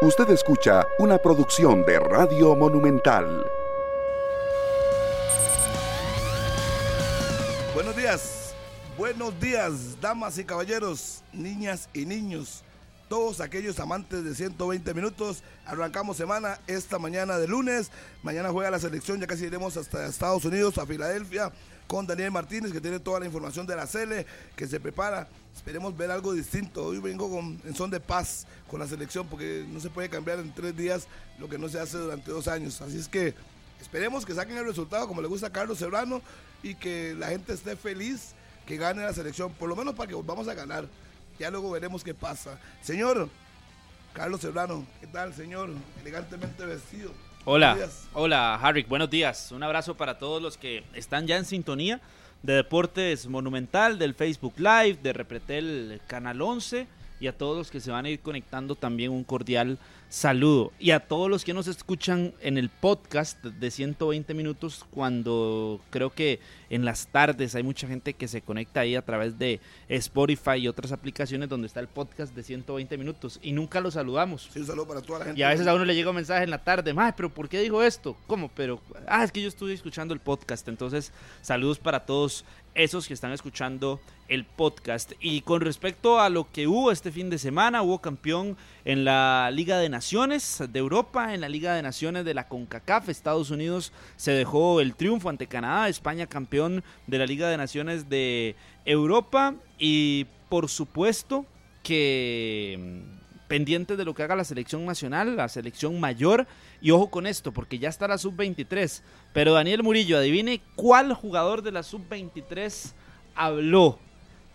Usted escucha una producción de Radio Monumental. Buenos días, buenos días, damas y caballeros, niñas y niños, todos aquellos amantes de 120 minutos. Arrancamos semana esta mañana de lunes. Mañana juega la selección, ya casi iremos hasta Estados Unidos, a Filadelfia, con Daniel Martínez, que tiene toda la información de la Cele, que se prepara. Esperemos ver algo distinto. Hoy vengo con, en son de paz con la selección, porque no se puede cambiar en tres días lo que no se hace durante dos años. Así es que esperemos que saquen el resultado como le gusta a Carlos Serrano y que la gente esté feliz que gane la selección, por lo menos para que volvamos a ganar. Ya luego veremos qué pasa. Señor Carlos Serrano, ¿qué tal, señor? Elegantemente vestido. Hola, hola Harry, buenos días. Un abrazo para todos los que están ya en sintonía de Deportes Monumental, del Facebook Live, de Repretel Canal 11 y a todos los que se van a ir conectando también un cordial saludo. Y a todos los que nos escuchan en el podcast de 120 minutos cuando creo que en las tardes hay mucha gente que se conecta ahí a través de Spotify y otras aplicaciones donde está el podcast de 120 minutos y nunca los saludamos. Sí, un saludo para toda la gente. Y a veces a uno le llega un mensaje en la tarde, más, pero ¿por qué dijo esto? ¿Cómo? Pero, ah, es que yo estuve escuchando el podcast. Entonces, saludos para todos esos que están escuchando el podcast. Y con respecto a lo que hubo este fin de semana, hubo campeón en la Liga de Naciones de Europa, en la Liga de Naciones de la CONCACAF. Estados Unidos se dejó el triunfo ante Canadá, España campeón de la Liga de Naciones de Europa. Y por supuesto que mm, pendientes de lo que haga la selección nacional, la selección mayor. Y ojo con esto, porque ya está la sub-23. Pero Daniel Murillo, adivine cuál jugador de la sub-23 habló.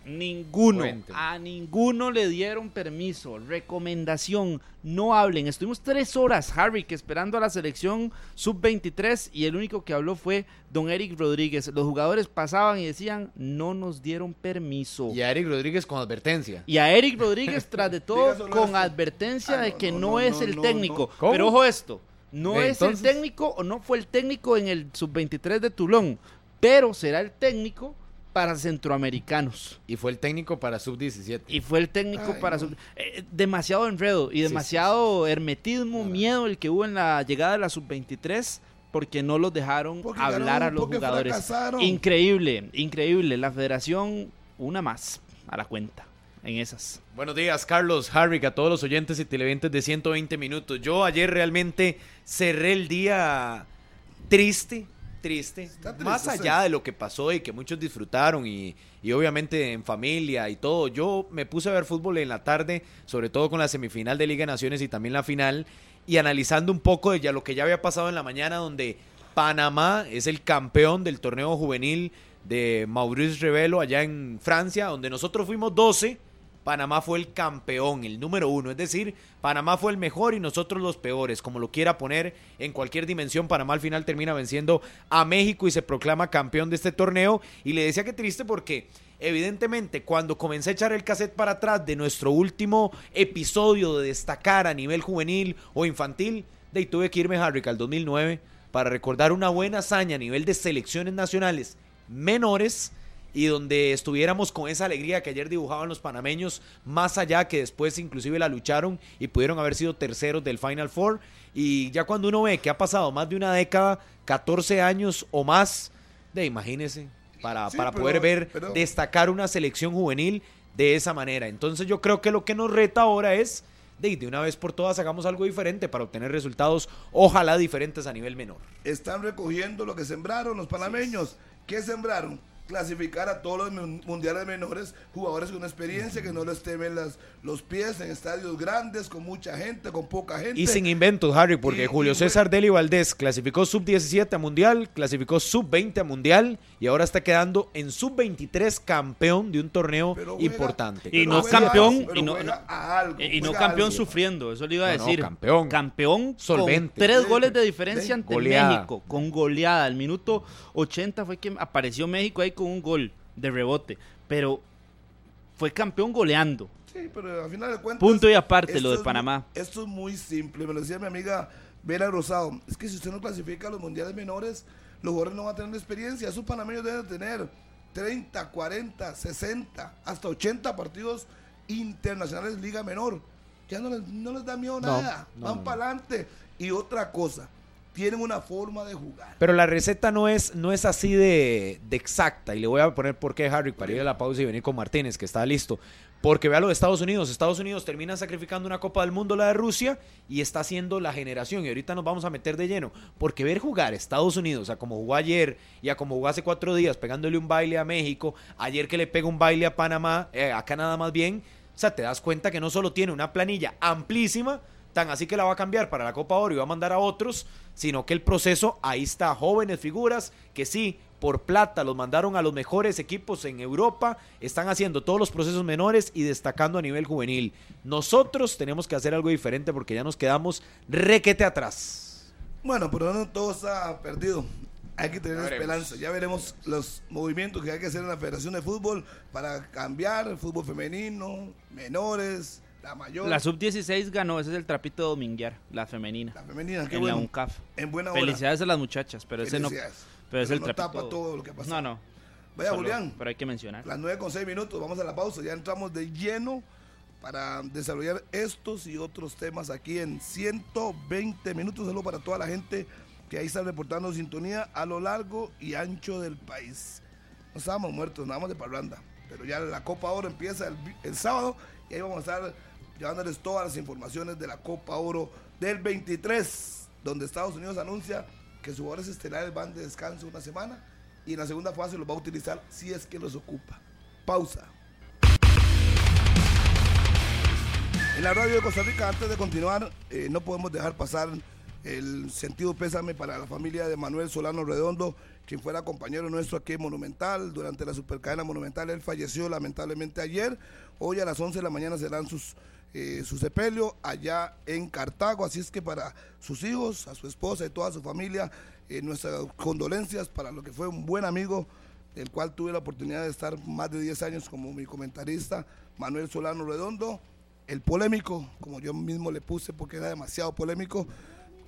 Ninguno. Cuénteme. A ninguno le dieron permiso. Recomendación, no hablen. Estuvimos tres horas, Harry, que esperando a la selección sub-23 y el único que habló fue don Eric Rodríguez. Los jugadores pasaban y decían, no nos dieron permiso. Y a Eric Rodríguez con advertencia. Y a Eric Rodríguez, tras de todo, con esto. advertencia Ah, de no, que no, no, no, es no, el no, técnico. Pero ojo esto, no Eh, es el técnico o no fue el técnico en el sub-23 de Tulón, pero será el técnico para centroamericanos. Y fue el técnico para sub-17. Y fue el técnico Ay, para... no. sub- eh, demasiado enredo y Sí, demasiado hermetismo, miedo el que hubo en la llegada de la sub-23 porque no los dejaron Porque hablar ganaron, a los jugadores. fracasaron. Increíble, increíble. La federación, una más a la cuenta en esas. Buenos días, Carlos, Harry, a todos los oyentes y televidentes de 120 minutos. Yo ayer realmente cerré el día triste, triste. Más allá de lo que pasó y que muchos disfrutaron y, y obviamente en familia y todo. Yo me puse a ver fútbol en la tarde, sobre todo con la semifinal de Liga de Naciones y también la final, y analizando un poco de ya lo que ya había pasado en la mañana, donde Panamá es el campeón del torneo juvenil de Maurice Revelo allá en Francia, donde nosotros fuimos 12. Panamá fue el campeón, el número uno. Es decir, Panamá fue el mejor y nosotros los peores. Como lo quiera poner en cualquier dimensión, Panamá al final termina venciendo a México y se proclama campeón de este torneo. Y le decía que triste porque, evidentemente, cuando comencé a echar el cassette para atrás de nuestro último episodio de destacar a nivel juvenil o infantil, de ahí tuve que irme, Harry, al 2009 para recordar una buena hazaña a nivel de selecciones nacionales menores y donde estuviéramos con esa alegría que ayer dibujaban los panameños, más allá que después inclusive la lucharon y pudieron haber sido terceros del Final Four. Y ya cuando uno ve que ha pasado más de una década, 14 años o más, de imagínese, para, Sí, para pero- poder ver pero- destacar una selección juvenil de esa manera. Entonces yo creo que lo que nos reta ahora es de, de una vez por todas hagamos algo diferente para obtener resultados, ojalá diferentes a nivel menor. Están recogiendo lo que sembraron los panameños. ¿Qué sembraron? Clasificar a todos los mun- mundiales menores, jugadores con experiencia, que no les temen las, los pies en estadios grandes, con mucha gente, con poca gente. Y sin inventos, Harry, porque Y- Julio y César Deli Valdés clasificó sub-17 a Mundial, clasificó sub-20 a Mundial y ahora está quedando en sub-23 campeón de un torneo Pero juega- importante. Y no juega- campeón, y no- juega a algo, Y no campeón algo. sufriendo, eso le iba a No, no, decir. campeón. Campeón Solvente. con tres goles de diferencia ante Goleada. México, con goleada. Al minuto 80 fue que apareció México ahí con un gol de rebote. Pero fue campeón goleando. Sí, pero al final de cuentas. Punto y aparte lo de Panamá. Esto es muy simple. Me lo decía mi amiga Vera Rosado. Es que si usted no clasifica a los mundiales menores, los jugadores no van a tener experiencia. Esos panameños deben tener 30, 40, 60, hasta 80 partidos internacionales Liga Menor. ya no les, no les da miedo No, nada, no, van no. para adelante. Y otra cosa, tienen una forma de jugar. Pero la receta no es, no es así de, exacta. Y le voy a poner por qué, Harry, para ir a la pausa y venir con Martínez, que está listo. Porque vea lo de Estados Unidos. Estados Unidos termina sacrificando una Copa del Mundo, la de Rusia, y está haciendo la generación. Y ahorita nos vamos a meter de lleno. Porque ver jugar Estados Unidos a como jugó ayer y a como jugó hace cuatro días, pegándole un baile a México, ayer que le pega un baile a Panamá, eh, a Canadá más bien, o sea, te das cuenta que no solo tiene una planilla amplísima, tan así que la va a cambiar para la Copa Oro y va a mandar a otros, sino que el proceso ahí está, jóvenes figuras que sí, por plata los mandaron a los mejores equipos en Europa, están haciendo todos los procesos menores y destacando a nivel juvenil. Nosotros tenemos que hacer algo diferente porque ya nos quedamos requete atrás. Bueno, pero no todo está perdido. Hay que tener esperanza. Ya veremos los movimientos que hay que hacer en la Federación de Fútbol para cambiar el fútbol femenino, menores, la mayor, La sub-16 ganó, ese es el trapito de dominguear, la femenina, la femenina. Qué en bueno. la UNCAF. En buena hora. Felicidades a las muchachas, pero ese no, Felicidades. pero es el no trapito. tapa todo lo que ha pasado. No, no. Vaya, solo- Julián. Pero hay que mencionar. Las 9 con 6 minutos, vamos a la pausa. Ya entramos de lleno para desarrollar estos y otros temas aquí en 120 minutos. Solo para toda la gente que ahí está reportando sintonía a lo largo y ancho del país. No estábamos muertos, nada más de parranda. Pero ya la Copa Oro empieza el, el sábado y ahí vamos a estar llevándoles todas las informaciones de la Copa Oro del 23, donde Estados Unidos anuncia que sus jugadores estelares van de descanso una semana y en la segunda fase los va a utilizar si es que los ocupa. Pausa. En la radio de Costa Rica, antes de continuar, eh, no podemos dejar pasar el sentido pésame para la familia de Manuel Solano Redondo, quien fuera compañero nuestro aquí en Monumental, durante la supercadena Monumental. Él falleció lamentablemente ayer. Hoy a las 11 de la mañana serán sus, eh, su sepelio allá en Cartago. Así es que para sus hijos, a su esposa y toda su familia, eh, nuestras condolencias para lo que fue un buen amigo del cual tuve la oportunidad de estar más de 10 años como mi comentarista, Manuel Solano Redondo, el polémico, como yo mismo le puse porque era demasiado polémico,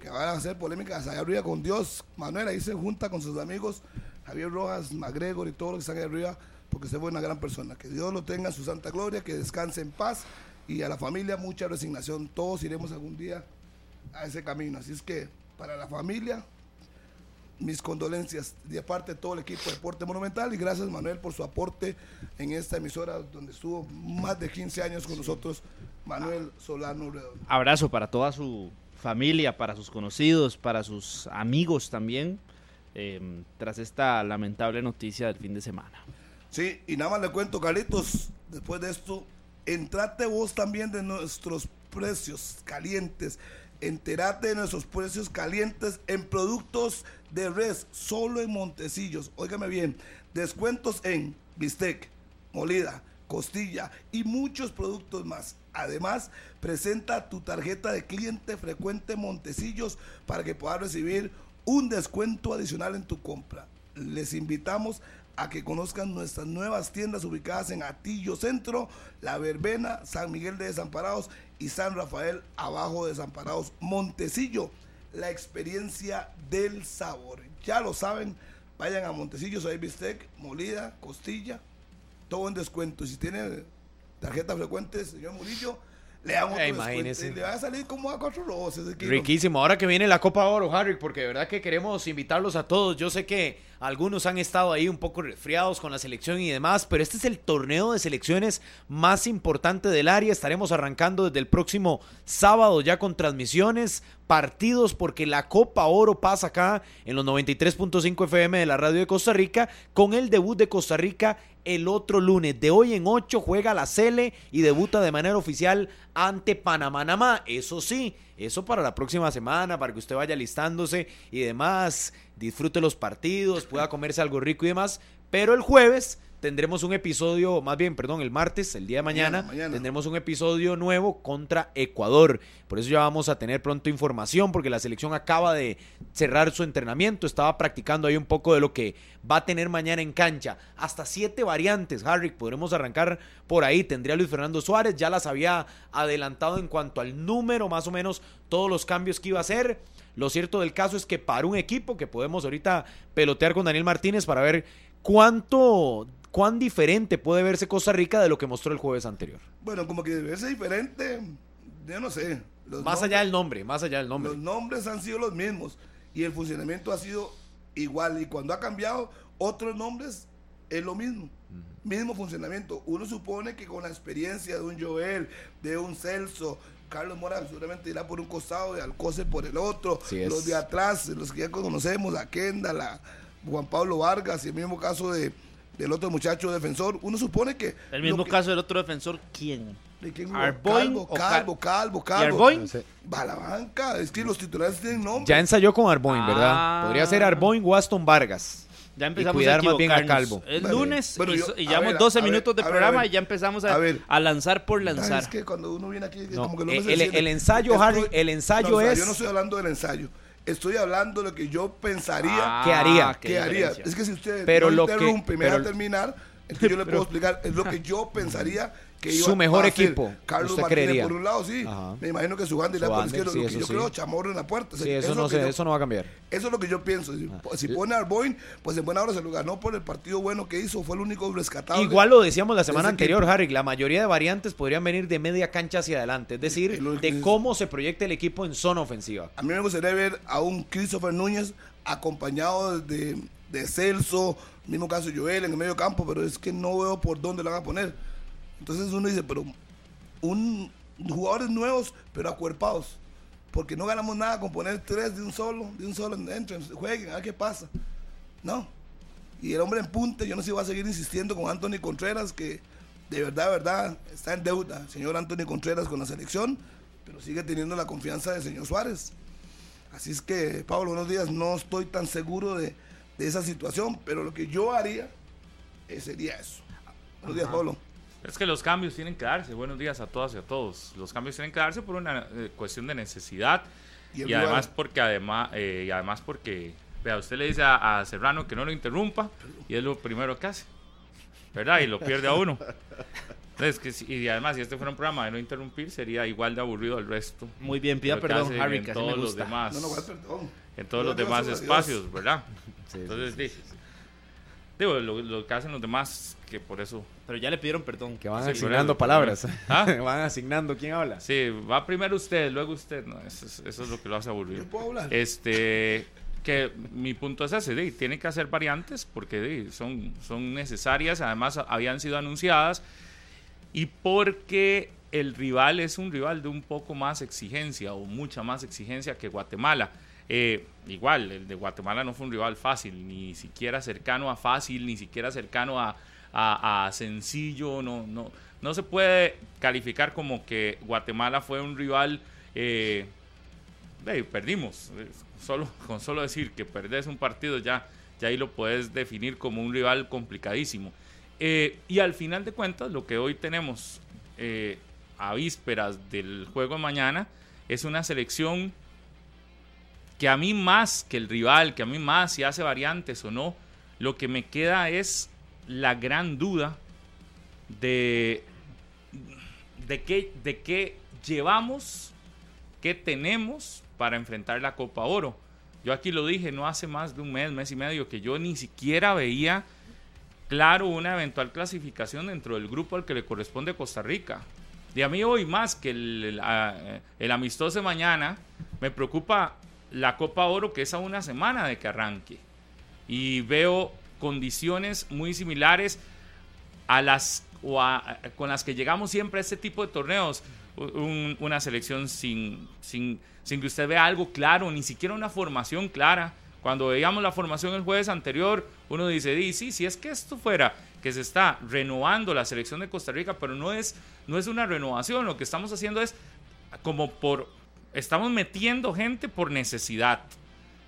que van a hacer polémicas allá arriba con Dios. Manuel ahí se junta con sus amigos, Javier Rojas, MacGregor y todos los que están ahí arriba, porque se fue una gran persona. Que Dios lo tenga en su santa gloria, que descanse en paz y a la familia mucha resignación. Todos iremos algún día a ese camino. Así es que para la familia, mis condolencias de parte de todo el equipo de Deporte Monumental y gracias Manuel por su aporte en esta emisora donde estuvo más de 15 años con nosotros Manuel Solano Redondo. Abrazo para toda su familia, para sus conocidos, para sus amigos también, eh, tras esta lamentable noticia del fin de semana. Sí, y nada más le cuento, Carlitos, después de esto, entrate vos también de nuestros precios calientes. Enterate de nuestros precios calientes en productos de res, solo en Montecillos. Óigame bien, descuentos en bistec, molida, costilla y muchos productos más. Además, presenta tu tarjeta de cliente frecuente Montecillos para que puedas recibir un descuento adicional en tu compra. Les invitamos a que conozcan nuestras nuevas tiendas ubicadas en Atillo Centro, La Verbena, San Miguel de Desamparados y San Rafael abajo de Desamparados, Montecillo, la experiencia del sabor. Ya lo saben, vayan a Montecillo, hay bistec, molida, costilla, todo en descuento. Si tiene tarjeta frecuente, señor Murillo, le damos otro Eh, imagínese. Le va a salir como a cuatro rosas. Riquísimo. Ahora que viene la Copa Oro, Harry, porque de verdad que queremos invitarlos a todos. Yo sé que algunos han estado ahí un poco resfriados con la selección y demás, pero este es el torneo de selecciones más importante del área. Estaremos arrancando desde el próximo sábado ya con transmisiones, partidos, porque la Copa Oro pasa acá en los 93.5 FM de la radio de Costa Rica con el debut de Costa Rica el otro lunes. De hoy en 8 juega la Cele y debuta de manera oficial ante Panamá. Eso sí, eso para la próxima semana, para que usted vaya listándose y demás, disfrute los partidos, pueda comerse algo rico y demás. Pero el jueves tendremos un episodio, más bien, perdón, el martes, el día de mañana, Mañana, mañana. tendremos un episodio nuevo contra Ecuador. Por eso ya vamos a tener pronto información, porque la selección acaba de cerrar su entrenamiento, estaba practicando ahí un poco de lo que va a tener mañana en cancha. Hasta siete variantes, Harry, podremos arrancar por ahí. Tendría Luis Fernando Suárez, ya las había adelantado en cuanto al número, más o menos todos los cambios que iba a hacer. Lo cierto del caso es que para un equipo que podemos ahorita pelotear con Daniel Martínez para ver cuánto, cuán diferente puede verse Costa Rica de lo que mostró el jueves anterior. Bueno, como que debe ser diferente. yo no sé. Los Más nombres- allá del nombre, más allá del nombre. Los nombres han sido los mismos y el funcionamiento ha sido igual. Y cuando ha cambiado otros nombres, es lo mismo. Mismo funcionamiento. Uno supone que con la experiencia de un Joel, de un Celso, Carlos Mora seguramente irá por un costado y Alcocer por el otro. Sí los de atrás, los que ya conocemos, la Kenda, la Juan Pablo Vargas y el mismo caso de, del otro muchacho defensor. Uno supone que. El mismo que- caso del otro defensor, ¿quién? ¿De quién? Arboin Calvo, Calvo, Calvo, ¿Y Calvo. Arboin? No sé. Va a la banca. Es que los titulares tienen nombre. Ya ensayó con Arboin, Ah. ¿verdad? Podría ser Arboin o Aston Vargas. Ya empezamos cuidar a más bien a. Calvo. Es Bueno, lunes bueno, y, yo- y llevamos ver, 12 a ver, minutos de ver, programa y ya empezamos a, A ver. a lanzar por lanzar. Es que cuando uno viene aquí, No, como que no el- se el- enciende. el ensayo, Harry, el ensayo No, o sea, es- Yo no estoy hablando del ensayo. Estoy hablando de lo que yo pensaría Ah, ¿Qué haría? qué que haría. Es que si usted Pero no lo que- interrumpe y me deja terminar, entonces yo le puedo explicar. Es lo que yo pensaría que iba Su mejor a hacer equipo, Carlos usted Martínez creería. por un lado, sí. Ajá. Me imagino que su banda irá por izquierda. sí, lo que yo sí. creo, Chamorro en la puerta. O sea, Sí, eso, es no lo que sé, yo- eso no va a cambiar. eso es lo que yo pienso. Si, Ah. si pone a Arboin, pues en buena hora se lo ganó por el partido bueno que hizo. Fue el único rescatado. Igual lo decíamos la semana anterior, equipo. Harry. La mayoría de variantes podrían venir de media cancha hacia adelante. Es decir, Es de es- cómo se proyecta el equipo en zona ofensiva. A mí me gustaría ver a un Christopher Núñez acompañado de, de Celso, mismo caso Joel en el medio campo, pero es que no veo por dónde lo van a poner. Entonces uno dice, pero un jugadores nuevos, pero acuerpados. Porque no ganamos nada con poner tres de un solo, de un solo entren, jueguen, a ver qué pasa. No. Y el hombre en punta, yo no sé si va a seguir insistiendo con Anthony Contreras, que de verdad, de verdad, está en deuda, señor Anthony Contreras con la selección, pero sigue teniendo la confianza del señor Suárez. Así es que, Pablo, buenos días. No estoy tan seguro de, de esa situación, pero lo que yo haría eh, sería eso. Buenos días, Pablo. Es que los cambios tienen que darse. Buenos días a todas y a todos. Los cambios tienen que darse por una eh, cuestión de necesidad Y y, además porque además eh, y además porque vea usted le dice a, a Serrano que no lo interrumpa y es lo primero que hace, verdad y lo pierde a uno. Entonces, que si- y además si este fuera un programa de no interrumpir sería igual de aburrido al resto. Muy bien, pida perdón, Harry, en todos me los demás, No, no, ¿cuál perdón? en todos No, los demás Dios. espacios, ¿verdad? Sí, Entonces, sí, digo lo, lo que hacen los demás que por eso Pero ya le pidieron perdón. Que van Sí, asignando eso, palabras. ¿Ah? van asignando quién habla. Sí, va primero usted, luego usted. No, eso, es, eso es lo que lo hace aburrido. ¿Yo puedo hablar? Este, que mi punto es ese, de, tiene que hacer variantes porque de, son, son necesarias, además habían sido anunciadas y porque el rival es un rival de un poco más exigencia o mucha más exigencia que Guatemala. Eh, igual, el de Guatemala no fue un rival fácil, ni siquiera cercano a fácil, ni siquiera cercano a, a- sencillo, no, no, no se puede calificar como que Guatemala fue un rival eh, perdimos. Solo, con solo decir que perdés un partido ya, ya ahí lo puedes definir como un rival complicadísimo. Eh, y al final de cuentas, lo que hoy tenemos eh, a vísperas del juego de mañana es una selección que a mí más que el rival, que a mí más si hace variantes o no, lo que me queda es la gran duda de, de, qué, de qué llevamos, qué tenemos para enfrentar la Copa Oro. Yo aquí lo dije no hace más de un mes, mes y medio, que yo ni siquiera veía claro una eventual clasificación dentro del grupo al que le corresponde Costa Rica. Y a mí hoy más que el, el amistoso de mañana, me preocupa la Copa Oro que es a una semana de que arranque. Y veo condiciones muy similares a las o a- con las que llegamos siempre a este tipo de torneos. Un- una selección sin, sin, sin que usted vea algo claro, ni siquiera una formación clara. Cuando veíamos la formación el jueves anterior, uno dice, "Di, sí, si es que esto fuera que se está renovando la selección de Costa Rica, pero no es, no es una renovación, lo que estamos haciendo es como por, estamos metiendo gente por necesidad.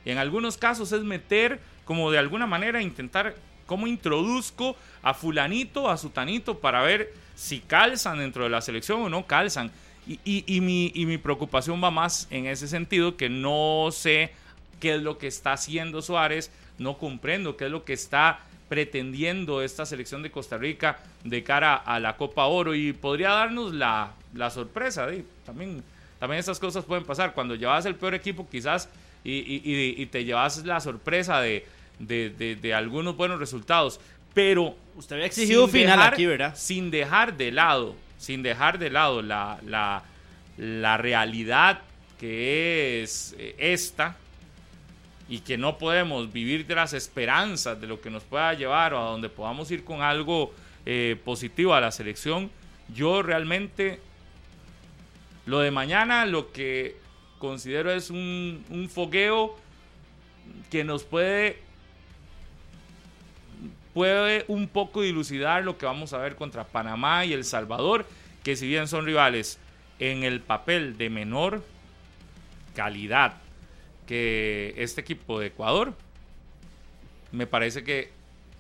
Y en algunos casos es meter, como de alguna manera, intentar cómo introduzco a fulanito, a sutanito, para ver si calzan dentro de la selección o no calzan. Y, y- mi, y mi preocupación va más en ese sentido, que no sé qué es lo que está haciendo Suárez, no comprendo qué es lo que está pretendiendo esta selección de Costa Rica de cara a la Copa Oro y podría darnos la, la sorpresa. ¿sí? También, también estas cosas pueden pasar. Cuando llevas el peor equipo quizás y- y- y te llevas la sorpresa de, de- de- de algunos buenos resultados. Pero Usted había exigido sin final dejar- aquí, ¿verdad? Sin dejar de lado, sin dejar de lado la, la, la realidad que es eh, esta y que no podemos vivir de las esperanzas de lo que nos pueda llevar o a donde podamos ir con algo eh, positivo a la selección, yo realmente lo de mañana lo que considero es un, un fogueo que nos puede puede un poco dilucidar lo que vamos a ver contra Panamá y El Salvador, que si bien son rivales en el papel de menor calidad que este equipo de Ecuador, me parece que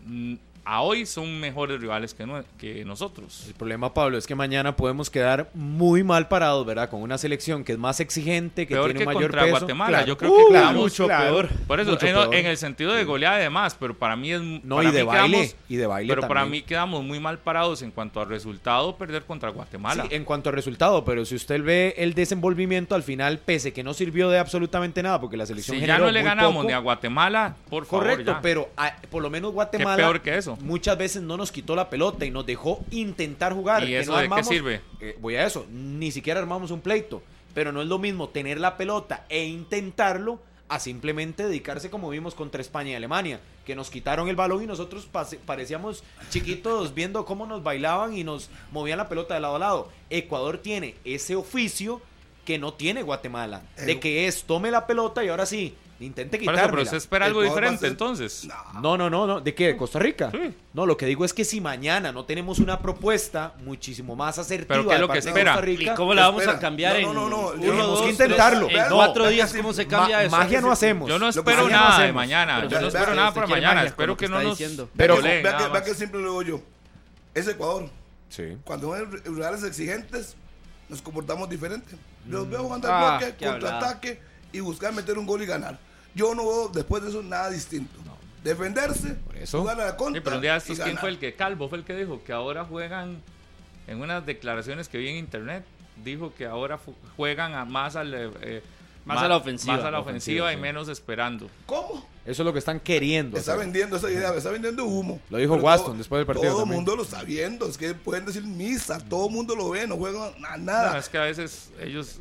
mm, a hoy son mejores rivales que, no- que nosotros. El problema, Pablo, es que mañana podemos quedar muy mal parados, ¿verdad? Con una selección que es más exigente, que Peor tiene que mayor contra peso. Guatemala. Claro. Yo creo que quedamos mucho peor. Por eso, en, peor. en el sentido de goleada y demás, pero para mí es. No, para y de mí baile. quedamos- y de baile pero para mí quedamos muy mal parados en cuanto al resultado, perder contra Guatemala. Sí, en cuanto al resultado, pero si usted ve el desenvolvimiento al final, pese que no sirvió de absolutamente nada, porque la selección si ya generó no le ganamos poco. ni a Guatemala, por favor. Correcto, ya. pero ah, por lo menos Guatemala peor que eso? Muchas veces no nos quitó la pelota y nos dejó intentar jugar. ¿Y que eso no de qué sirve? Eh, voy a eso, ni siquiera armamos un pleito, pero no es lo mismo tener la pelota e intentarlo a simplemente dedicarse como vimos contra España y Alemania, que nos quitaron el balón y nosotros parecíamos chiquitos viendo cómo nos bailaban y nos movían la pelota de lado a lado. Ecuador tiene ese oficio que no tiene Guatemala, de que es tome la pelota y ahora sí, intente eso, quitarla. pero usted espera algo diferente ser- entonces. No, no, no, no. ¿De qué? ¿De Costa Rica? Sí. No, lo que digo es que si mañana no tenemos una propuesta muchísimo más asertiva ¿Pero qué es lo que espera? Costa Rica, ¿Y cómo la vamos Espera. a cambiar No, en no, no, no. Tenemos que tres, intentarlo. en No, cuatro días cómo se cambia ma- eso? magia no hacemos. Yo no espero nada de mañana. Pero Yo no espero nada para mañana. Espero que no nos. Pero- vea, que, siempre lo digo yo. Es Ecuador. Sí. Cuando hay rivales exigentes, nos comportamos diferente. Los veo jugando Ah, al bloque, qué contraataque y buscar meter un gol y ganar. Yo no veo después de eso nada distinto. Defenderse, eso. jugar a la contra. Sí, pero un día estos, ¿quién fue el que Calvo fue el que dijo que ahora juegan en unas declaraciones que vi en internet? Dijo que ahora juegan a más al, eh, eh, Más a la ofensiva. más a la ofensiva Ofensiva, y sí. menos esperando. ¿Cómo? Eso es lo que están queriendo. Está hacer. vendiendo esa idea, está vendiendo humo. Lo dijo Pero Waston todo- después del partido Todo el mundo lo está viendo. Es que pueden decir misa. Todo el mundo lo ve. No juegan a No, nada. es que a veces ellos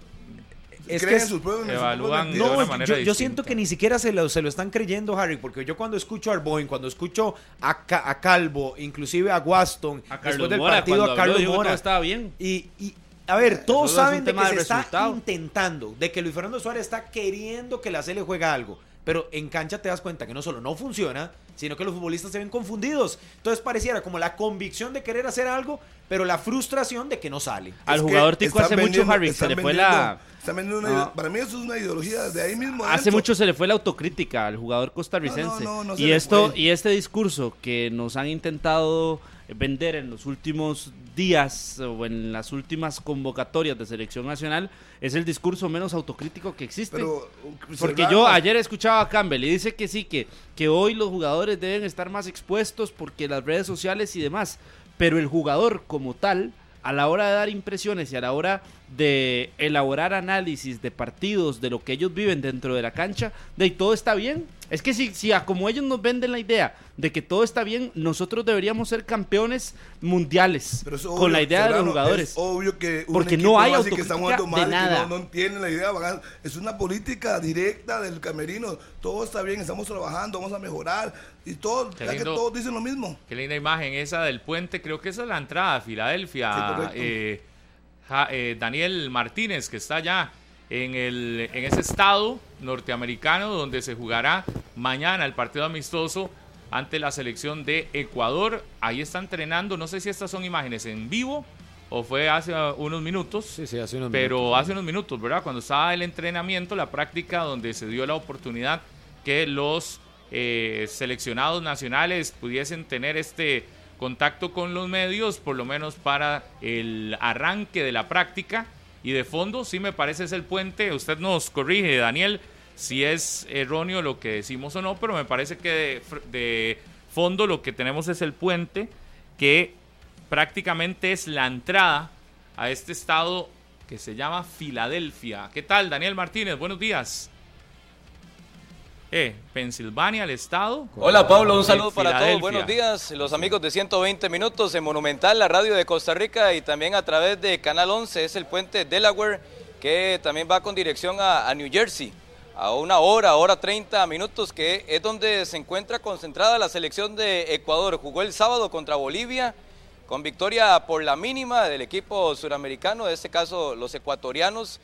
Es Creen que sus evalúan de No, una manera yo, yo siento que ni siquiera se lo, se lo están creyendo, Harry, porque yo cuando escucho a Arboin, cuando escucho a, Ca- a Calvo, inclusive a Waston, A después del Mora, partido a habló, Carlos que Mora, estaba bien. Y, y, a ver, todos Eso saben de que de se está intentando, de que Luis Fernando Suárez está queriendo que la C le juega algo. Pero en cancha te das cuenta que no solo no funciona, sino que los futbolistas se ven confundidos. Entonces pareciera como la convicción de querer hacer algo, pero la frustración de que no sale. Al Es jugador tico hace mucho, Harry, se le fue la... una No. Para mí eso es una ideología de ahí mismo. Hace adentro. mucho se le fue la autocrítica al jugador costarricense. No, no, no, no se y esto y este discurso que nos han intentado vender en los últimos días o en las últimas convocatorias de selección nacional es el discurso menos autocrítico que existe. Pero, Porque yo ayer escuchaba a Campbell y dice que sí, que, que hoy los jugadores deben estar más expuestos porque las redes sociales y demás. Pero el jugador como tal, a la hora de dar impresiones y a la hora de elaborar análisis de partidos, de lo que ellos viven dentro de la cancha, de ahí todo está bien. Es que si, si a como ellos nos venden la idea de que todo está bien, nosotros deberíamos ser campeones mundiales pero es con la idea de los jugadores. Es obvio que un Porque no hay que está autocrítica jugando mal, de que nada. no, no entienden la idea. Es una política directa del camerino. Todo está bien, estamos trabajando, vamos a mejorar. Y todo, ya que todos dicen lo mismo. Qué linda imagen esa del puente. Creo que esa es la entrada a Filadelfia. Sí, correcto. Eh, Ja- eh, Daniel Martínez, que está allá en, el, en ese estado norteamericano donde se jugará mañana el partido amistoso ante la selección de Ecuador. Ahí está entrenando. No sé si estas son imágenes en vivo o fue hace unos minutos. Sí, sí, hace unos Pero minutos. hace unos minutos, ¿verdad? Cuando estaba el entrenamiento, la práctica donde se dio la oportunidad que los eh, seleccionados nacionales pudiesen tener este contacto con los medios, por lo menos para el arranque de la práctica. Y de fondo, sí me parece es el puente. Usted nos corrige, Daniel, si es erróneo lo que decimos o no, pero me parece que de, de fondo lo que tenemos es el puente que prácticamente es la entrada a este estado que se llama Filadelfia. ¿Qué tal, Daniel Martínez? Buenos días. Eh, Pensilvania, el estado. Hola Pablo, un saludo para todos. Buenos días, los amigos de 120 minutos en Monumental, la radio de Costa Rica y también a través de Canal 11, es el puente Delaware que también va con dirección a, a New Jersey, a una hora, hora 30 minutos, que es donde se encuentra concentrada la selección de Ecuador. Jugó el sábado contra Bolivia con victoria por la mínima del equipo suramericano, en este caso los ecuatorianos.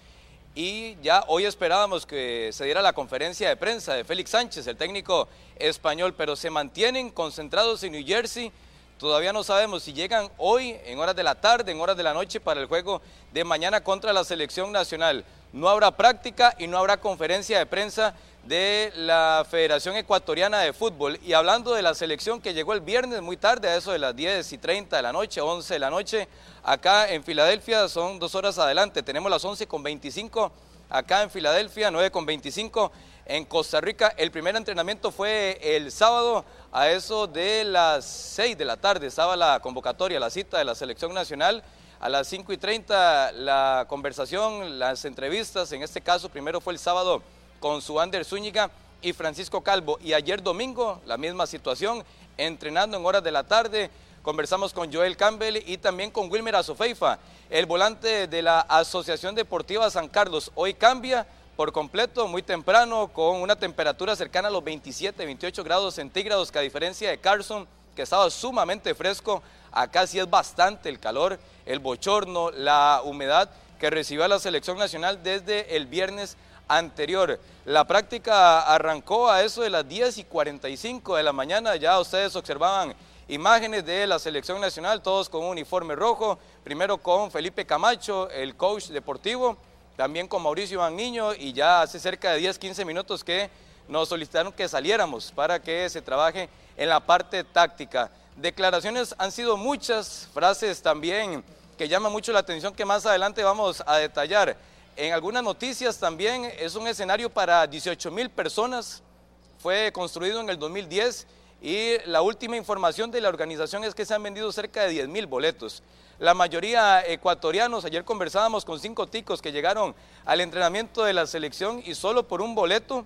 Y ya hoy esperábamos que se diera la conferencia de prensa de Félix Sánchez, el técnico español, pero se mantienen concentrados en New Jersey. Todavía no sabemos si llegan hoy, en horas de la tarde, en horas de la noche, para el juego de mañana contra la selección nacional. No habrá práctica y no habrá conferencia de prensa de la Federación Ecuatoriana de Fútbol. Y hablando de la selección que llegó el viernes muy tarde, a eso de las 10 y 30 de la noche, 11 de la noche, acá en Filadelfia, son dos horas adelante. Tenemos las 11 con 25 acá en Filadelfia, 9 con 25 en Costa Rica. El primer entrenamiento fue el sábado a eso de las 6 de la tarde. Estaba la convocatoria, la cita de la selección nacional. A las 5 y 30 la conversación, las entrevistas. En este caso, primero fue el sábado con su Ander Zúñiga y Francisco Calvo. Y ayer domingo, la misma situación, entrenando en horas de la tarde. Conversamos con Joel Campbell y también con Wilmer Azofeifa, el volante de la Asociación Deportiva San Carlos. Hoy cambia por completo, muy temprano, con una temperatura cercana a los 27, 28 grados centígrados, que a diferencia de Carson, que estaba sumamente fresco, acá sí es bastante el calor, el bochorno, la humedad que recibió la selección nacional desde el viernes anterior. La práctica arrancó a eso de las 10 y 45 de la mañana, ya ustedes observaban imágenes de la selección nacional, todos con un uniforme rojo, primero con Felipe Camacho, el coach deportivo, también con Mauricio Van Niño y ya hace cerca de 10, 15 minutos que nos solicitaron que saliéramos para que se trabaje en la parte táctica. Declaraciones han sido muchas, frases también que llaman mucho la atención que más adelante vamos a detallar. En algunas noticias también es un escenario para 18 mil personas, fue construido en el 2010 y la última información de la organización es que se han vendido cerca de 10 mil boletos. La mayoría ecuatorianos, ayer conversábamos con cinco ticos que llegaron al entrenamiento de la selección y solo por un boleto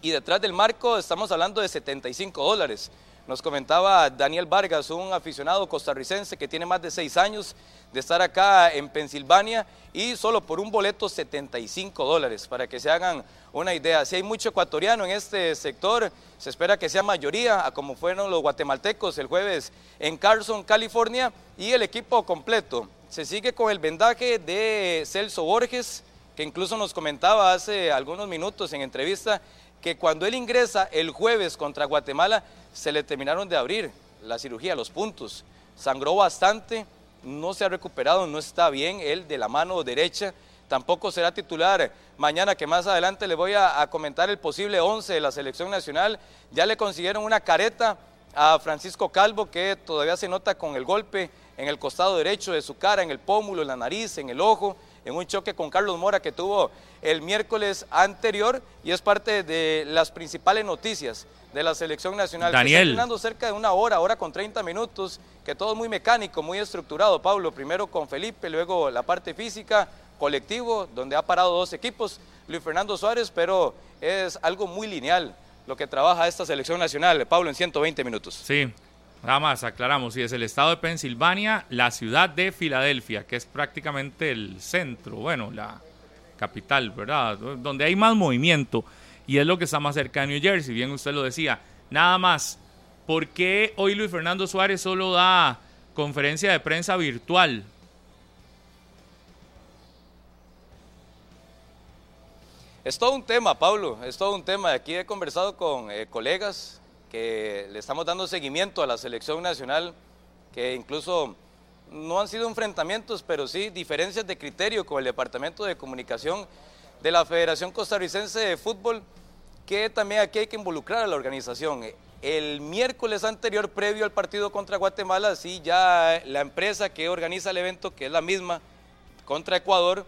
y detrás del marco estamos hablando de 75 dólares. Nos comentaba Daniel Vargas, un aficionado costarricense que tiene más de seis años de estar acá en Pensilvania y solo por un boleto 75 dólares, para que se hagan una idea. Si hay mucho ecuatoriano en este sector, se espera que sea mayoría, a como fueron los guatemaltecos el jueves en Carson, California, y el equipo completo. Se sigue con el vendaje de Celso Borges, que incluso nos comentaba hace algunos minutos en entrevista que cuando él ingresa el jueves contra Guatemala, se le terminaron de abrir la cirugía, los puntos. Sangró bastante, no se ha recuperado, no está bien él de la mano derecha. Tampoco será titular mañana, que más adelante le voy a, comentar el posible 11 de la selección nacional. Ya le consiguieron una careta a Francisco Calvo, que todavía se nota con el golpe en el costado derecho de su cara, en el pómulo, en la nariz, en el ojo en un choque con Carlos Mora que tuvo el miércoles anterior y es parte de las principales noticias de la selección nacional. Daniel. está cerca de una hora, hora con 30 minutos, que todo es muy mecánico, muy estructurado, Pablo. Primero con Felipe, luego la parte física, colectivo, donde ha parado dos equipos, Luis Fernando Suárez, pero es algo muy lineal lo que trabaja esta selección nacional, Pablo, en 120 minutos. Sí, Nada más, aclaramos, si es el estado de Pensilvania, la ciudad de Filadelfia, que es prácticamente el centro, bueno, la capital, ¿verdad? Donde hay más movimiento y es lo que está más cerca de New Jersey, bien usted lo decía. Nada más, ¿por qué hoy Luis Fernando Suárez solo da conferencia de prensa virtual? Es todo un tema, Pablo, es todo un tema. Aquí he conversado con eh, colegas que le estamos dando seguimiento a la selección nacional, que incluso no han sido enfrentamientos, pero sí diferencias de criterio con el Departamento de Comunicación de la Federación Costarricense de Fútbol, que también aquí hay que involucrar a la organización. El miércoles anterior, previo al partido contra Guatemala, sí, ya la empresa que organiza el evento, que es la misma, contra Ecuador,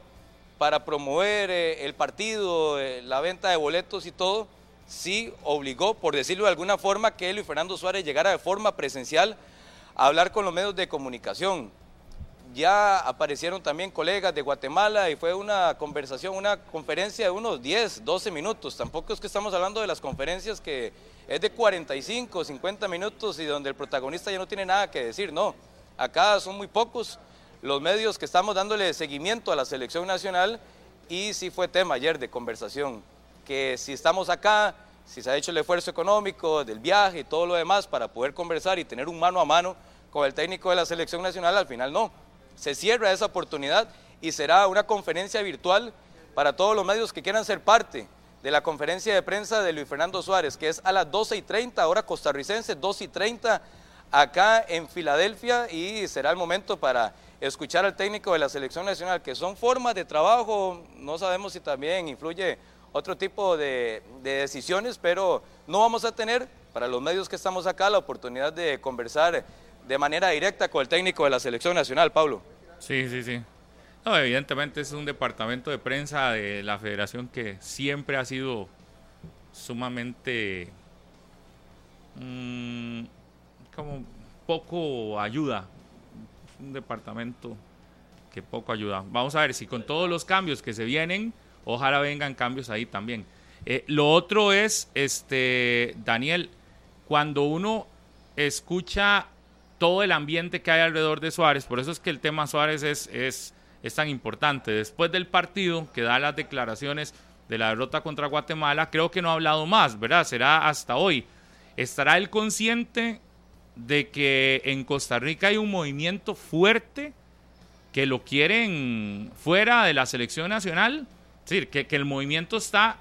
para promover eh, el partido, eh, la venta de boletos y todo, sí obligó, por decirlo de alguna forma, que Luis Fernando Suárez llegara de forma presencial a hablar con los medios de comunicación. Ya aparecieron también colegas de Guatemala y fue una conversación, una conferencia de unos 10, 12 minutos. Tampoco es que estamos hablando de las conferencias que es de 45, 50 minutos y donde el protagonista ya no tiene nada que decir, no. Acá son muy pocos los medios que estamos dándole seguimiento a la selección nacional y sí fue tema ayer de conversación, que si estamos acá, si se ha hecho el esfuerzo económico del viaje y todo lo demás para poder conversar y tener un mano a mano con el técnico de la selección nacional, al final no. Se cierra esa oportunidad y será una conferencia virtual para todos los medios que quieran ser parte de la conferencia de prensa de Luis Fernando Suárez, que es a las 12 y 30, hora costarricense, 12 y 30 acá en Filadelfia y será el momento para escuchar al técnico de la selección nacional, que son formas de trabajo, no sabemos si también influye otro tipo de, decisiones, pero no vamos a tener, para los medios que estamos acá, la oportunidad de conversar de manera directa con el técnico de la selección nacional, Pablo. Sí, sí, sí. No, evidentemente es un departamento de prensa de la federación que siempre ha sido sumamente mmm, como poco ayuda. un departamento que poco ayuda. Vamos a ver si con todos los cambios que se vienen, ojalá vengan cambios ahí también. Eh, lo otro es, este, Daniel, cuando uno escucha todo el ambiente que hay alrededor de Suárez, por eso es que el tema Suárez es, es, es tan importante. Después del partido que da las declaraciones de la derrota contra Guatemala, creo que no ha hablado más, ¿verdad? Será hasta hoy. ¿Estará él consciente de que en Costa Rica hay un movimiento fuerte que lo quieren fuera de la selección nacional. Es decir, que, el movimiento está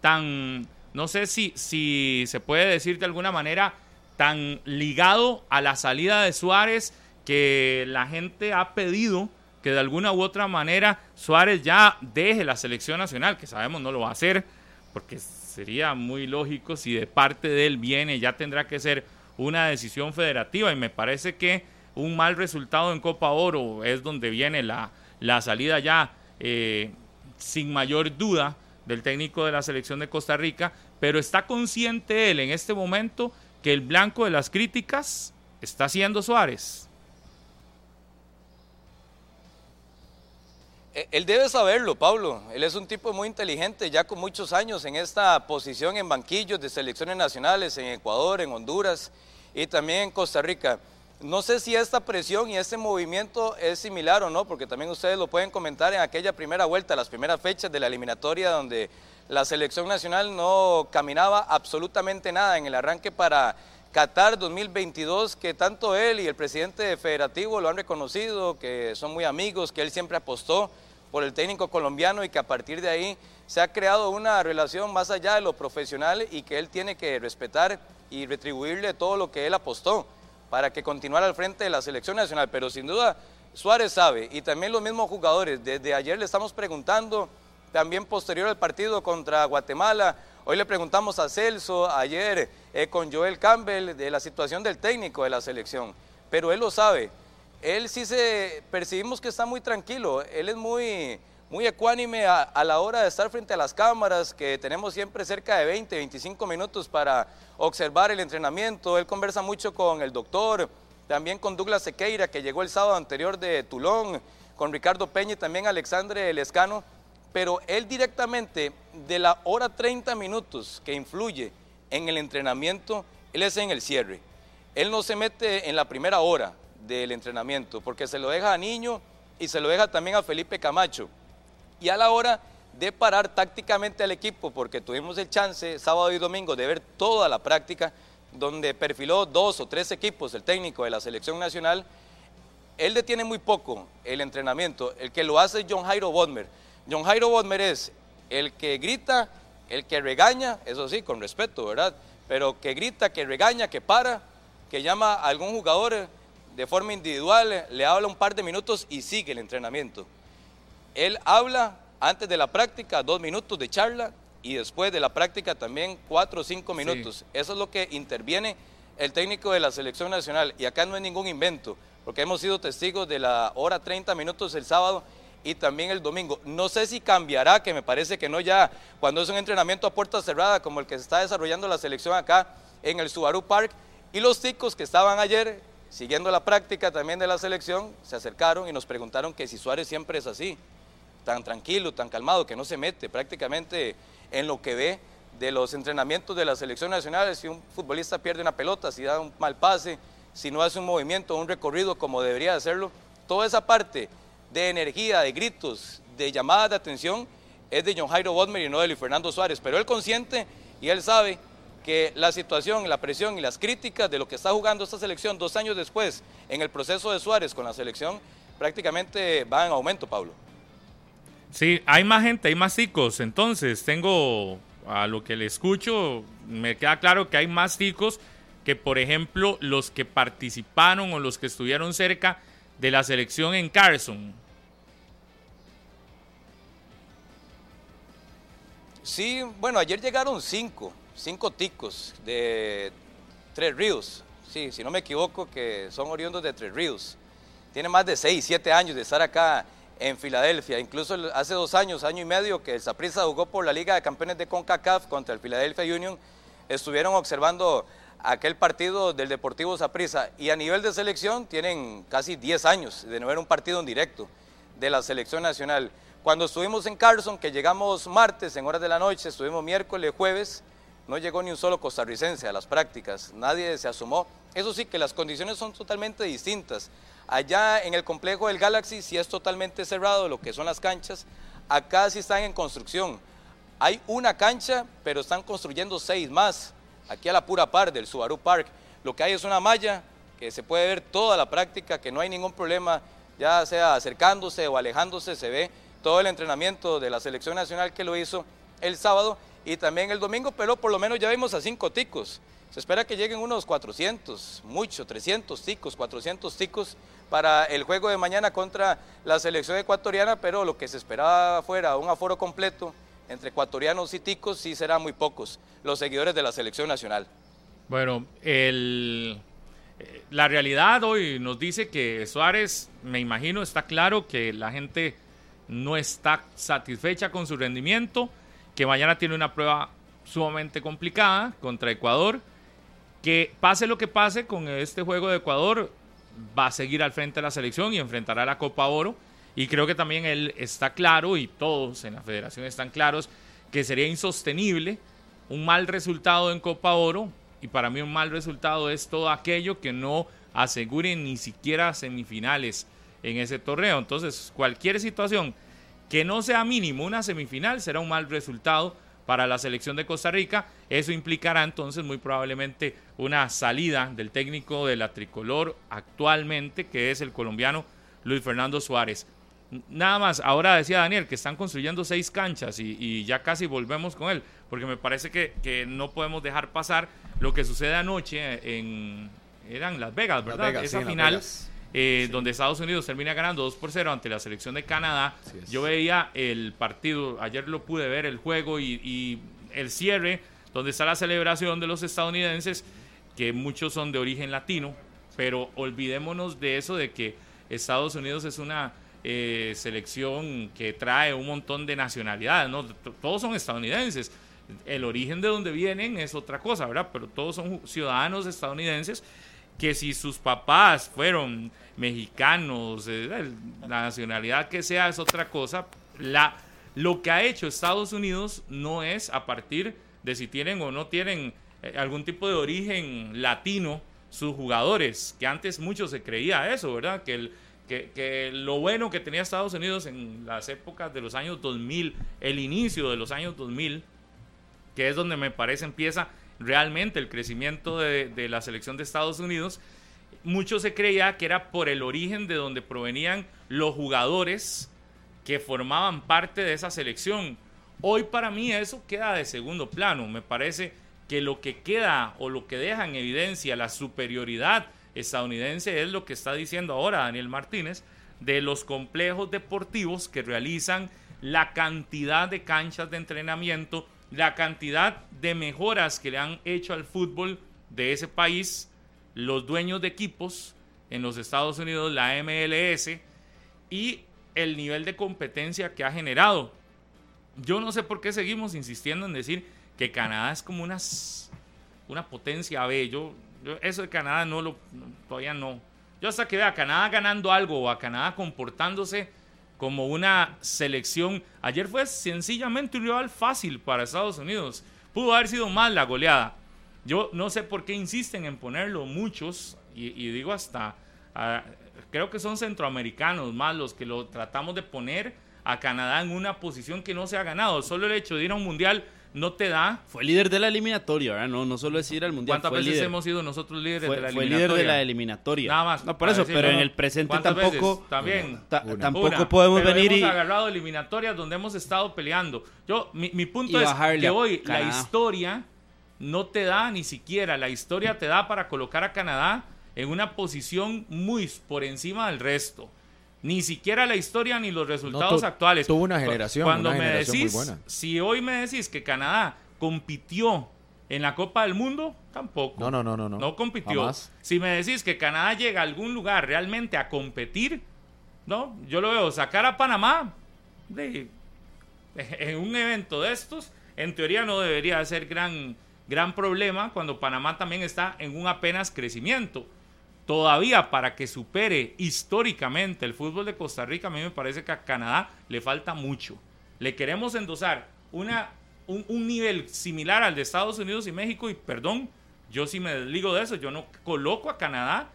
tan, no sé si, si se puede decir de alguna manera, tan ligado a la salida de Suárez que la gente ha pedido que de alguna u otra manera Suárez ya deje la selección nacional, que sabemos no lo va a hacer, porque sería muy lógico si de parte de él viene, ya tendrá que ser una decisión federativa. Y me parece que un mal resultado en Copa Oro es donde viene la, la salida ya eh, sin mayor duda del técnico de la selección de Costa Rica, pero está consciente él en este momento que el blanco de las críticas está siendo Suárez. E, él debe saberlo, Pablo. Él es un tipo muy inteligente, ya con muchos años en esta posición en banquillos de selecciones nacionales en Ecuador, en Honduras y también en Costa Rica. No sé si esta presión y este movimiento es similar o no, porque también ustedes lo pueden comentar en aquella primera vuelta, las primeras fechas de la eliminatoria donde la selección nacional no caminaba absolutamente nada en el arranque para Qatar 2022, que tanto él y el presidente federativo lo han reconocido, que son muy amigos, que él siempre apostó por el técnico colombiano y que a partir de ahí se ha creado una relación más allá de lo profesional y que él tiene que respetar y retribuirle todo lo que él apostó para que continuara al frente de la selección nacional. Pero sin duda Suárez sabe y también los mismos jugadores. Desde ayer le estamos preguntando, también posterior al partido contra Guatemala, hoy le preguntamos a Celso, ayer eh, con Joel Campbell, de la situación del técnico de la selección. Pero él lo sabe. Él sí se percibimos que está muy tranquilo, él es muy muy ecuánime a, la hora de estar frente a las cámaras, que tenemos siempre cerca de 20, 25 minutos para observar el entrenamiento. Él conversa mucho con el doctor, también con Douglas Sequeira, que llegó el sábado anterior de Tulón, con Ricardo Peña y también Alexandre Lescano, pero él directamente de la hora 30 minutos que influye en el entrenamiento, él es en el cierre. Él no se mete en la primera hora del entrenamiento, porque se lo deja a Niño y se lo deja también a Felipe Camacho y a la hora de parar tácticamente al equipo, porque tuvimos el chance sábado y domingo de ver toda la práctica, donde perfiló dos o tres equipos el técnico de la selección nacional, él detiene muy poco el entrenamiento, el que lo hace es John Jairo Bodmer. John Jairo Bodmer es el que grita, el que regaña, eso sí, con respeto, ¿verdad? Pero que grita, que regaña, que para, que llama a algún jugador de forma individual, le habla un par de minutos y sigue el entrenamiento. Él habla antes de la práctica, dos minutos de charla y después de la práctica también cuatro o cinco minutos. Eso es lo que interviene el técnico de la selección nacional. Y acá no hay ningún invento, porque hemos sido testigos de la hora 30 minutos el sábado y también el domingo. No sé si cambiará, que me parece que no ya, cuando es un entrenamiento a puerta cerrada como el que se está desarrollando la selección acá en el Subaru Park. Y los chicos que estaban ayer siguiendo la práctica también de la selección se acercaron y nos preguntaron que si Suárez siempre es así tan tranquilo, tan calmado, que no se mete prácticamente en lo que ve de los entrenamientos de la selección nacional, si un futbolista pierde una pelota, si da un mal pase, si no hace un movimiento, un recorrido como debería hacerlo, toda esa parte de energía, de gritos, de llamadas de atención, es de John Jairo Bodmer y no de Luis Fernando Suárez, pero él consciente y él sabe que la situación, la presión y las críticas de lo que está jugando esta selección dos años después en el proceso de Suárez con la selección prácticamente va en aumento, Pablo. Sí, hay más gente, hay más ticos. Entonces, tengo a lo que le escucho, me queda claro que hay más ticos que, por ejemplo, los que participaron o los que estuvieron cerca de la selección en Carson. Sí, bueno, ayer llegaron cinco, cinco ticos de Tres Ríos. Sí, si no me equivoco, que son oriundos de Tres Ríos. Tiene más de seis, siete años de estar acá en Filadelfia. Incluso hace dos años, año y medio, que el Saprissa jugó por la Liga de Campeones de CONCACAF contra el Philadelphia Union, estuvieron observando aquel partido del Deportivo Saprissa y a nivel de selección tienen casi 10 años de no ver un partido en directo de la selección nacional. Cuando estuvimos en Carson, que llegamos martes en horas de la noche, estuvimos miércoles, jueves, no llegó ni un solo costarricense a las prácticas, nadie se asomó. Eso sí, que las condiciones son totalmente distintas. Allá en el complejo del Galaxy sí es totalmente cerrado lo que son las canchas, acá sí están en construcción. Hay una cancha, pero están construyendo seis más, aquí a la pura par del Subaru Park. Lo que hay es una malla que se puede ver toda la práctica, que no hay ningún problema, ya sea acercándose o alejándose, se ve todo el entrenamiento de la selección nacional que lo hizo el sábado y también el domingo, pero por lo menos ya vimos a cinco ticos. Se espera que lleguen unos 400, mucho, 300 ticos, 400 ticos para el juego de mañana contra la selección ecuatoriana, pero lo que se esperaba fuera un aforo completo entre ecuatorianos y ticos sí será muy pocos los seguidores de la selección nacional. Bueno, el, eh, la realidad hoy nos dice que Suárez, me imagino, está claro que la gente no está satisfecha con su rendimiento, que mañana tiene una prueba sumamente complicada contra Ecuador, que pase lo que pase con este juego de Ecuador, va a seguir al frente de la selección y enfrentará la Copa Oro. Y creo que también él está claro, y todos en la federación están claros, que sería insostenible un mal resultado en Copa Oro. Y para mí un mal resultado es todo aquello que no asegure ni siquiera semifinales en ese torneo. Entonces, cualquier situación que no sea mínimo una semifinal será un mal resultado para la selección de Costa Rica. Eso implicará entonces muy probablemente una salida del técnico de la tricolor actualmente, que es el colombiano Luis Fernando Suárez. Nada más, ahora decía Daniel que están construyendo seis canchas y, ya casi volvemos con él, porque me parece que, no podemos dejar pasar lo que sucede anoche en eran Las Vegas, ¿verdad? Esa final eh, donde Estados Unidos termina ganando 2 por 0 ante la selección de Canadá. Yo veía el partido, ayer lo pude ver, el juego y, el cierre, donde está la celebración de los estadounidenses, que muchos son de origen latino, pero olvidémonos de eso, de que Estados Unidos es una eh, selección que trae un montón de nacionalidades, ¿no? Todos son estadounidenses. El origen de donde vienen es otra cosa, ¿verdad? Pero todos son ciudadanos estadounidenses que si sus papás fueron mexicanos, eh, la nacionalidad que sea es otra cosa. La, lo que ha hecho Estados Unidos no es a partir de si tienen o no tienen eh, algún tipo de origen latino sus jugadores, que antes mucho se creía eso, ¿verdad? Que, el, que, que, lo bueno que tenía Estados Unidos en las épocas de los años 2000, el inicio de los años 2000, que es donde me parece empieza realmente el crecimiento de, la selección de Estados Unidos, mucho se creía que era por el origen de donde provenían los jugadores que formaban parte de esa selección. Hoy para mí eso queda de segundo plano. Me parece que lo que queda o lo que deja en evidencia la superioridad estadounidense es lo que está diciendo ahora Daniel Martínez de los complejos deportivos que realizan la cantidad de canchas de entrenamiento, la cantidad de mejoras que le han hecho al fútbol de ese país los dueños de equipos en los Estados Unidos, la MLS, y el nivel de competencia que ha generado. Yo no sé por qué seguimos insistiendo en decir que Canadá es como una, una potencia B. Yo, eso de Canadá no lo, todavía no. Yo hasta que vea a Canadá ganando algo o a Canadá comportándose como una selección. Ayer fue sencillamente un rival fácil para Estados Unidos. Pudo haber sido más la goleada. Yo no sé por qué insisten en ponerlo muchos, y, digo hasta, creo que son centroamericanos más los que lo tratamos de poner a Canadá en una posición que no se ha ganado. Solo el hecho de ir a un mundial no te da. Fue líder de la eliminatoria, ¿verdad? No, no solo es ir al mundial. ¿Cuántas fue veces líder. hemos sido nosotros líderes Fue, de la fue eliminatoria? líder de la eliminatoria. Nada más. No, por eso, decir, pero no, en el presente ¿Cuántas tampoco. veces? También. ta- Una. tampoco Una. podemos Pero venir y. hemos agarrado eliminatorias donde hemos estado peleando. Yo, mi, mi punto es que hoy la historia no te da ni siquiera, la historia te da para colocar a Canadá en una posición muy por encima del resto. Ni siquiera la historia ni los resultados tu- actuales. tuvo una generación, Cuando una me generación muy decís, buena. si hoy me decís que Canadá compitió en la Copa del Mundo, tampoco. No, no, no, no, no. No compitió. Jamás. Si me decís que Canadá llega a algún lugar realmente a competir, no, yo lo veo sacar a Panamá de- en un evento de estos, en teoría no debería ser gran, gran problema cuando Panamá también está en un apenas crecimiento. Todavía para que supere históricamente el fútbol de Costa Rica, a mí me parece que a Canadá le falta mucho. Le queremos endosar una, un, nivel similar al de Estados Unidos y México y perdón, yo sí me desligo de eso, yo no coloco a Canadá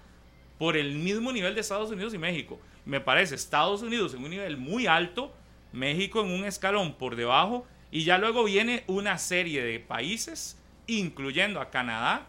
por el mismo nivel de Estados Unidos y México. Me parece Estados Unidos en un nivel muy alto, México en un escalón por debajo, y ya luego viene una serie de países, incluyendo a Canadá,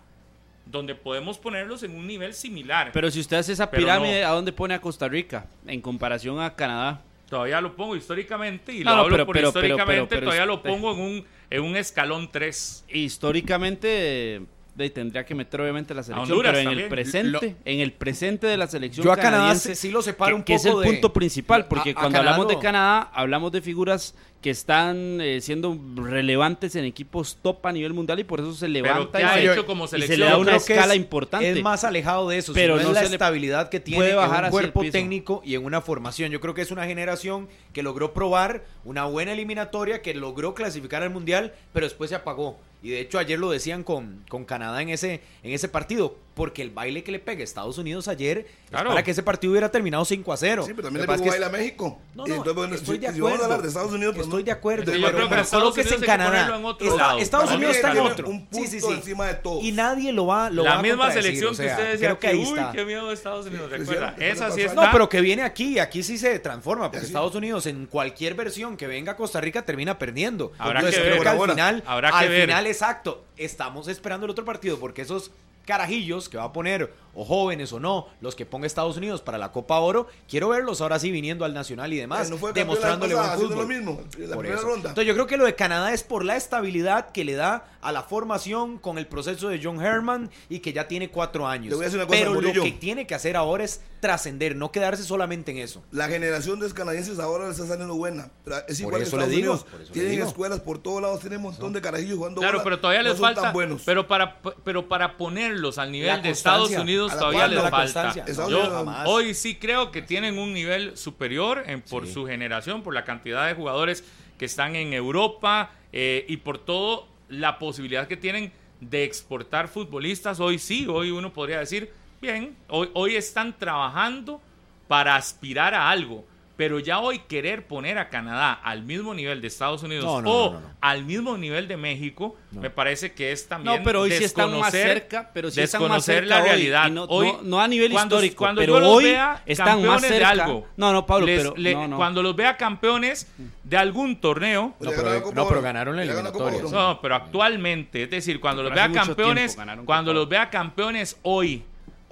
donde podemos ponerlos en un nivel similar. Pero si usted hace esa pirámide, no. ¿a dónde pone a Costa Rica en comparación a Canadá? todavía lo pongo históricamente, y No, lo no, hablo pero- por pero- históricamente, pero- pero todavía lo pongo en un, en un escalón 3. Históricamente de- tendría que meter obviamente la selección, Honduras pero en el presente, en el presente de la selección Yo a Canadá canadiense, sí lo separo que, un que es el poco de- punto principal, porque A- a cuando Canadá hablamos de Canadá, hablamos de figuras que están eh, siendo relevantes en equipos top a nivel mundial y por eso se levanta ¿qué y, ha se, hecho como y se le da una escala es- importante. Es más alejado de eso, Pero no es la estabilidad que tiene en un cuerpo técnico y en una formación. Yo creo que es una generación que logró probar una buena eliminatoria, que logró clasificar al mundial, pero después se apagó. Y de hecho ayer lo decían con, con Canadá en ese, en ese partido, porque el baile que le pega a Estados Unidos ayer Claro. es para que ese partido hubiera terminado 5 a 0. Sí, pero también le pegó baile a México. No, no, entonces, bueno, estoy si- de si vamos a acuerdo. hablar de Estados Unidos, pues Estoy no. de acuerdo, pero- creo que pero Unidos en Canadá. en otro Está- lado. Estados Unidos está en otro. un punto encima de todos. Y nadie lo va, lo va La a misma contradecir, selección o sea, que ustedes decían creo que uy, está. qué miedo de Estados Unidos, Sí, recuerda. sí, sí, Esa sí, sí sí. está. No, pero que viene aquí, aquí sí se transforma, porque Sí, sí. Estados Unidos en cualquier versión que venga a Costa Rica termina perdiendo. Habrá que ver. al Ahora, final, habrá que al ver. final exacto, estamos esperando el otro partido porque esos carajillos que va a poner, o jóvenes o no, los que ponga Estados Unidos para la Copa Oro, quiero verlos ahora sí viniendo al Nacional y demás, no fue campeón demostrándole buen haciendo fútbol. lo mismo, la Por eso. ronda. Entonces yo creo que lo de Canadá es por la estabilidad que le da a la formación con el proceso de John Herman y que ya tiene cuatro años. Cosa, Pero lo que tiene que hacer ahora es trascender, no quedarse solamente en eso. La generación de canadienses ahora les está saliendo buena. Pero es igual que eso le Estados digo, Unidos. por eso le Tienen digo. escuelas por todos lados, tienen un montón de carajillos jugando Claro, bola, pero todavía no les son falta. tan buenos. Pero para, pero para ponerlos al nivel de. Estados Unidos todavía les falta. Yo hoy sí creo que tienen un nivel superior en, por su generación, por la cantidad de jugadores que están en Europa eh, y por todo la posibilidad que tienen de exportar futbolistas. Hoy sí, hoy uno podría decir, bien, hoy, hoy están trabajando para aspirar a algo. Pero ya hoy querer poner a Canadá al mismo nivel de Estados Unidos No, no, o no, no, no. al mismo nivel de México, me parece que es también No, pero hoy sí están más desconocer- cerca, pero sí están más desconocer cerca la realidad. Hoy, no- no a nivel cuando- histórico, cuando pero yo los hoy vea están más campeones de cerca. algo. No, no, Pablo, les- pero- le- no, no. cuando los vea campeones de algún torneo, No, pero- no, pero ganaron la eliminatoria. No, pero actualmente, es decir, cuando los Pero vea campeones, tiempo cuando los vea campeones hoy,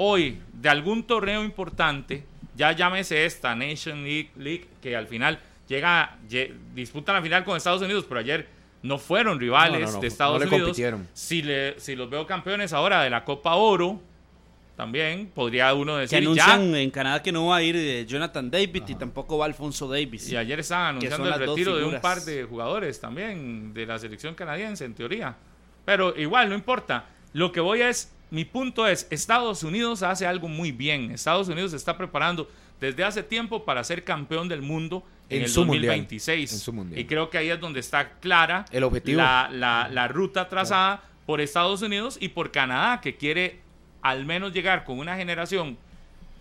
hoy de algún torneo importante, ya llámese esta Nation League, League, que al final llega, lle- disputan la final con Estados Unidos, pero ayer no fueron rivales No, no, no, de no Estados le Unidos. compitieron. Si, le, si los veo campeones ahora de la Copa Oro, también podría uno que decir ya. anuncian en Canadá que no va a ir eh, Jonathan David y tampoco va Alfonso Davis. Y ayer estaban Que anunciando el retiro de un par de jugadores también de la selección canadiense, en teoría. Pero igual, no importa. Lo que voy es, mi punto es, Estados Unidos hace algo muy bien. Estados Unidos se está preparando desde hace tiempo para ser campeón del mundo en, En el su mundial. 2026. En su mundial. Y creo que ahí es donde está clara El objetivo. La, la- la ruta trazada por Estados Unidos y por Canadá, que quiere al menos llegar con una generación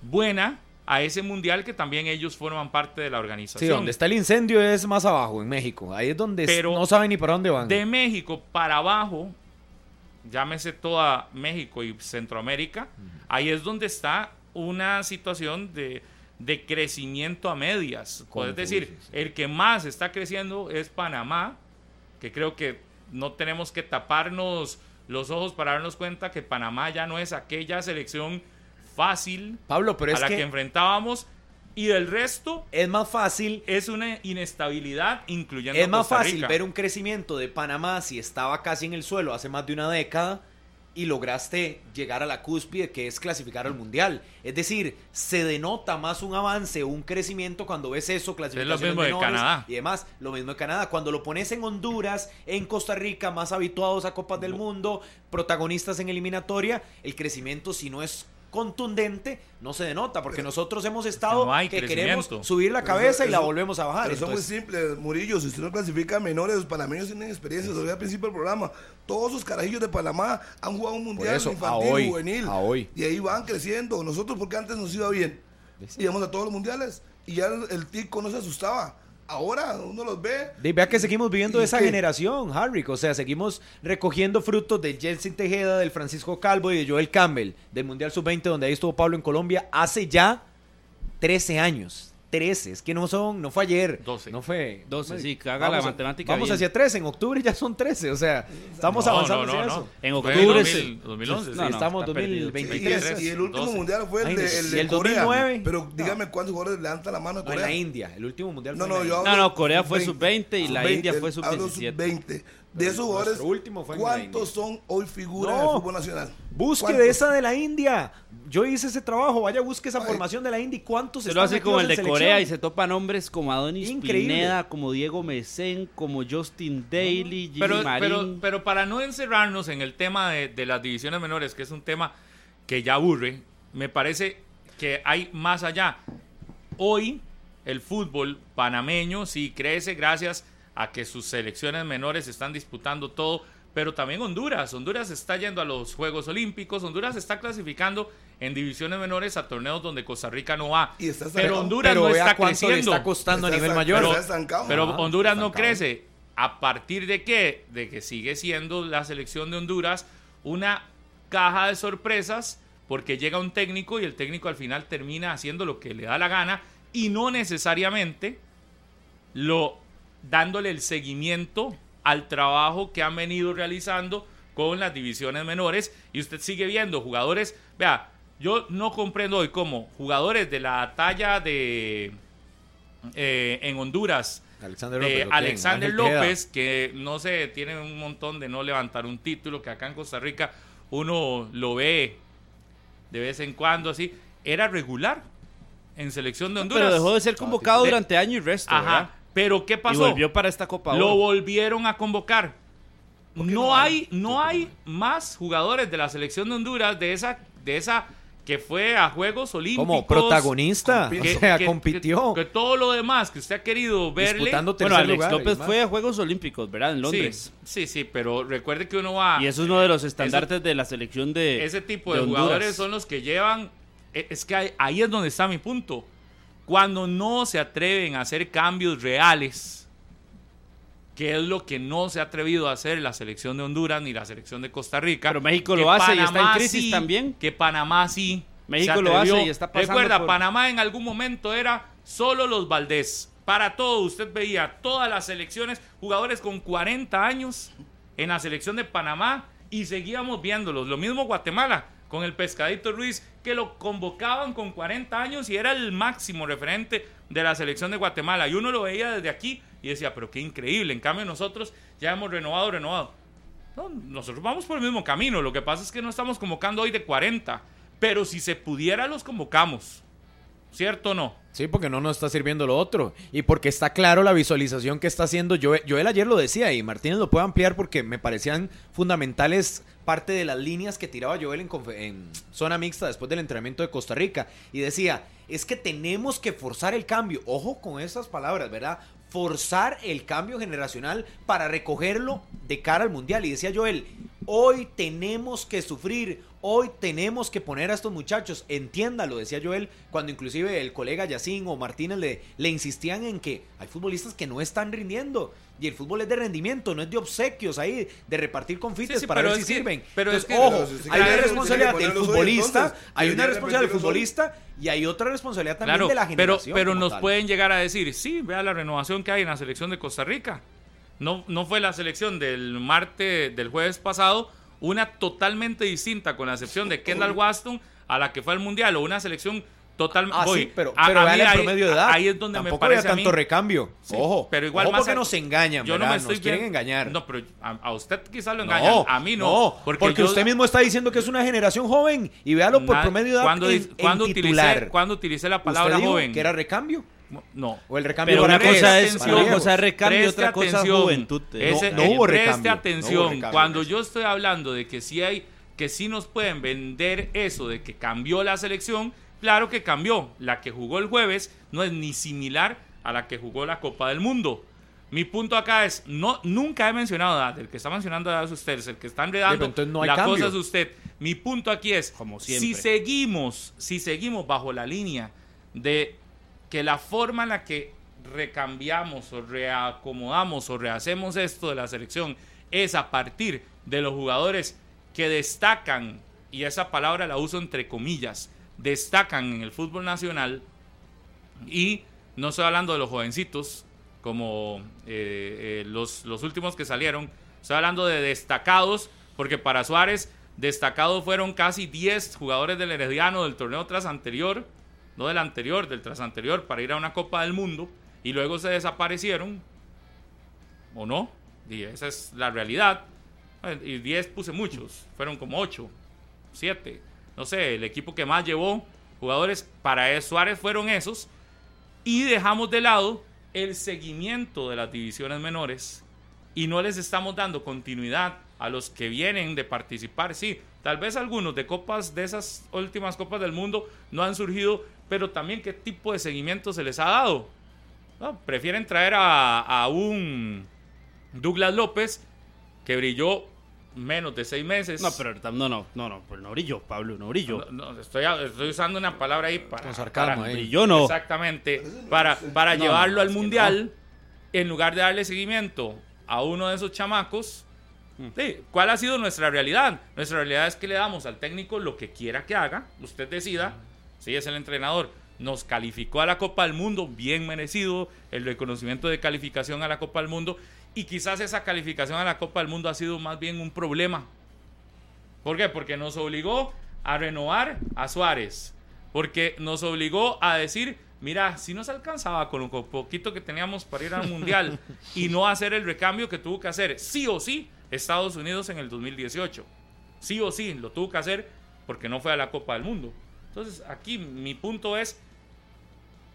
buena a ese mundial que también ellos forman parte de la organización. Sí, donde está el incendio es más abajo, en México. Ahí es donde Pero no saben ni para dónde van. De México para abajo, llámese toda México y Centroamérica, ahí es donde está una situación de, de crecimiento a medias. ¿Cómo Puedes decir, el que más está creciendo es Panamá, que creo que no tenemos que taparnos los ojos para darnos cuenta que Panamá ya no es aquella selección fácil Pablo, pero a es la que, que enfrentábamos y el resto es más fácil es una inestabilidad incluyendo Es más Costa fácil ver un crecimiento de Panamá si estaba casi en el suelo hace más de una década y lograste llegar a la cúspide que es clasificar al mundial. Es decir, se denota más un avance, un crecimiento cuando ves eso, clasificaciones mismo de Canadá. y demás. Lo mismo de Canadá. Cuando lo pones en Honduras, en Costa Rica, más habituados a Copas del Mundo, protagonistas en eliminatoria, el crecimiento si no es contundente no se denota porque nosotros hemos estado no hay que queremos subir la cabeza eso- y la eso- volvemos a bajar. Pero son muy simples, Murillo. Si usted no clasifica a menores, los panameños tienen experiencia. Lo al principio del programa. Todos sus carajillos de Panamá han jugado un mundial eso, infantil, hoy, juvenil. hoy. Y ahí van creciendo. Nosotros, porque antes nos iba bien, íbamos a todos los mundiales. Y ya el tico no se asustaba. Ahora uno los ve. Vea que seguimos viviendo ¿Y de esa generación, Harry. O sea, seguimos recogiendo frutos del Jelsin Tejeda, del Francisco Calvo y de Joel Campbell, del Mundial Sub-20, donde ahí estuvo Pablo en Colombia, hace ya 13 años. 13, es que no son, no fue ayer. 12. No fue. 12, no- sí, que haga la vamos a- matemática Vamos bien. hacia 13, en octubre ya son 13, o sea, estamos No, avanzando no, hacia no, eso. no. En octubre 2000, sí. 2011. Sí, No, no, estamos está perdido. Y, 2023. y- el último 12. mundial fue el de, el y de el Corea. 2009. Pero dígame cuántos jugadores levantan la mano a No, en Corea. la India, el último mundial No, fue no, la yo hablo No, no, Corea fue sub-20. sub-20 y la Sub-20, India fue hablo sub-17. sub-20. De esos jugadores, último fue ¿cuántos son hoy figuras No. del fútbol nacional? Busque ¿Cuántos? de esa de la India. Yo hice ese trabajo. Vaya, busque esa Ay. formación de la India y cuántos Se lo están hace como el de Corea y se topa nombres como Adonis Increíble. Pineda, como Diego Mesén, como Justin Daly, Jimmy pero, Marín. pero, pero para no encerrarnos en el tema de, de las divisiones menores, que es un tema que ya aburre, me parece que hay más allá. Hoy el fútbol panameño sí crece gracias a que sus selecciones menores están disputando todo, pero también Honduras. Honduras está yendo a los Juegos Olímpicos, Honduras está clasificando en divisiones menores a torneos donde Costa Rica no va. Y está pero estancado. Honduras Pero no está le creciendo. está costando a Está nivel estan- mayor. pero estancado. Honduras no crece. ¿A partir de qué? De que sigue siendo la selección de Honduras una caja de sorpresas porque llega un técnico y el técnico al final termina haciendo lo que le da la gana y no necesariamente lo dándole el seguimiento al trabajo que han venido realizando con las divisiones menores y usted sigue viendo jugadores, vea, yo no comprendo hoy cómo jugadores de la talla de eh, en Honduras Alexander de López. Alexander. López, que no sé, tiene un montón de no levantar un título, que acá en Costa Rica uno lo ve de vez en cuando así, era regular en selección de Honduras. Pero dejó de ser convocado De- durante año y resto. Ajá, ¿verdad? Pero ¿qué Y pasó? volvió para esta Copa Lo volvieron a convocar. No, no hay, no hay más jugadores de la selección de Honduras de esa, de esa que fue a Juegos Olímpicos. Como protagonista. compite. o sea, que- compitió. Que, que todo lo demás que usted ha querido verle. Bueno, Alex lugar, López fue a Juegos Olímpicos, ¿verdad? En Londres. Sí, sí, sí, pero recuerde que uno va. Y es uno de los estandartes de la selección de ese tipo de, jugadores son los que llevan. e- Es que ahí es donde está mi punto. Cuando no se atreven a hacer cambios reales, que es lo que no se ha atrevido a hacer la selección de Honduras ni la selección de Costa Rica. Pero México lo hace y está en crisis sí, también. Que Panamá sí. México lo hace y está pasando Recuerda, por- Panamá en algún momento era solo los Valdés. Para todo, usted veía todas las selecciones, jugadores con 40 años en la selección de Panamá y seguíamos viéndolos. Lo mismo Guatemala con el Pescadito Ruiz, que lo convocaban con 40 años y era el máximo referente de la selección de Guatemala. Y uno lo veía desde aquí y decía, pero qué increíble. En cambio nosotros ya hemos renovado, renovado. No, nosotros vamos por el mismo camino. Lo que pasa es que no estamos convocando hoy de 40. Pero si se pudiera, los convocamos. ¿Cierto o no? Sí, porque no nos está sirviendo lo otro. Y porque está claro la visualización que está haciendo Joel. Joel ayer lo decía y Martínez lo puede ampliar porque me parecían fundamentales parte de las líneas que tiraba Joel en, zona mixta después del entrenamiento de Costa Rica. Y decía, es que tenemos que forzar el cambio. Ojo con esas palabras, ¿verdad? Forzar el cambio generacional para recogerlo de cara al Mundial. Y decía Joel, Hoy tenemos que sufrir, hoy tenemos que poner a estos muchachos, entiéndalo, decía Joel, cuando inclusive el colega Yacín o Martínez le, le insistían en que hay futbolistas que no están rindiendo. Y el fútbol es de rendimiento, no es de obsequios ahí, de repartir confites Sí, sí, para pero ver si que- sirven. pero es que- ojo, Pero si hay una responsabilidad del futbolista, entonces. hay una responsabilidad del futbolista y hay otra responsabilidad también Claro, de la pero, generación. pero como nos tal. pueden llegar a decir, sí, vea la renovación que hay en la selección de Costa Rica. No, no fue la selección del martes, del jueves pasado, una totalmente distinta, con la excepción de Kendall Waston, a la que fue al Mundial, o una selección totalmente... Ah, sí, pero, pero el promedio de edad. Ahí es donde Tampoco me parece había a mí- tanto recambio. Sí, Ojo, pero igual ojo más porque a- nos engañan, Yo no me estoy nos quieren bien- engañar. No, pero a, a usted quizás lo No, engañan, a mí no. porque, yo- usted mismo está diciendo que es una generación joven y véalo por na- promedio de edad cuando, en, cuando titular. utilicé, cuando utilicé la ¿Usted palabra dijo joven. que era recambio? No. O el recambio Pero para una cosa es, una cosa es recambio otra cosa es atención. juventud. Ese- No- no hubo preste recambio, no hubo atención. recambio Cuando yo estoy hablando de que sí hay, que sí nos pueden vender eso de que cambió la selección, claro que cambió. La que jugó el jueves no es ni similar a la que jugó la Copa del Mundo. Mi punto acá es, no, nunca he mencionado edad, el que está mencionando edad es usted, es el que está enredando pero entonces no hay la cambio. cosa es usted. Mi punto aquí es, Como si seguimos, si seguimos bajo la línea de que la forma en la que recambiamos o reacomodamos o rehacemos esto de la selección es a partir de los jugadores que destacan, y esa palabra la uso entre comillas, destacan en el fútbol nacional, y no estoy hablando de los jovencitos, como eh, eh, los, los últimos que salieron, estoy hablando de destacados, porque para Suárez destacados fueron casi 10 jugadores del Herediano del torneo tras anterior, no del anterior, del tras anterior, para ir a una Copa del Mundo, y luego se desaparecieron, o no, y esa es la realidad. Y 10 puse muchos, fueron como 8, 7, no sé, el equipo que más llevó jugadores para e- Suárez fueron esos, y dejamos de lado el seguimiento de las divisiones menores y no les estamos dando continuidad a los que vienen de participar. Sí, tal vez algunos de copas de esas últimas copas del mundo no han surgido, pero también qué tipo de seguimiento se les ha dado. No, prefieren traer a, a un Douglas López que brilló menos de seis meses. No, pero no, no, no, no, pero no brilló, Pablo, no brilló. No, no, estoy, estoy usando una palabra ahí para. Con sarcasmo, para- ahí. Brilló no. Exactamente. Para, para No, llevarlo no, al mundial, en lugar de darle seguimiento a uno de esos chamacos. Mm. sí, ¿Cuál ha sido nuestra realidad? Nuestra realidad es que le damos al técnico lo que quiera que haga. Usted decida. Si es el entrenador. Nos calificó a la Copa del Mundo, bien merecido el reconocimiento de calificación a la Copa del Mundo. Y quizás esa calificación a la Copa del Mundo ha sido más bien un problema ¿Por qué? Porque nos obligó a renovar a Suárez. Porque nos obligó a decir, mira, si nos alcanzaba con lo poquito que teníamos para ir al Mundial y no hacer el recambio que tuvo que hacer, sí o sí, Estados Unidos en el 2018. Sí o sí, lo tuvo que hacer porque no fue a la Copa del Mundo. Entonces, aquí mi punto es,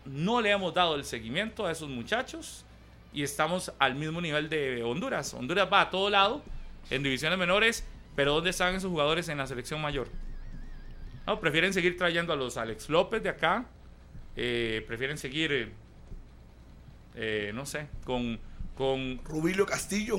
no le hemos dado el seguimiento a esos muchachos y estamos al mismo nivel de Honduras. Honduras va a todo lado en divisiones menores, pero ¿dónde están esos jugadores en la selección mayor? No, prefieren seguir trayendo a los Alex López de acá, eh, prefieren seguir, eh, eh, no sé, con, con, Rubilio Castillo.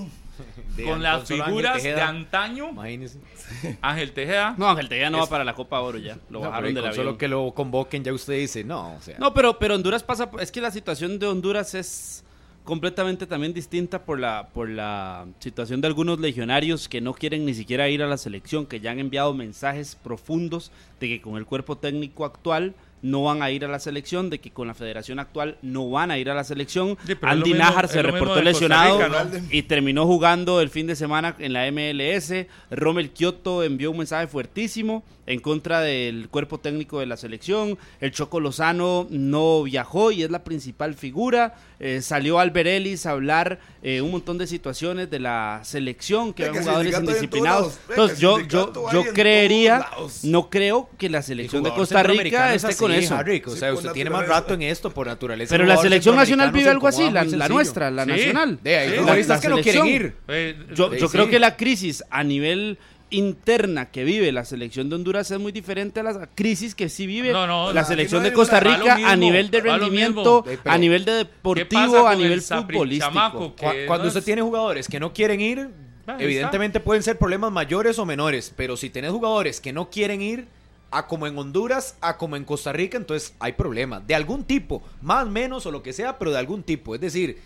De con las figuras de antaño. Ángel Tejeda. No, Ángel Tejeda no Es- va para la Copa Oro ya. Lo No, bajaron del con solo que lo convoquen ya usted dice, no, o sea. No, pero, pero Honduras pasa, es que la situación de Honduras es completamente también distinta por la, por la situación de algunos legionarios que no quieren ni siquiera ir a la selección, que ya han enviado mensajes profundos de que con el cuerpo técnico actual no van a ir a la selección, de que con la federación actual no van a ir a la selección. Sí, Andy mismo- es se reportó lesionado Rica, ¿no? y terminó jugando el fin de semana en la MLS. Rommel Kioto envió un mensaje fuertísimo en contra del cuerpo técnico de la selección. El Choco Lozano no viajó y es la principal figura. Eh, salió Albert Ellis a hablar eh, un montón de situaciones de la selección, que eran jugadores en indisciplinados. Entonces yo, yo, yo creería, no creo que la El selección de Costa Rica es esté con eso. Harry, o sea, usted tiene más rato en esto por naturaleza. Pero El la selección nacional vive algo así, la, nuestra, la Sí. nacional. De ahí, Sí. La- que no quieren ir. Eh, Yo, yo sí. creo que la crisis a nivel interna que vive la selección de Honduras es muy diferente a la crisis que sí vive No, no, la selección no de Costa Rica a nivel de rendimiento, a nivel de ¿Qué pasa deportivo, a nivel futbolístico. chamaco Cuando no usted es- tiene jugadores que no quieren ir, Ahí Evidentemente pueden ser problemas mayores o menores, pero si tenés jugadores que no quieren ir a como en Honduras, a como en Costa Rica, entonces hay problemas de algún tipo, más, menos o lo que sea, pero de algún tipo. Es decir,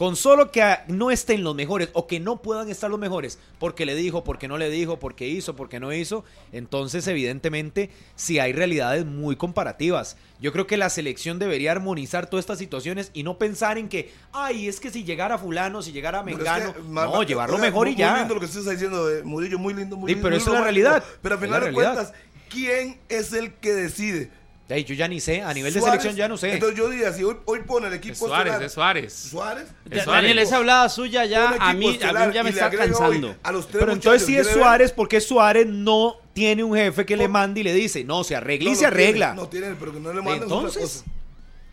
con solo que no estén los mejores o que no puedan estar los mejores, porque le dijo, porque no le dijo, porque hizo, porque no hizo, entonces evidentemente sí hay realidades muy comparativas. Yo creo que la selección debería armonizar todas estas situaciones y no pensar en que, ay, es que si llegara fulano, si llegara es Mengano, que, no, llevarlo oiga, mejor y ya. Muy lindo lo que usted está diciendo, eh, Murillo, muy lindo, muy Sí, lindo. pero muy eso es la realidad. Pero al final de cuentas, ¿quién es el que decide? Yo ya ni sé, a nivel de Suárez. selección ya no sé. Entonces yo diría, si hoy, hoy pone el Es equipo Suárez, estelar, es Suárez. Suárez. Es Da- Suárez. Daniel, esa hablada suya ya a mí, a estelar mí ya me está cansando. A los tres Pero entonces si es. Suárez, porque Suárez no tiene un jefe que le mande y le dice, no, se arregla No, y no se arregla. tiene, no tiene, pero que no le otra Entonces,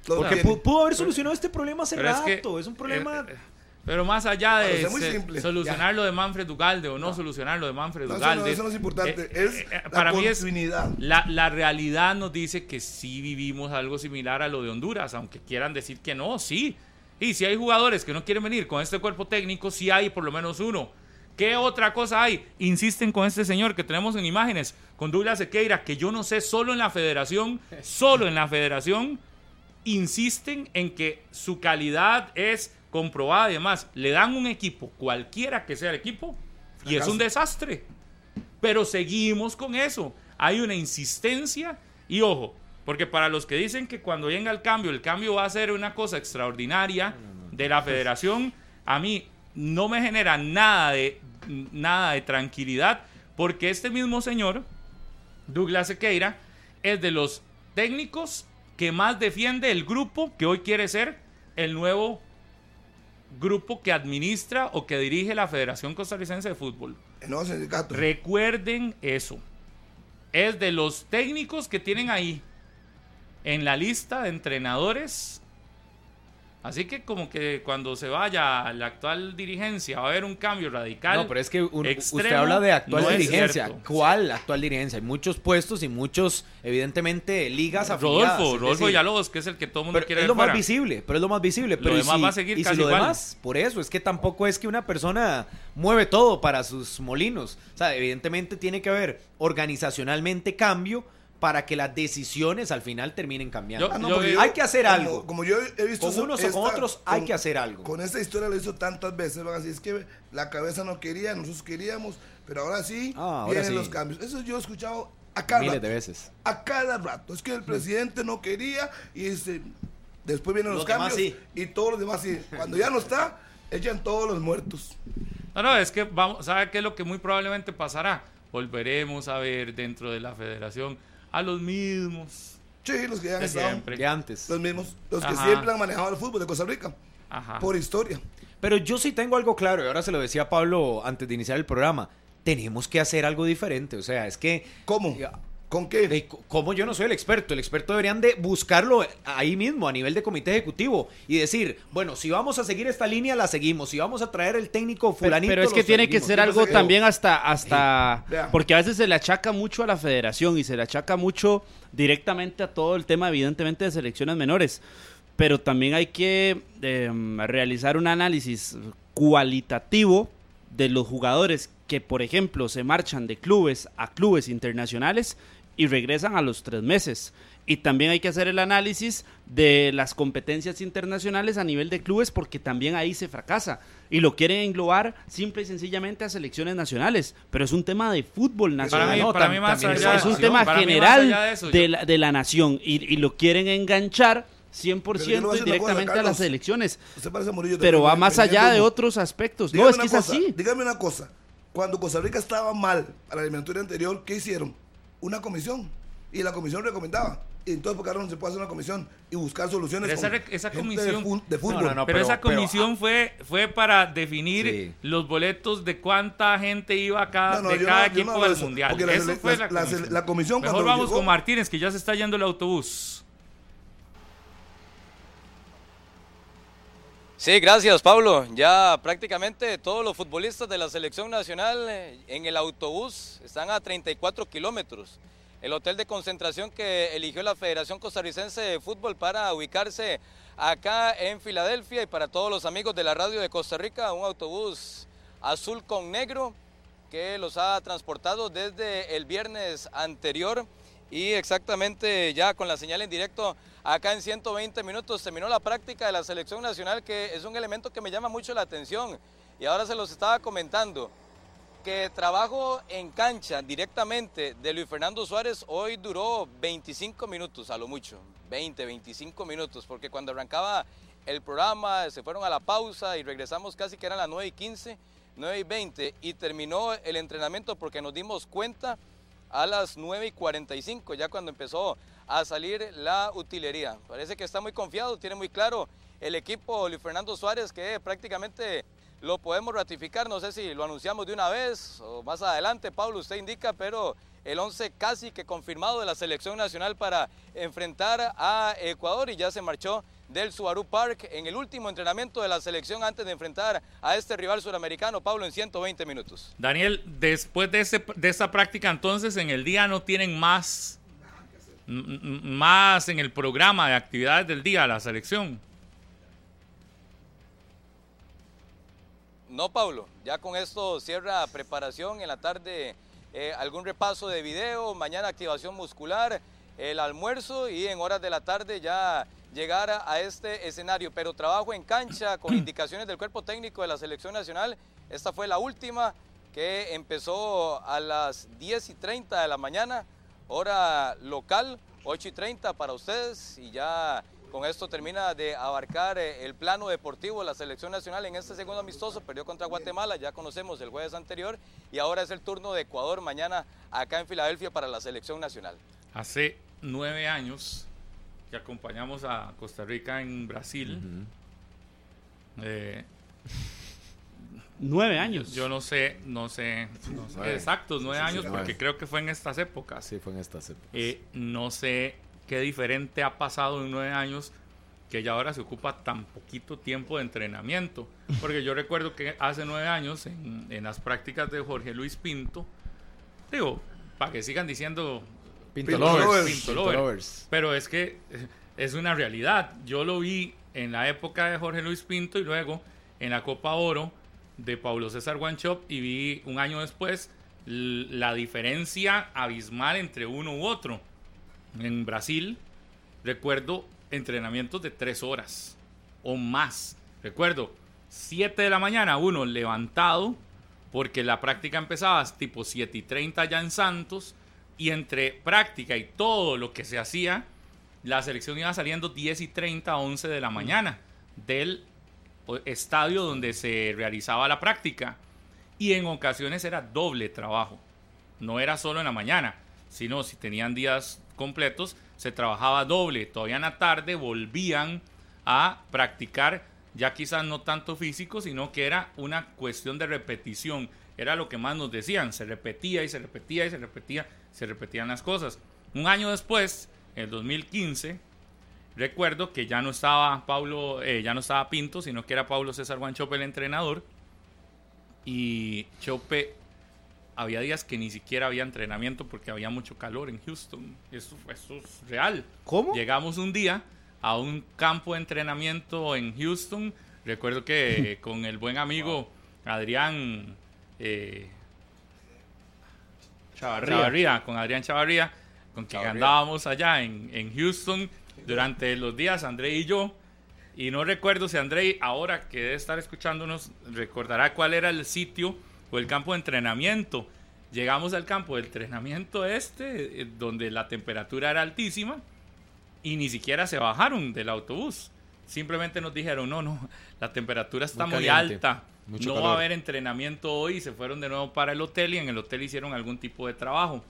porque pudo haber solucionado este problema hace Pero es rato. que, es, un problema... eh, eh, pero más allá de se- simple. solucionar lo de Manfred Ugalde o no, solucionar lo de Manfred No, eso no, eso no es importante. eh, es eh, la para mí es la, la realidad nos dice que sí vivimos algo similar a lo de Honduras, aunque quieran decir que no, sí. Y si hay jugadores que no quieren venir con este cuerpo técnico, sí hay por lo menos uno. ¿Qué otra cosa hay? Insisten con este señor que tenemos en imágenes, con Douglas Sequeira, que yo no sé, solo en la federación, solo en la federación, insisten en que su calidad es comprobada y demás. Le dan un equipo, cualquiera que sea el equipo, y es un desastre. Pero seguimos con eso. Hay una insistencia y ojo, porque para los que dicen que cuando venga el cambio, el cambio va a ser una cosa extraordinaria de la federación, a mí no me genera nada de, nada de tranquilidad, porque este mismo señor, Douglas Sequeira, es de los técnicos que más defiende el grupo que hoy quiere ser el nuevo grupo que administra o que dirige la Federación Costarricense de Fútbol. El nuevo sindicato. Recuerden eso. Es de los técnicos que tienen ahí en la lista de entrenadores. Así que como que cuando se vaya la actual dirigencia va a haber un cambio radical. No, pero es que un- usted extremo, habla de actual no dirigencia. ¿Cuál actual dirigencia? Hay muchos puestos y muchos, evidentemente, ligas afiliadas. Rodolfo, Rodolfo decir, Villalobos, que es el que todo el mundo Pero quiere es lo más visible, pero es lo más visible. Pero demás si- va a seguir y si casi lo igual. demás, por eso, es que tampoco es que una persona mueve todo para sus molinos. O sea, evidentemente tiene que haber organizacionalmente cambio para que las decisiones al final terminen cambiando. Yo- Ah, no, yo- porque hay que hacer como- algo. Como yo he visto. Con unos o con otros hay que hacer algo. Con esta historia lo hizo tantas veces. van así es que la cabeza no quería, nosotros queríamos, pero ahora sí Ah, ahora vienen sí. los cambios. Eso yo he escuchado a cada Miles rato. de veces. A cada rato. Es que el presidente no quería y este, después vienen los, Los cambios sí. y todos los demás sí. Cuando ya no está, echan todos los muertos. No, no, es que vamos, ¿sabe qué es lo que muy probablemente pasará? Volveremos a ver dentro de la federación a los mismos Sí, los que ya han de estado. siempre. De antes. Los mismos. Los que Ajá. siempre han manejado el fútbol de Costa Rica. Ajá. Por historia. Pero yo sí tengo algo claro, y ahora se lo decía a Pablo antes de iniciar el programa. Tenemos que hacer algo diferente. O sea, es que. ¿Cómo? ¿Con qué? de- como yo no soy el experto, el experto deberían de buscarlo ahí mismo, a nivel de comité ejecutivo, y decir, bueno, si vamos a seguir esta línea, la seguimos. Si vamos a traer el técnico Pero, fulanito. pero es que tiene que ser algo también hasta, hasta, porque a veces se le achaca mucho a la federación y se le achaca mucho directamente a todo el tema, evidentemente, de selecciones menores. Pero también hay que eh, realizar un análisis cualitativo de los jugadores que, por ejemplo, se marchan de clubes a clubes internacionales y regresan a los tres meses. Y también hay que hacer el análisis de las competencias internacionales a nivel de clubes porque también ahí se fracasa. Y lo quieren englobar simple y sencillamente a selecciones nacionales. Pero es un tema de fútbol Para nacional. mí, no, para tam- mí más también allá es de un tema general de eso, de, yo- la, de la nación. Y, y lo quieren enganchar 100% Pero yo le voy a decir una directamente cosa, a las Murillo. Pero va más allá de otros aspectos. No, Dígame es que una es cosa, así. Dígame una cosa. Cuando Costa Rica estaba mal a la eliminatoria anterior, ¿qué hicieron? Una comisión. Y la comisión recomendaba. Y entonces, ¿por qué ahora no se puede hacer una comisión y buscar soluciones? Pero esa esa gente comisión- de, fútbol? No, no, no, pero, pero- esa comisión fue, fue para definir Sí. los boletos de cuánta gente iba a cada, No, no, de cada equipo del eso, mundial. porque la Eso sele- fue la- la, la comisión. la Mejor cuando vamos llegó- con Martínez, que ya se está yendo el autobús. Sí, gracias Pablo. Ya prácticamente todos los futbolistas de la selección nacional eh, en el autobús están a 34 kilómetros. El hotel de concentración que eligió la Federación Costarricense de Fútbol para ubicarse acá en Filadelfia y para todos los amigos de la radio de Costa Rica, un autobús azul con negro que los ha transportado desde el viernes anterior y exactamente ya con la señal en directo acá en 120 minutos terminó la práctica de la selección nacional que es un elemento que me llama mucho la atención. Y ahora se los estaba comentando que trabajo en cancha directamente de Luis Fernando Suárez hoy duró 25 minutos a lo mucho, 20, 25 minutos, porque cuando arrancaba el programa se fueron a la pausa y regresamos casi que eran las 9 y 15, 9 y 20 y terminó el entrenamiento porque nos dimos cuenta a las 9 y 45, ya cuando empezó a salir la utilería. Parece que está muy confiado, tiene muy claro el equipo Luis Fernando Suárez que prácticamente lo podemos ratificar, no sé si lo anunciamos de una vez o más adelante, Pablo, usted indica, pero el 11 casi que confirmado de la selección nacional para enfrentar a Ecuador y ya se marchó del Subaru Park en el último entrenamiento de la selección antes de enfrentar a este rival suramericano, Pablo, en 120 minutos. Daniel, después de, ese, de esa práctica, entonces en el día no tienen más, más en el programa de actividades del día la selección. No, Pablo, ya con esto cierra preparación en la tarde, eh, algún repaso de video, mañana activación muscular, el almuerzo y en horas de la tarde ya llegar a este escenario. Pero trabajo en cancha con indicaciones del cuerpo técnico de la selección nacional. Esta fue la última que empezó a las 10 y 30 de la mañana, hora local, 8 y 30 para ustedes y ya con esto termina de abarcar eh, el plano deportivo de la selección nacional en este segundo amistoso. Perdió contra Guatemala, ya conocemos el jueves anterior. Y ahora es el turno de Ecuador mañana acá en Filadelfia para la selección nacional. Hace nueve años que acompañamos a Costa Rica en Brasil. Eh, nueve años. Yo no sé, no sé, no sé exactos nueve años porque creo que fue en estas épocas. Sí, fue en estas épocas. Eh, no sé qué diferente ha pasado en nueve años que ya ahora se ocupa tan poquito tiempo de entrenamiento. Porque yo recuerdo que hace nueve años, en, las prácticas de Jorge Luis Pinto, digo, para que sigan diciendo Pinto, lovers, pero es que es una realidad. Yo lo vi en la época de Jorge Luis Pinto y luego en la Copa Oro de Pablo César Guanchop y vi un año después la diferencia abismal entre uno u otro. En Brasil, recuerdo entrenamientos de tres horas o más. Recuerdo, 7 de la mañana, uno levantado, porque la práctica empezaba tipo 7 y 30 ya en Santos, y entre práctica y todo lo que se hacía, la selección iba saliendo 10 y 30 11 de la mañana del estadio donde se realizaba la práctica. Y en ocasiones era doble trabajo. No era solo en la mañana, sino si tenían días completos, se trabajaba doble. Todavía en la tarde volvían a practicar, ya quizás no tanto físico, sino que era una cuestión de repetición. Era lo que más nos decían, se repetía y se repetía y se repetía, se repetían las cosas. Un año después, en el 2015, recuerdo que ya no estaba Pablo, eh, ya no estaba Pinto, sino que era Pablo César Chope el entrenador. Y Chope había días que ni siquiera había entrenamiento porque había mucho calor en Houston. Eso, eso es real. ¿Cómo? Llegamos un día a un campo de entrenamiento en Houston. Recuerdo que con el buen amigo Adrián eh, Chavarría. con Adrián Chavarría, con quien andábamos allá en, en Houston durante los días, André y yo. Y no recuerdo si André, ahora que debe estar escuchándonos, recordará cuál era el sitio o el campo de entrenamiento. Llegamos al campo de entrenamiento este, eh, donde la temperatura era altísima y ni siquiera se bajaron del autobús. Simplemente nos dijeron, no, no, la temperatura está muy, alta, no va a haber entrenamiento hoy se fueron de nuevo para el hotel y en el hotel hicieron algún tipo de trabajo.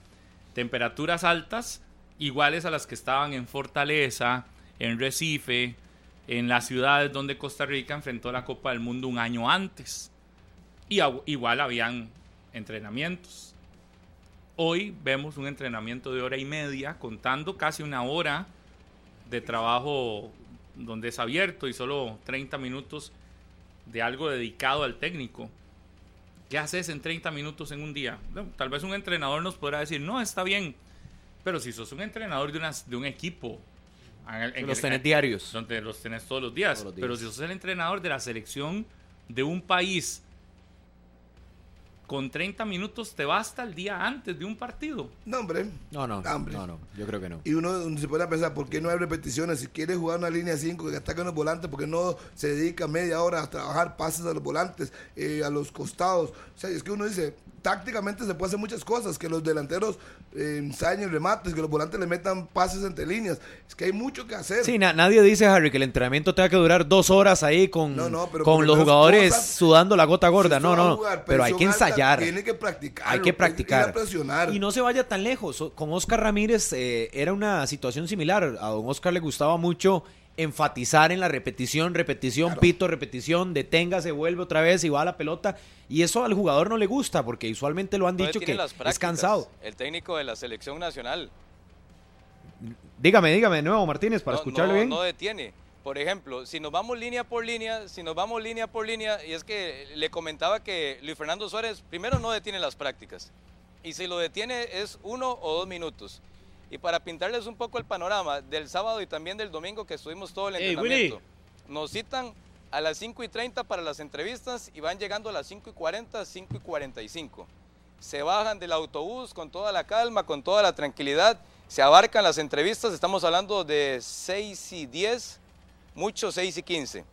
Temperaturas altas iguales a las que estaban en Fortaleza, en Recife, en las ciudades donde Costa Rica enfrentó la Copa del Mundo un año antes. Y igual habían entrenamientos. Hoy vemos un entrenamiento de hora y media, contando casi una hora de trabajo donde es abierto y solo 30 minutos de algo dedicado al técnico. ¿Qué haces en 30 minutos en un día? tal vez un entrenador nos podrá decir, no, está bien, pero si sos un entrenador de, de un equipo, en, los tenés diarios. Donde los tenés todos los días. Pero si sos el entrenador de la selección de un país con 30 minutos te basta el día antes de un partido. No, hombre. No, no, Hambre. no, no, yo creo que no. Y uno, uno se pone a pensar, ¿por qué no hay repeticiones? Si quiere jugar una línea 5 que ataque a los volantes, ¿por qué no se dedica media hora a trabajar pases a los volantes, eh, a los costados? O sea, es que uno dice, tácticamente se puede hacer muchas cosas, que los delanteros eh, ensayen remates, que los volantes le metan pases entre líneas. Es que hay mucho que hacer. Sí, na- nadie dice, Harry, que el entrenamiento tenga que durar dos horas ahí con, No, con los jugadores cosas- sudando la gota gorda. No, no, jugar pero hay que ensayar. tiene que practicar. Hay que practicar. presionar. Y no se vaya tan lejos. Con Oscar Ramírez eh, era una situación similar. A don Oscar le gustaba mucho enfatizar en la repetición, repetición, Claro. pito, repetición, deténgase, vuelve otra vez y va a la pelota. Y eso al jugador no le gusta porque usualmente lo han dicho que es cansado. El técnico de la selección nacional. Dígame, dígame de nuevo, Martínez, para no, no- bien. No detiene. Por ejemplo, si nos vamos línea por línea, si nos vamos línea por línea, y es que le comentaba que Luis Fernando Suárez primero no detiene las prácticas. Y si lo detiene es uno o dos minutos. Y para pintarles un poco el panorama del sábado y también del domingo que estuvimos todo el entrenamiento, nos citan a las 5 y 30 para las entrevistas y van llegando a las 5 y 40, 5 y 45. Se bajan del autobús con toda la calma, con toda la tranquilidad, se abarcan las entrevistas, estamos hablando de 6 y 10, mucho 6 y 15.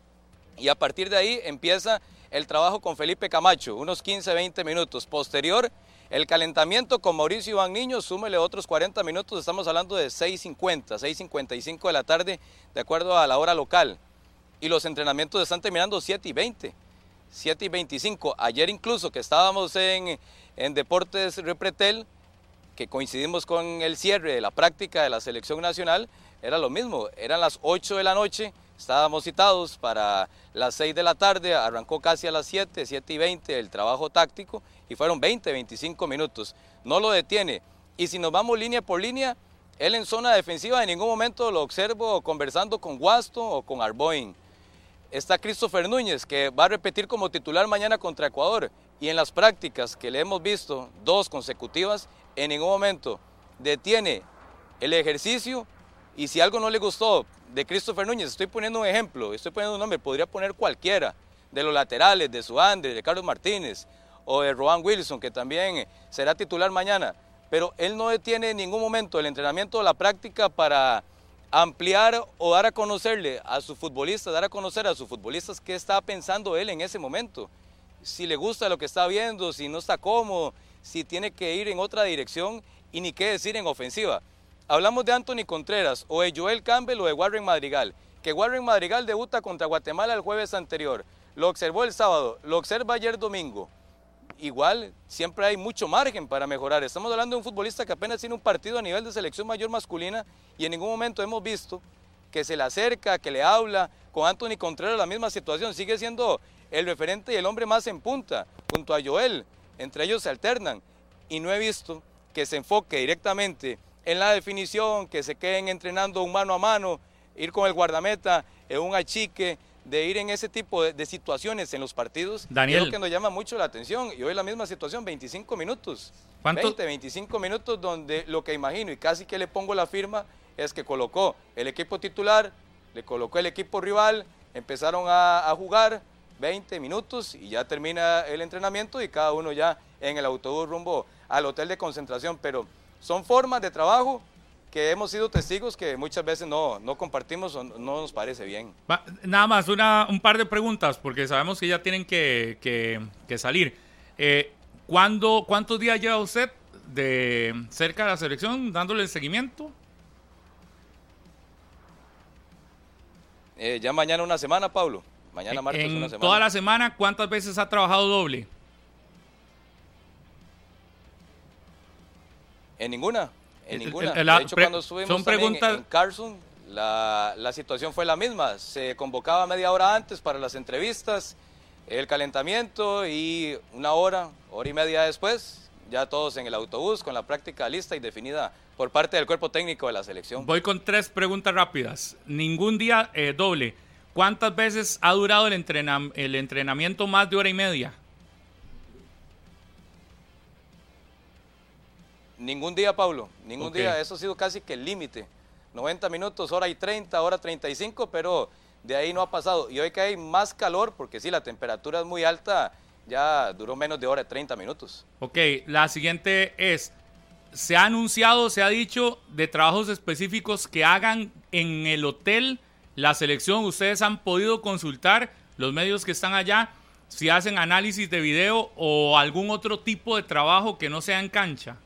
Y a partir de ahí empieza el trabajo con Felipe Camacho, unos 15, 20 minutos. Posterior, el calentamiento con Mauricio Iván Niño, súmele otros 40 minutos, estamos hablando de 6.50, 6.55 de la tarde, de acuerdo a la hora local. Y los entrenamientos están terminando 7 y 20, 7 y 25. Ayer incluso que estábamos en, en Deportes Repretel, que coincidimos con el cierre de la práctica de la selección nacional, era lo mismo, eran las 8 de la noche, estábamos citados para las 6 de la tarde, arrancó casi a las 7, 7 y 20 el trabajo táctico y fueron 20, 25 minutos, no lo detiene. Y si nos vamos línea por línea, él en zona defensiva en ningún momento lo observo conversando con Guasto o con Arboin. Está Christopher Núñez, que va a repetir como titular mañana contra Ecuador. Y en las prácticas que le hemos visto, dos consecutivas, en ningún momento detiene el ejercicio. Y si algo no le gustó de Christopher Núñez, estoy poniendo un ejemplo, estoy poniendo un nombre, podría poner cualquiera, de los laterales, de Suandre, de Carlos Martínez o de Rohan Wilson, que también será titular mañana. Pero él no detiene en ningún momento el entrenamiento o la práctica para ampliar o dar a conocerle a sus futbolistas, dar a conocer a sus futbolistas qué está pensando él en ese momento. Si le gusta lo que está viendo, si no está cómodo, si tiene que ir en otra dirección y ni qué decir en ofensiva. Hablamos de Anthony Contreras o de Joel Campbell o de Warren Madrigal. Que Warren Madrigal debuta contra Guatemala el jueves anterior. Lo observó el sábado, lo observa ayer domingo igual siempre hay mucho margen para mejorar. Estamos hablando de un futbolista que apenas tiene un partido a nivel de selección mayor masculina y en ningún momento hemos visto que se le acerca, que le habla. Con Anthony Contreras la misma situación, sigue siendo el referente y el hombre más en punta, junto a Joel. Entre ellos se alternan y no he visto que se enfoque directamente en la definición, que se queden entrenando un mano a mano, ir con el guardameta en un achique, de ir en ese tipo de, de situaciones en los partidos, Daniel. es lo que nos llama mucho la atención. Y hoy la misma situación, 25 minutos. ¿Cuánto? 20, 25 minutos donde lo que imagino y casi que le pongo la firma es que colocó el equipo titular, le colocó el equipo rival, empezaron a, a jugar 20 minutos y ya termina el entrenamiento y cada uno ya en el autobús rumbo al hotel de concentración. Pero son formas de trabajo que hemos sido testigos que muchas veces no, no compartimos o no nos parece bien. Va, nada más, una, un par de preguntas, porque sabemos que ya tienen que, que- que salir. Eh, ¿cuándo- ¿Cuántos días lleva usted de cerca de la selección dándole el seguimiento? Eh, ya mañana una semana, Pablo. Mañana martes en una semana. toda la semana, ¿cuántas veces ha trabajado doble? En ninguna, en ninguna. el- el- la- de hecho, cuando estuvimos son preguntas- en Carson, la, la situación fue la misma. Se convocaba media hora antes para las entrevistas, el calentamiento y una hora, hora y media después, ya todos en el autobús con la práctica lista y definida por parte del cuerpo técnico de la selección. Voy con tres preguntas rápidas. Ningún día eh, doble. ¿Cuántas veces ha durado el, entrena- el entrenamiento más de hora y media? Ningún día, Pablo, ningún día. Eso ha sido casi que el límite. 90 minutos, hora y 30, hora 35, pero de ahí no ha pasado. Y hoy que hay más calor, porque sí, la temperatura es muy alta, ya duró menos de hora, 30 minutos. Ok, la siguiente es, se ha anunciado, se ha dicho de trabajos específicos que hagan en el hotel la selección. Ustedes han podido consultar los medios que están allá si hacen análisis de video o algún otro tipo de trabajo que no sea en cancha.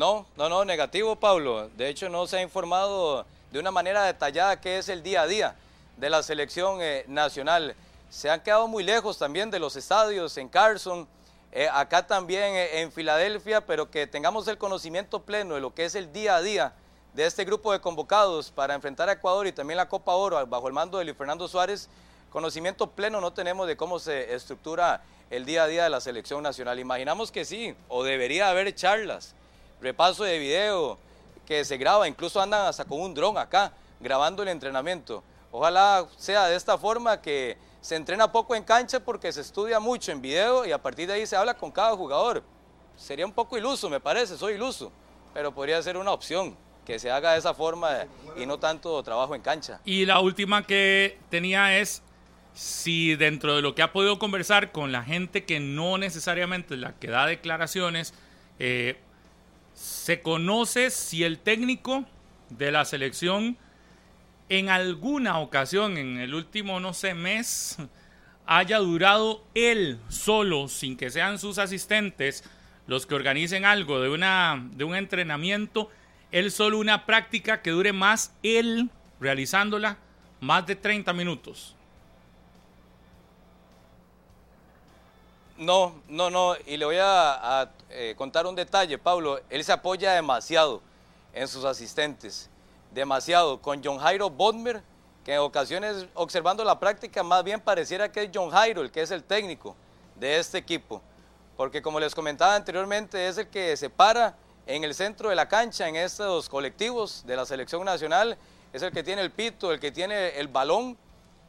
No, no, no, negativo, Pablo. De hecho, no se ha informado de una manera detallada qué es el día a día de la selección eh, nacional. Se han quedado muy lejos también de los estadios en Carson, eh, acá también eh, en Filadelfia, pero que tengamos el conocimiento pleno de lo que es el día a día de este grupo de convocados para enfrentar a Ecuador y también la Copa Oro bajo el mando de Luis Fernando Suárez, conocimiento pleno no tenemos de cómo se estructura el día a día de la selección nacional. Imaginamos que sí, o debería haber charlas, repaso de video que se graba, incluso andan hasta con un dron acá grabando el entrenamiento. Ojalá sea de esta forma que se entrena poco en cancha porque se estudia mucho en video y a partir de ahí se habla con cada jugador. Sería un poco iluso, me parece, soy iluso, pero podría ser una opción que se haga de esa forma y no tanto trabajo en cancha. Y la última que tenía es si dentro de lo que ha podido conversar con la gente que no necesariamente la que da declaraciones, eh, se conoce si el técnico de la selección en alguna ocasión, en el último, no sé, mes, haya durado él solo, sin que sean sus asistentes los que organicen algo de, una, de un entrenamiento, él solo una práctica que dure más él realizándola más de 30 minutos. No, no, no, y le voy a, eh, contar un detalle, Pablo. Él se apoya demasiado en sus asistentes, demasiado. Con John Jairo Bodmer, que en ocasiones, observando la práctica, más bien pareciera que es John Jairo el que es el técnico de este equipo. Porque como les comentaba anteriormente, es el que se para en el centro de la cancha, en estos colectivos de la selección nacional, es el que tiene el pito, el que tiene el balón.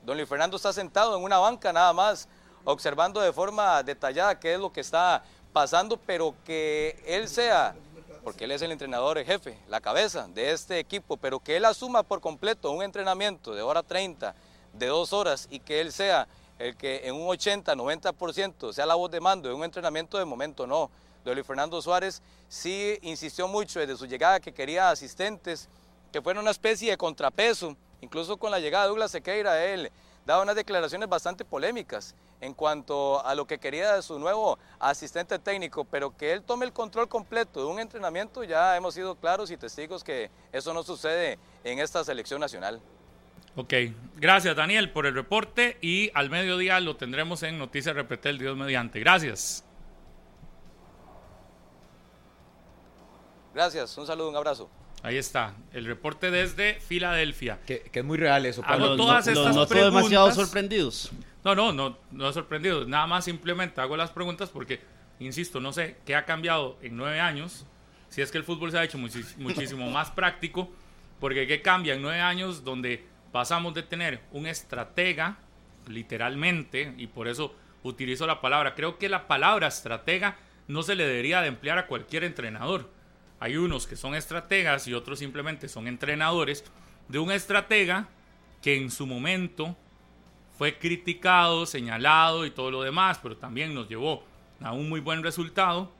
Don Luis Fernando está sentado en una banca nada más observando de forma detallada qué es lo que está pasando, pero que él sea, porque él es el entrenador el jefe, la cabeza de este equipo, pero que él asuma por completo un entrenamiento de hora 30, de dos horas, y que él sea el que en un 80, 90% sea la voz de mando de un entrenamiento de momento no. Luis Fernando Suárez sí insistió mucho desde su llegada que quería asistentes, que fueran una especie de contrapeso, incluso con la llegada de Douglas Sequeira, él daba unas declaraciones bastante polémicas en cuanto a lo que quería de su nuevo asistente técnico, pero que él tome el control completo de un entrenamiento, ya hemos sido claros y testigos que eso no sucede en esta selección nacional. Ok, gracias Daniel por el reporte y al mediodía lo tendremos en Noticias Repetel, Dios mediante. Gracias. Gracias, un saludo, un abrazo. Ahí está, el reporte desde Filadelfia. Que, es muy real eso. Hago Los- todas los- estas los noto preguntas. demasiado sorprendidos. No, no, no, no he sorprendido. Nada más simplemente hago las preguntas porque, insisto, no sé qué ha cambiado en nueve años. Si es que el fútbol se ha hecho muchis- muchísimo más práctico. Porque qué cambia en nueve años donde pasamos de tener un estratega, literalmente, y por eso utilizo la palabra. Creo que la palabra estratega no se le debería de emplear a cualquier entrenador. Hay unos que son estrategas y otros simplemente son entrenadores de un estratega que en su momento fue criticado, señalado y todo lo demás, pero también nos llevó a un muy buen resultado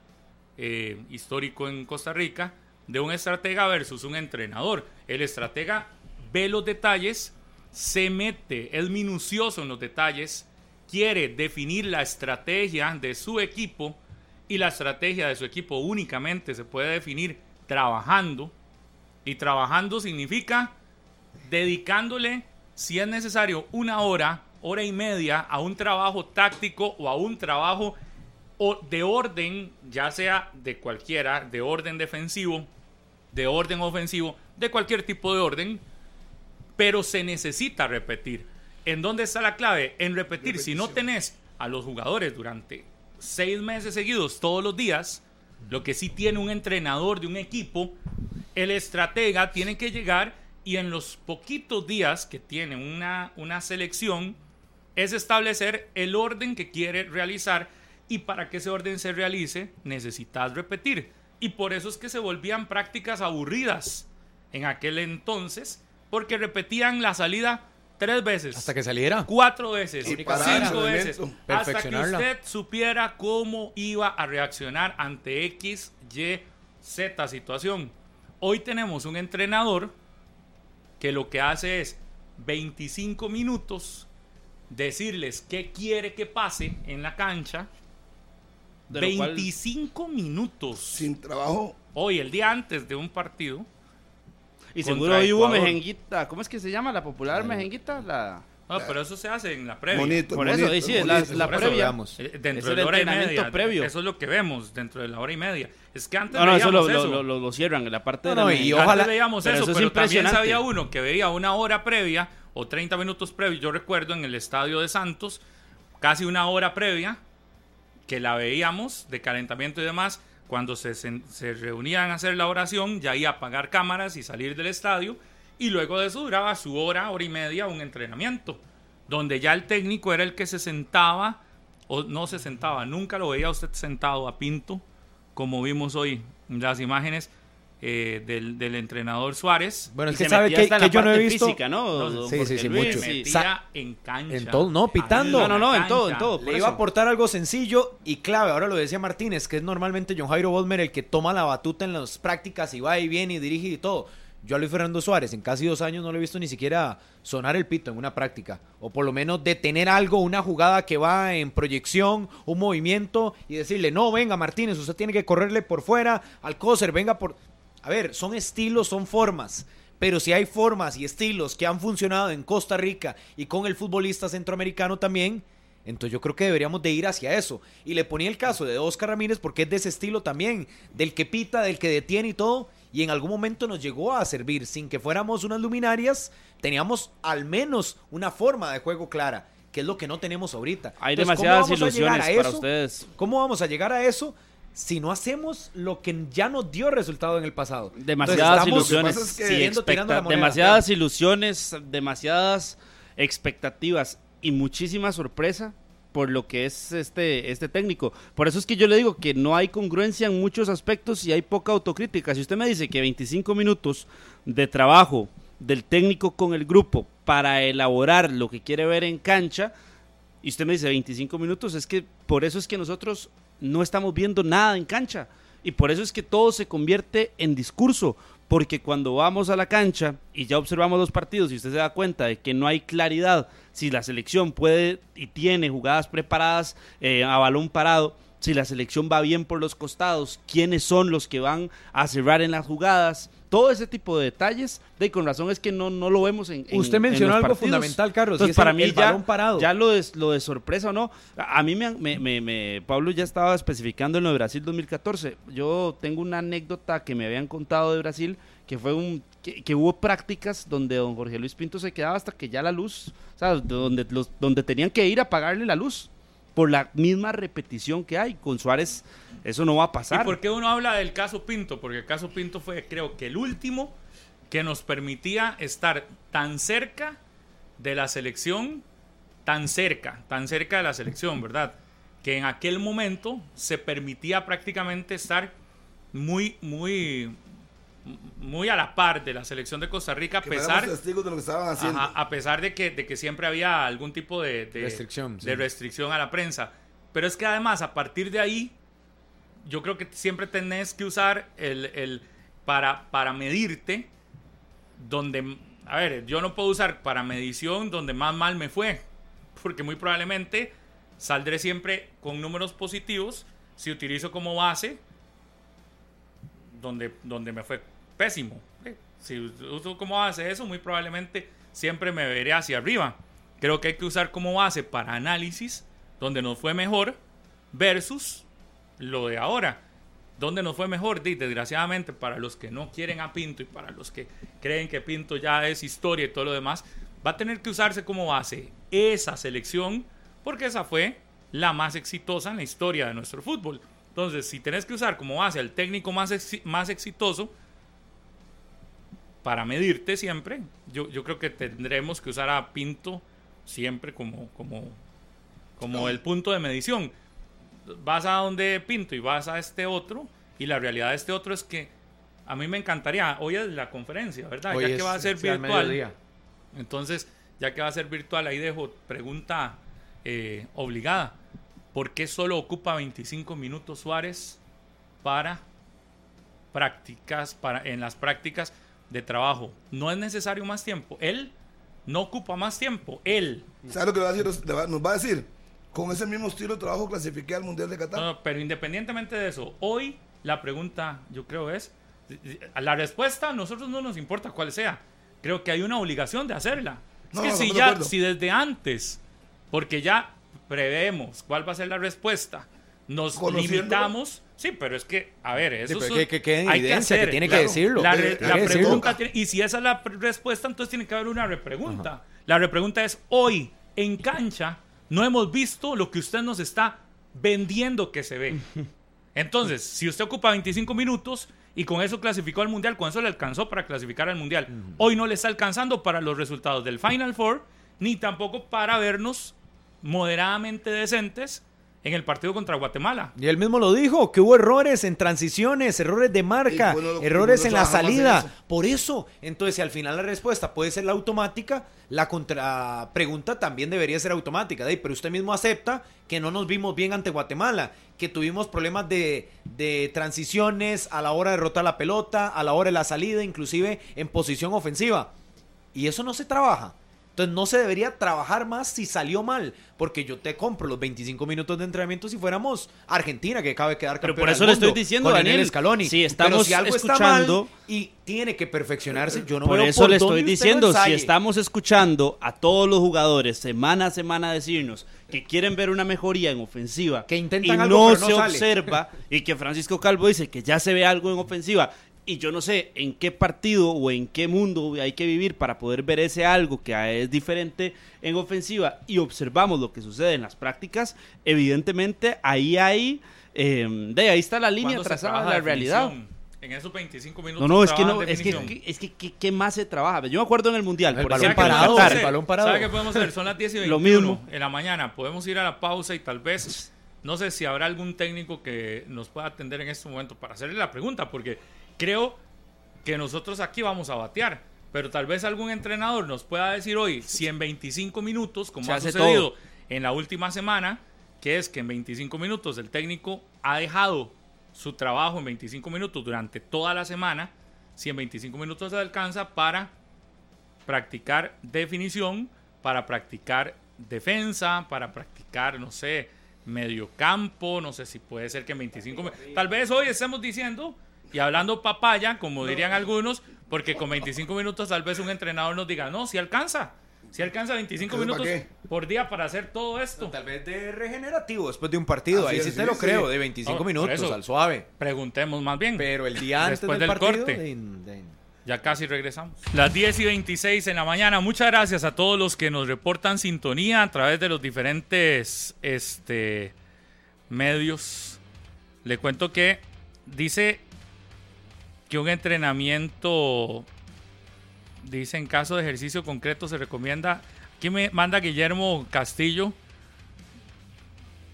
eh, histórico en Costa Rica de un estratega versus un entrenador. El estratega ve los detalles, se mete, es minucioso en los detalles, quiere definir la estrategia de su equipo y la estrategia de su equipo únicamente se puede definir trabajando y trabajando significa dedicándole, si es necesario, una hora, hora y media a un trabajo táctico o a un trabajo o- de orden, ya sea de cualquiera, de orden defensivo, de orden ofensivo, de cualquier tipo de orden, pero se necesita repetir. ¿En dónde está la clave? En repetir. Si no tenés a los jugadores durante seis meses seguidos, todos los días, lo que sí tiene un entrenador de un equipo, el estratega tiene que llegar y en los poquitos días que tiene una, una selección, es establecer el orden que quiere realizar y para que ese orden se realice necesitas repetir. Y por eso es que se volvían prácticas aburridas en aquel entonces, porque repetían la salida tres veces. Hasta que saliera. Cuatro veces, Y cinco veces, hasta que usted supiera cómo iba a reaccionar ante X, Y, Z situación. Hoy tenemos un entrenador que lo que hace es 25 minutos decirles qué quiere que pase en la cancha. De lo cual- 25 minutos. Sin trabajo. Hoy, el día antes de un partido. Y seguro hoy hubo mejenguita. ¿Cómo es que se llama la popular mejenguita? La... No, pero eso se hace en la previa. Bonito. Por eso, bonito, ahí sí, bonito. la- la Por eso previa. Eh, Es Dentro de la hora y media. previo. Eso es lo que vemos dentro de la hora y media. Es que antes No, no, eso lo, veíamos lo, eso. lo- lo cierran en la parte No, de la no, y ojalá- Antes veíamos pero eso, eso es pero también impresionante. sabía uno que veía una hora previa o 30 minutos previos. Yo recuerdo en el estadio de Santos, casi una hora previa, que la veíamos de calentamiento y demás. Cuando se, se reunían a hacer la oración, ya iba a apagar cámaras y salir del estadio. Y luego de eso duraba su hora, hora y media, un entrenamiento. Donde ya el técnico era el que se sentaba, o no se sentaba, nunca lo veía usted sentado a Pinto, como vimos hoy las imágenes eh, del, del entrenador Suárez. Bueno, es que sabe que, que yo no he visto. física, ¿no? No, sí, sí, sí, Luis? mucho. Metía en cancha. en todo, no, pitando. No, no, no, en todo, en todo. Le iba a aportar algo sencillo y clave. Ahora lo decía Martínez, que es normalmente John Jairo Bolmer el que toma la batuta en las prácticas y va y viene y dirige y todo. Yo a Luis Fernando Suárez en casi dos años no lo he visto ni siquiera sonar el pito en una práctica. O por lo menos detener algo, una jugada que va en proyección, un movimiento y decirle, no, venga Martínez, usted tiene que correrle por fuera, al coser, venga por... A ver, son estilos, son formas. Pero si hay formas y estilos que han funcionado en Costa Rica y con el futbolista centroamericano también, entonces yo creo que deberíamos de ir hacia eso. Y le ponía el caso de Oscar Ramírez porque es de ese estilo también, del que pita, del que detiene y todo. Y en algún momento nos llegó a servir, sin que fuéramos unas luminarias, teníamos al menos una forma de juego clara, que es lo que no tenemos ahorita. Hay Entonces, ¿cómo demasiadas ilusiones para ustedes. ¿Cómo vamos a llegar a eso si no hacemos lo que ya nos dio resultado en el pasado? Demasiadas Entonces, ilusiones. Es que- sí, expecta- moneda. demasiadas ilusiones, demasiadas expectativas y muchísima sorpresa por lo que es este, este técnico. Por eso es que yo le digo que no hay congruencia en muchos aspectos y hay poca autocrítica. Si usted me dice que 25 minutos de trabajo del técnico con el grupo para elaborar lo que quiere ver en cancha, y usted me dice 25 minutos, es que por eso es que nosotros no estamos viendo nada en cancha. Y por eso es que todo se convierte en discurso. Porque cuando vamos a la cancha y ya observamos los partidos y usted se da cuenta de que no hay claridad si la selección puede y tiene jugadas preparadas eh, a balón parado, si la selección va bien por los costados, quiénes son los que van a cerrar en las jugadas, todo ese tipo de detalles, de con razón es que no, no lo vemos en, en- Usted en mencionó algo partidos. fundamental, Carlos, y Entonces, es para el- mí el ya, balón parado. ya lo de, lo de sorpresa o no, a a mí me, me- me- me- Pablo ya estaba especificando en lo de Brasil 2014. Yo tengo una anécdota que me habían contado de Brasil, que fue un que, que hubo prácticas donde don Jorge Luis Pinto se quedaba hasta que ya la luz, o sea, donde, los, donde tenían que ir a pagarle la luz por la misma repetición que hay. Con Suárez eso no va a ¿Y pasar. por qué uno habla del caso Pinto? Porque el caso Pinto fue, creo que el último que nos permitía estar tan cerca de la selección, tan cerca, tan cerca de la selección, ¿verdad? Que en aquel momento se permitía prácticamente estar muy, muy, muy a la par de la selección de Costa Rica, a pesar, de lo que estaban haciendo. Ajá, a pesar de que, de que siempre había algún tipo de, de- Restricción, de sí. restricción a la prensa. Pero es que además, a partir de ahí, yo creo que siempre tenés que usar el, el- para, para medirte donde, a ver, yo no puedo usar para medición donde más mal me fue, porque muy probablemente saldré siempre con números positivos si utilizo como base donde, donde me fue pésimo. Si uso como base eso, muy probablemente siempre me veré hacia arriba. Creo que hay que usar como base para análisis donde nos fue mejor versus lo de ahora. ¿Dónde nos fue mejor? Desgraciadamente, para los que no quieren a Pinto y para los que creen que Pinto ya es historia y todo lo demás, va a tener que usarse como base esa selección porque esa fue la más exitosa en la historia de nuestro fútbol. Entonces, si tenés que usar como base al técnico más, más exitoso para medirte siempre, yo, yo creo que tendremos que usar a Pinto siempre como, como, como el punto de medición. Vas a donde Pinto y vas a este otro, y la realidad de este otro es que a mí me encantaría, hoy es la conferencia, ¿verdad? Hoy ya que es- va a ser virtual. Entonces, ya que va a ser virtual, ahí dejo pregunta eh, obligada. ¿Por qué solo ocupa 25 minutos Suárez para prácticas, para, en las prácticas de trabajo? No es necesario más tiempo. Él no ocupa más tiempo. Él. ¿Sabes lo que va a decir? Nos va a decir? Con ese mismo estilo de trabajo clasifiqué al Mundial de Qatar. No, no, pero independientemente de eso, hoy la pregunta, yo creo, es, la respuesta a nosotros no nos importa cuál sea. Creo que hay una obligación de hacerla. Es que si ya, si desde antes, porque ya prevemos cuál va a ser la respuesta, nos limitamos, sí, pero es que, a ver, eso pero es- que- que quede en hay evidencia, que hacer, tiene que decirlo. La, re- hay la que decirlo. pregunta tiene- y si esa es la respuesta, entonces tiene que haber una repregunta. La repregunta es, hoy, en cancha, no hemos visto lo que usted nos está vendiendo que se ve. Entonces, si usted ocupa 25 minutos y con eso clasificó al Mundial, con eso le alcanzó para clasificar al Mundial, hoy no le está alcanzando para los resultados del Final Four, ni tampoco para vernos moderadamente decentes en el partido contra Guatemala. Y él mismo lo dijo, que hubo errores en transiciones, errores de marca, Y bueno, lo- errores en la salida. eso. Por eso, entonces, si al final la respuesta puede ser la automática, la contrapregunta también debería ser automática. de ahí, Pero usted mismo acepta que no nos vimos bien ante Guatemala, que tuvimos problemas de, de transiciones a la hora de rotar la pelota, a la hora de la salida, inclusive en posición ofensiva. Y eso no se trabaja. Entonces no se debería trabajar más si salió mal, porque yo te compro los 25 minutos de entrenamiento si fuéramos Argentina, que acaba de quedar Pero campeona por eso del le estoy diciendo, con Daniel, Scaloni. si estamos Pero si algo escuchando- está mal y tiene que perfeccionarse, yo no Por veo eso por le estoy diciendo, si estamos escuchando a todos los jugadores semana a semana decirnos que quieren ver una mejoría en ofensiva Que intentan y algo, no pero no se sale. observa y que Francisco Calvo dice que ya se ve algo en ofensiva y yo no sé en qué partido o en qué mundo hay que vivir para poder ver ese algo que es diferente en ofensiva y observamos lo que sucede en las prácticas, evidentemente ahí hay, eh, de ahí está la línea ¿Cuándo se trazada de la realidad. definición? En esos 25 minutos. No, no, es que no, es que, es que, ¿qué- qué más se trabaja? Yo me acuerdo en el Mundial, El por balón ejemplo, parado, Qatar. el balón parado. ¿Sabe qué podemos hacer? Son las 10 y 21 Lo mismo. en la mañana. Podemos ir a la pausa y tal vez, no sé si habrá algún técnico que nos pueda atender en este momento para hacerle la pregunta, porque creo que nosotros aquí vamos a batear. Pero tal vez algún entrenador nos pueda decir hoy si en 25 minutos, como Se ha sucedido todo. en la última semana, que es que en 25 minutos el técnico ha dejado su trabajo en 25 minutos durante toda la semana, si en 25 minutos se alcanza para practicar definición, para practicar defensa, para practicar, no sé, mediocampo, no sé si puede ser que en 25... mi- Tal vez hoy estemos diciendo y hablando papaya, como dirían algunos, porque con 25 minutos tal vez un entrenador nos diga, no, si alcanza, si alcanza 25 ¿Pero minutos por día para hacer todo esto. Tal vez de regenerativo después de un partido, Así ahí es, sí te sí, lo sí. creo, de 25 No, por minutos eso. al suave. Preguntemos más bien. Pero el día antes Después del, del partido, corte. de- de- Ya casi regresamos. Las 10 y 26 en la mañana. Muchas gracias a todos los que nos reportan sintonía a través de los diferentes este, medios. Le cuento que dice que un entrenamiento, dice en caso de ejercicio concreto se recomienda. Aquí me manda Guillermo Castillo.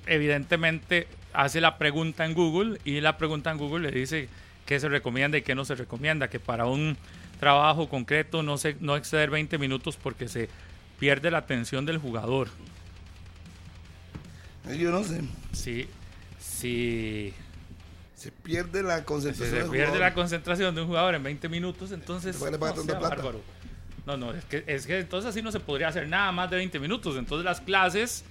Evidentemente hace la pregunta en Google y la pregunta en Google le dice qué se recomienda y qué no se recomienda, que para un trabajo concreto no, se, no exceder 20 minutos porque se pierde la atención del jugador. Yo no sé. Si, si, Se pierde la si concentración. se pierde jugador. la concentración de un jugador en 20 minutos, entonces... ¿Por qué le pagan no, tanta plata? bárbaro. No, no, es que, es que entonces así no se podría hacer nada más de 20 minutos. Entonces las clases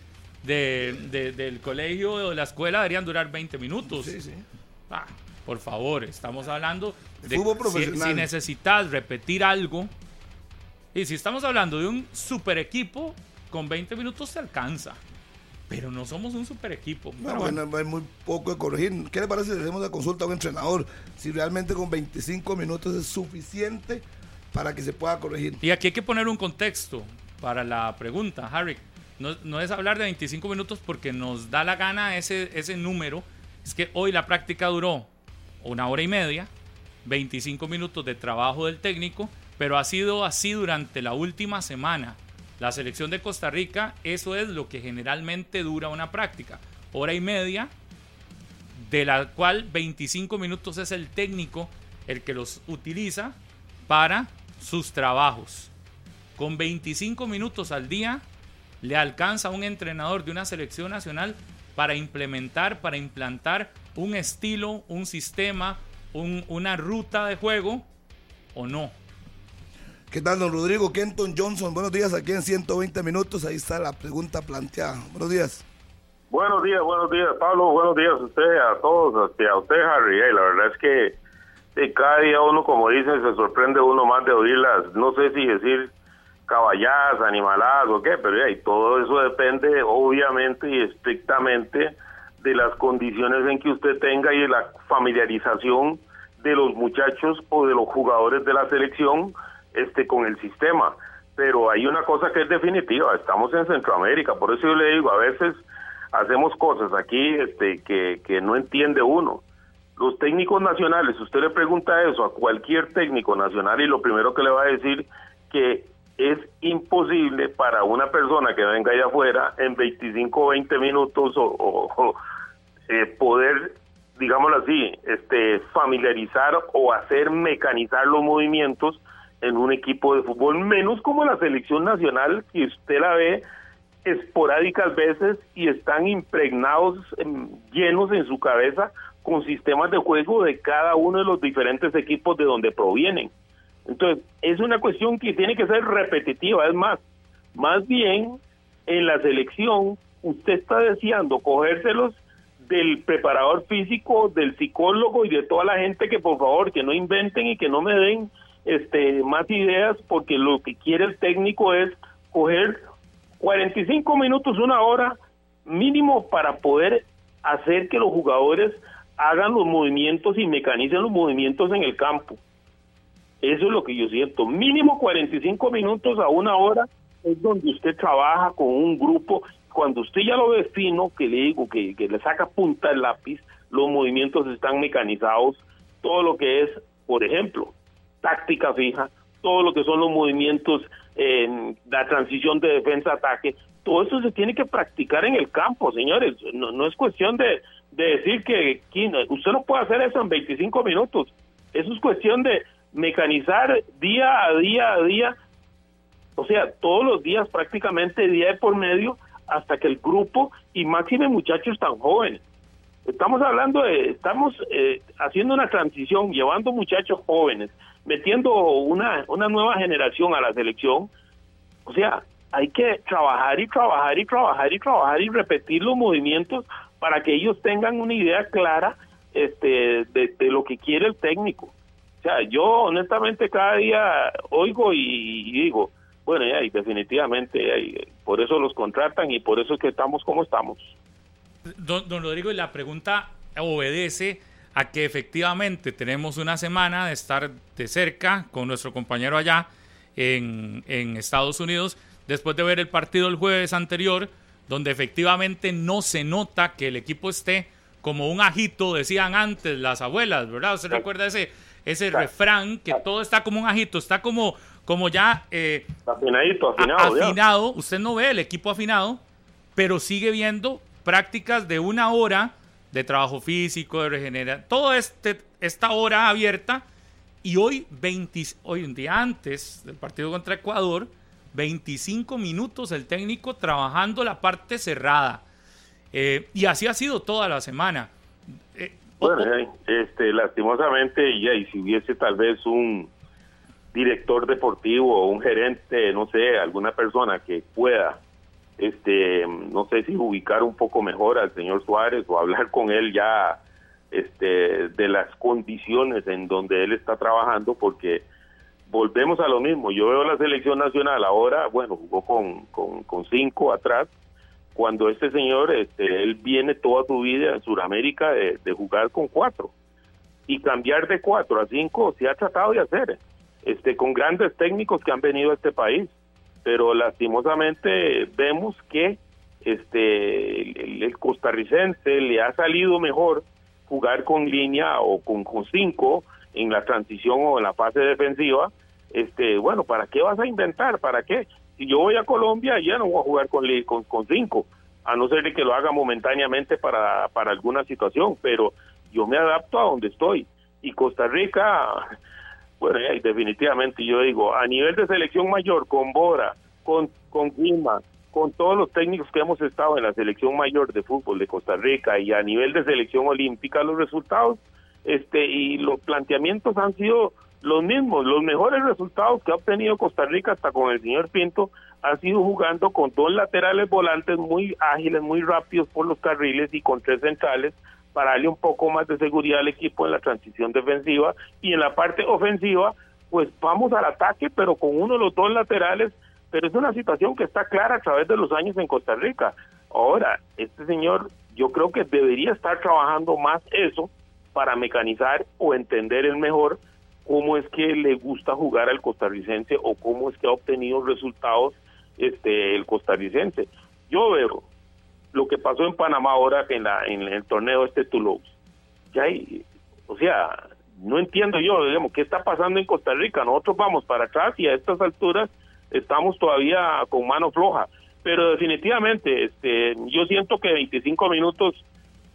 de, de- del colegio o de la escuela deberían durar 20 minutos. Sí, sí. Ah, por favor, estamos hablando de Fútbol si- profesional. Si, necesitas repetir algo, y si estamos hablando de un super equipo, con 20 minutos se alcanza. Pero no somos un super equipo. No, bueno, hay muy poco de corregir. ¿Qué le parece si le hacemos la consulta a un entrenador? Si realmente con 25 minutos es suficiente para que se pueda corregir. Y aquí hay que poner un contexto para la pregunta, Harry. No, no es hablar de 25 minutos porque nos da la gana ese, ese número. Es que hoy la práctica duró una hora y media, 25 minutos de trabajo del técnico, pero ha sido así durante la última semana. La selección de Costa Rica, eso es lo que generalmente dura una práctica. Hora y media, de la cual 25 minutos es el técnico el que los utiliza para sus trabajos. con 25 minutos al día le alcanza a un entrenador de una selección nacional para implementar, para implantar un estilo, un sistema, una ruta de juego o no. ¿Qué tal, don Rodrigo Kenton Johnson? Buenos días, aquí en 120 minutos. Ahí está la pregunta planteada. Buenos días. Buenos días, buenos días, Pablo. Buenos días a usted, a todos, a usted, Harry. la verdad es que cada día uno, como dicen, se sorprende uno más de oírlas. No sé si decir caballadas, animaladas o qué, pero y todo eso depende obviamente y estrictamente de las condiciones en que usted tenga y de la familiarización de los muchachos o de los jugadores de la selección este con el sistema. Pero hay una cosa que es definitiva, estamos en Centroamérica, por eso yo le digo, a veces hacemos cosas aquí este que, que no entiende uno. Los técnicos nacionales, usted le pregunta eso a cualquier técnico nacional y lo primero que le va a decir que es imposible para una persona que venga allá afuera en 25 o 20 minutos o, eh, poder, digámoslo así, este, familiarizar o hacer mecanizar los movimientos en un equipo de fútbol, menos como la selección nacional, que usted la ve esporádicas veces y están impregnados, llenos en su cabeza con sistemas de juego de cada uno de los diferentes equipos de donde provienen. Entonces, es una cuestión que tiene que ser repetitiva, es más, más bien en la selección usted está deseando cogérselos del preparador físico, del psicólogo y de toda la gente que por favor que no inventen y que no me den este más ideas porque lo que quiere el técnico es coger 45 minutos, una hora mínimo para poder hacer que los jugadores hagan los movimientos y mecanicen los movimientos en el campo. Eso es lo que yo siento. Mínimo 45 minutos a una hora es donde usted trabaja con un grupo. Cuando usted ya lo ve que le digo que, le saca punta el lápiz, los movimientos están mecanizados. Todo lo que es, por ejemplo, táctica fija, todo lo que son los movimientos, en la transición de defensa-ataque, todo eso se tiene que practicar en el campo, señores. No, es cuestión de, de decir que usted no puede hacer eso en 25 minutos. Eso es cuestión de, mecanizar día a día a día, o sea, todos los días prácticamente día de por medio, hasta que el grupo y máxime muchachos tan jóvenes. Estamos hablando de, estamos eh, haciendo una transición, llevando muchachos jóvenes, metiendo una, una nueva generación a la selección. O sea, hay que trabajar y trabajar y trabajar y trabajar y repetir los movimientos para que ellos tengan una idea clara este, de lo que quiere el técnico yo honestamente cada día oigo y, digo, bueno, ya, y definitivamente, por eso los contratan y por eso es que estamos como estamos. Don, Rodrigo, y la pregunta obedece a que efectivamente tenemos una semana de estar de cerca con nuestro compañero allá en, en Estados Unidos, después de ver el partido el jueves anterior, donde efectivamente no se nota que el equipo esté como un ajito, decían antes las abuelas, ¿verdad? ¿Usted recuerda ese, ese refrán que todo está como un ajito, está como, como ya eh, afinadito, afinado, afinado. Usted no ve el equipo afinado, pero sigue viendo prácticas de una hora de trabajo físico, de regeneración, todo este, esta hora abierta. Y hoy, 20, hoy un día antes del partido contra Ecuador, 25 minutos el técnico trabajando la parte cerrada. Eh, y así ha sido toda la semana. Eh, bueno, este, lastimosamente, y, y si hubiese tal vez un director deportivo o un gerente, no sé, alguna persona que pueda, este, no sé si ubicar un poco mejor al señor Suárez o hablar con él ya, este, de las condiciones en donde él está trabajando, porque volvemos a lo mismo. Yo veo la selección nacional ahora, bueno, jugó con, con, con cinco atrás, cuando este señor, este, él viene toda su vida en Sudamérica de, jugar con cuatro y cambiar de cuatro a cinco se ha tratado de hacer, este, con grandes técnicos que han venido a este país, pero lastimosamente vemos que este, el, costarricense le ha salido mejor jugar con línea o con, cinco en la transición o en la fase defensiva, este, bueno, ¿para qué vas a inventar? ¿Para qué? si yo voy a Colombia, ya no voy a jugar con, con, con cinco, a no ser que lo haga momentáneamente para, para alguna situación, pero yo me adapto a donde estoy. Y Costa Rica, Bueno, eh, definitivamente yo digo, a nivel de selección mayor, con Bora, con, con Guima, con todos los técnicos que hemos estado en la selección mayor de fútbol de Costa Rica y a nivel de selección olímpica, los resultados este y los planteamientos han sido los mismos. Los mejores resultados que ha obtenido Costa Rica hasta con el señor Pinto han sido jugando con dos laterales volantes muy ágiles, muy rápidos por los carriles y con tres centrales para darle un poco más de seguridad al equipo en la transición defensiva y en la parte ofensiva, pues vamos al ataque, pero con uno de los dos laterales, pero es una situación que está clara a través de los años en Costa Rica. Ahora, este señor, yo creo que debería estar trabajando más eso para mecanizar o entender el mejor cómo es que le gusta jugar al costarricense o cómo es que ha obtenido resultados este el costarricense. Yo veo lo que pasó en Panamá ahora en, la, en el torneo este Toulouse. Ya hay, o sea, no entiendo yo, digamos, qué está pasando en Costa Rica. Nosotros vamos para atrás y a estas alturas estamos todavía con mano floja. Pero definitivamente, este, yo siento que 25 minutos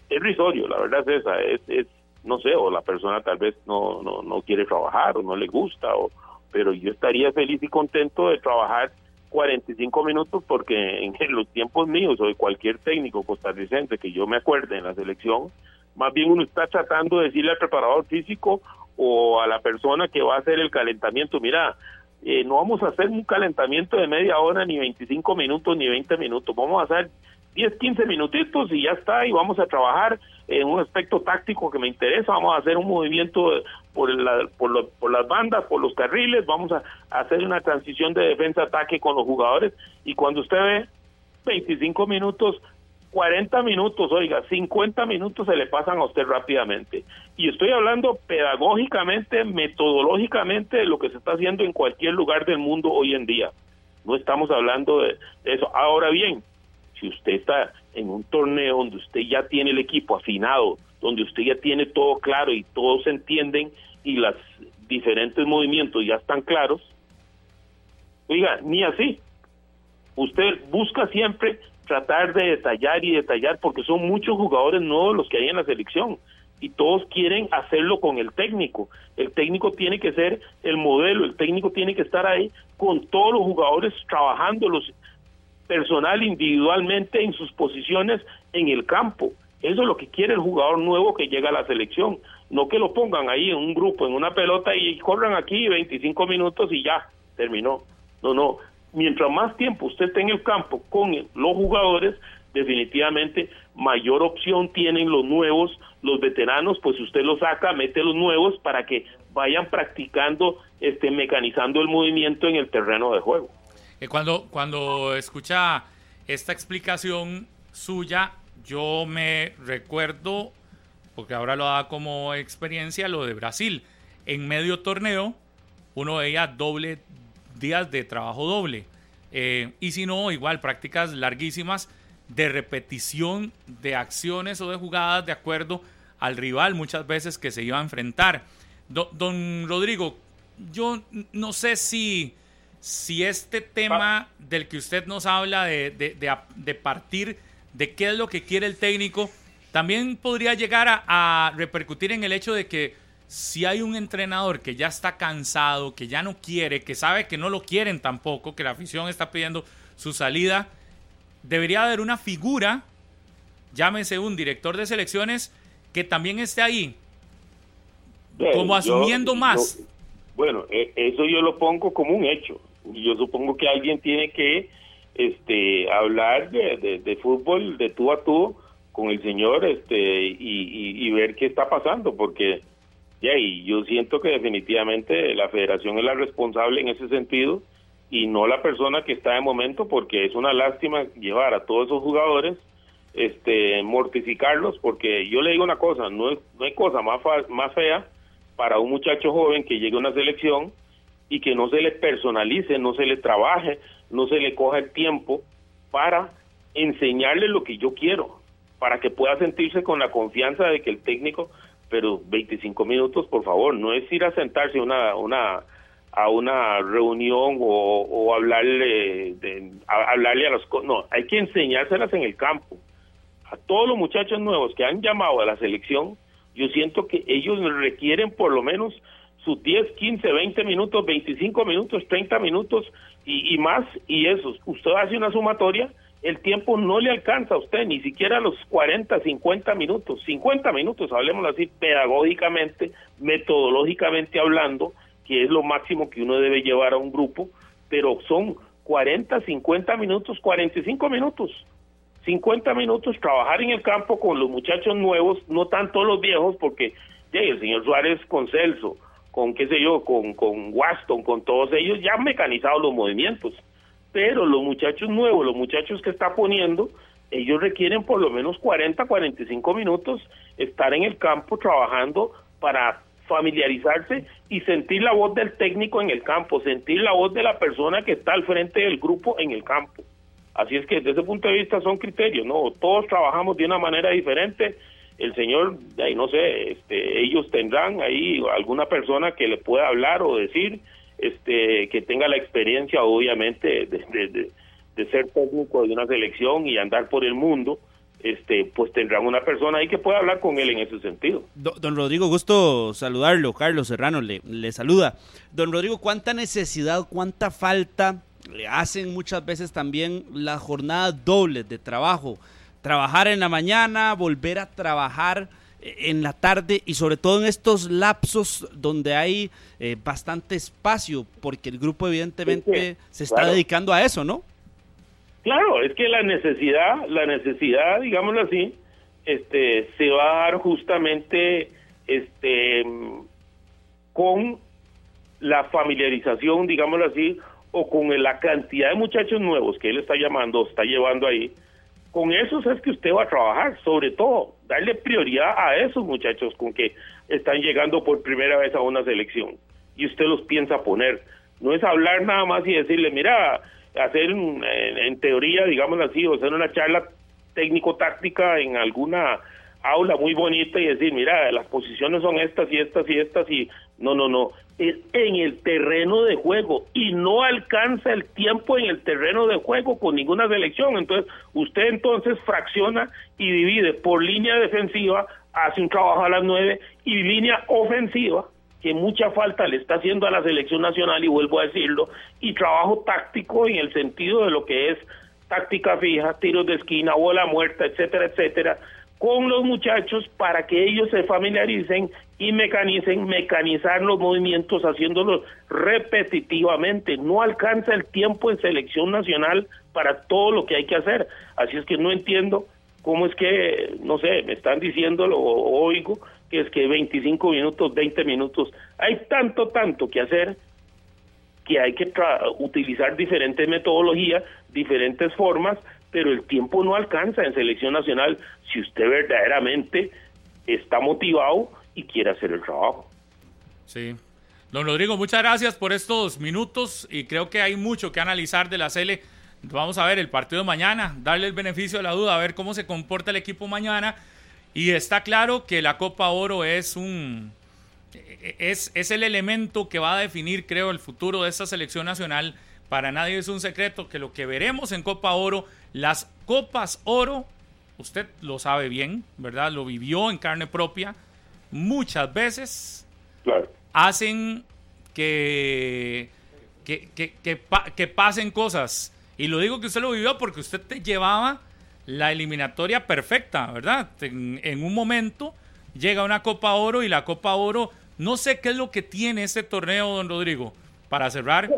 es risorio, la verdad es esa, es, es no sé, o la persona tal vez no, no, no quiere trabajar o no le gusta, o, pero yo estaría feliz y contento de trabajar 45 minutos porque en los tiempos míos o de cualquier técnico costarricense que yo me acuerde en la selección, más bien uno está tratando de decirle al preparador físico o a la persona que va a hacer el calentamiento, mira, eh, no vamos a hacer un calentamiento de media hora, ni 25 minutos, ni 20 minutos, vamos a hacer 10, 15 minutitos y ya está, y vamos a trabajar en un aspecto táctico que me interesa, vamos a hacer un movimiento por, la, por, por las bandas, por los carriles, vamos a, hacer una transición de defensa-ataque con los jugadores, y cuando usted ve 25 minutos, 40 minutos, oiga, 50 minutos se le pasan a usted rápidamente. Y estoy hablando pedagógicamente, metodológicamente de lo que se está haciendo en cualquier lugar del mundo hoy en día. No estamos hablando de eso. Ahora bien, si usted está en un torneo donde usted ya tiene el equipo afinado, donde usted ya tiene todo claro y todos entienden y los diferentes movimientos ya están claros, oiga, ni así. Usted busca siempre tratar de detallar y detallar porque son muchos jugadores nuevos los que hay en la selección y todos quieren hacerlo con el técnico. El técnico tiene que ser el modelo, el técnico tiene que estar ahí con todos los jugadores trabajando los personal individualmente en sus posiciones en el campo. Eso es lo que quiere el jugador nuevo que llega a la selección. No que lo pongan ahí en un grupo, en una pelota y corran aquí 25 minutos y ya, terminó. No, no. Mientras más tiempo usted esté en el campo con los jugadores, definitivamente mayor opción tienen los nuevos, los veteranos, pues usted los saca, mete los nuevos para que vayan practicando, este, mecanizando el movimiento en el terreno de juego cuando, cuando escucha esta explicación suya, yo me recuerdo, porque ahora lo da como experiencia, lo de Brasil. En medio torneo, uno veía doble días de trabajo doble. Eh, y si no, igual prácticas larguísimas de repetición de acciones o de jugadas de acuerdo al rival muchas veces que se iba a enfrentar. don Rodrigo, yo no sé si si este tema del que usted nos habla de, de, partir de qué es lo que quiere el técnico, también podría llegar a, repercutir en el hecho de que si hay un entrenador que ya está cansado, que ya no quiere, que sabe que no lo quieren tampoco, que la afición está pidiendo su salida, debería haber una figura, llámese un director de selecciones, que también esté ahí, como asumiendo más. bueno, e, eso yo lo pongo como un hecho yo supongo que alguien tiene que este hablar de, fútbol de tú a tú con el señor este y, ver qué está pasando porque ya y yo siento que definitivamente la federación es la responsable en ese sentido y no la persona que está de momento porque es una lástima llevar a todos esos jugadores este mortificarlos porque yo le digo una cosa no, no hay cosa más más fea para un muchacho joven que llegue a una selección y que no se le personalice, no se le trabaje, no se le coja el tiempo para enseñarle lo que yo quiero, para que pueda sentirse con la confianza de que el técnico, pero 25 minutos, por favor, no es ir a sentarse a una, una, a una reunión o, hablarle, de, hablarle a los... No, hay que enseñárselas en el campo. A todos los muchachos nuevos que han llamado a la selección, yo siento que ellos requieren por lo menos sus 10, 15, 20 minutos, 25 minutos, 30 minutos y, y más, y eso, usted hace una sumatoria, el tiempo no le alcanza a usted, ni siquiera los 40, 50 minutos, 50 minutos, hablemos así, pedagógicamente, metodológicamente hablando, que es lo máximo que uno debe llevar a un grupo, pero son 40, 50 minutos, 45 minutos. 50 minutos trabajar en el campo con los muchachos nuevos, no tanto los viejos, porque el señor Suárez con Celso, con qué sé yo, con, con Waston, con todos ellos, ya han mecanizado los movimientos. Pero los muchachos nuevos, los muchachos que está poniendo, ellos requieren por lo menos 40, 45 minutos estar en el campo trabajando para familiarizarse y sentir la voz del técnico en el campo, sentir la voz de la persona que está al frente del grupo en el campo. Así es que desde ese punto de vista son criterios, ¿no? Todos trabajamos de una manera diferente. El señor, ahí no sé, este, ellos tendrán ahí alguna persona que le pueda hablar o decir, este, que tenga la experiencia, obviamente, de, de ser técnico de una selección y andar por el mundo este, pues tendrán una persona ahí que pueda hablar con él en ese sentido. Don, Rodrigo, gusto saludarlo. Carlos Serrano le, le saluda. Don Rodrigo, ¿cuánta necesidad, cuánta falta le hacen muchas veces también las jornadas dobles de trabajo? Trabajar en la mañana, volver a trabajar en la tarde y sobre todo en estos lapsos donde hay eh, bastante espacio, porque el grupo evidentemente se está dedicando a eso, ¿no? Claro, es que la necesidad, la necesidad, digámoslo así, este, se va a dar justamente este, con la familiarización, digámoslo así, o con la cantidad de muchachos nuevos que él está llamando, está llevando ahí, con esos es que usted va a trabajar, sobre todo, darle prioridad a esos muchachos con que están llegando por primera vez a una selección y usted los piensa poner. No es hablar nada más y decirle, mira, hacer en, teoría, digámoslo así, o hacer una charla técnico-táctica en alguna aula muy bonita y decir, mira, las posiciones son estas y estas y estas y no, no, no, es en el terreno de juego y no alcanza el tiempo en el terreno de juego con ninguna selección. Entonces, usted entonces fracciona y divide por línea defensiva, hace un trabajo a las nueve y línea ofensiva que mucha falta le está haciendo a la selección nacional, y vuelvo a decirlo, y trabajo táctico en el sentido de lo que es táctica fija, tiros de esquina, bola muerta, etcétera, etcétera, con los muchachos para que ellos se familiaricen y mecanicen, mecanizar los movimientos haciéndolos repetitivamente. No alcanza el tiempo en selección nacional para todo lo que hay que hacer. Así es que no entiendo cómo es que, no sé, me están diciéndolo o oigo que es que 25 minutos, 20 minutos, hay tanto, tanto que hacer que hay que utilizar diferentes metodologías, diferentes formas, pero el tiempo no alcanza en selección nacional si usted verdaderamente está motivado y quiere hacer el trabajo. Sí. Don Rodrigo, muchas gracias por estos minutos y creo que hay mucho que analizar de la Cele. Vamos a ver el partido de mañana, darle el beneficio de la duda, a ver cómo se comporta el equipo mañana y está claro que la Copa Oro es un es, es el elemento que va a definir, creo, el futuro de esta selección nacional. Para nadie es un secreto que lo que veremos en Copa Oro, las Copas Oro, usted lo sabe bien, ¿verdad? Lo vivió en carne propia muchas veces. Hacen que que, que, que, que pasen cosas. Y lo digo que usted lo vivió porque usted te llevaba la eliminatoria perfecta, ¿verdad? En, un momento llega una Copa Oro y la Copa Oro, no sé qué es lo que tiene este torneo, don Rodrigo, para cerrar,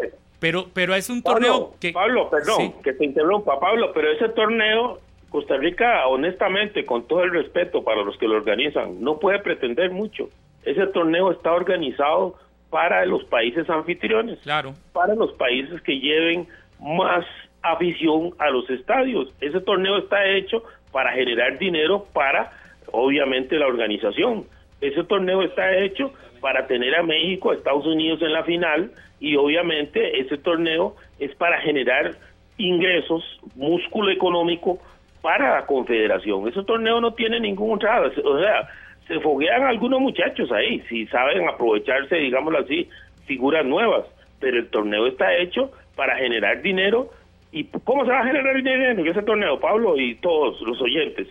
pero, pero es un torneo que... Pablo, perdón, que te interrumpa, Pablo, pero ese torneo, Costa Rica, honestamente, con todo el respeto para los que lo organizan, no puede pretender mucho. Ese torneo está organizado para los países anfitriones, claro. para los países que lleven más afición a los estadios. Ese torneo está hecho para generar dinero para, obviamente, la organización. Ese torneo está hecho para tener a México, a Estados Unidos en la final y obviamente ese torneo es para generar ingresos, músculo económico para la confederación. Ese torneo no tiene ningún otra, o sea, se foguean algunos muchachos ahí, si saben aprovecharse, digámoslo así, figuras nuevas, pero el torneo está hecho para generar dinero ¿Y cómo se va a generar dinero en ese torneo, Pablo, y todos los oyentes?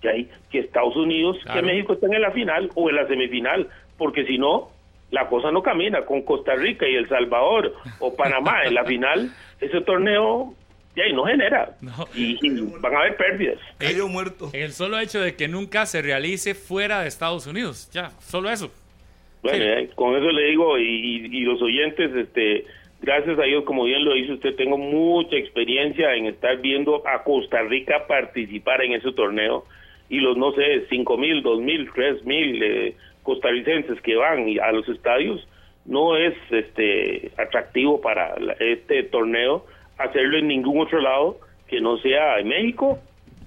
Que hay que Estados Unidos, que México estén en la final o en la semifinal, porque si no, la cosa no camina. Con Costa Rica y El Salvador o Panamá en la final, ese torneo ya no genera. No. Y, y van a haber pérdidas. Cayó muerto. El solo hecho de que nunca se realice fuera de Estados Unidos, ya, solo eso. Bueno, Sí. eh, con eso le digo, y, y- y los oyentes, este, gracias a Dios, como bien lo dice usted, tengo mucha experiencia en estar viendo a Costa Rica participar en ese torneo y los, no sé, cinco mil, dos mil, tres mil eh, costarricenses que van a los estadios, no es este atractivo para la- este torneo hacerlo en ningún otro lado que no sea en México,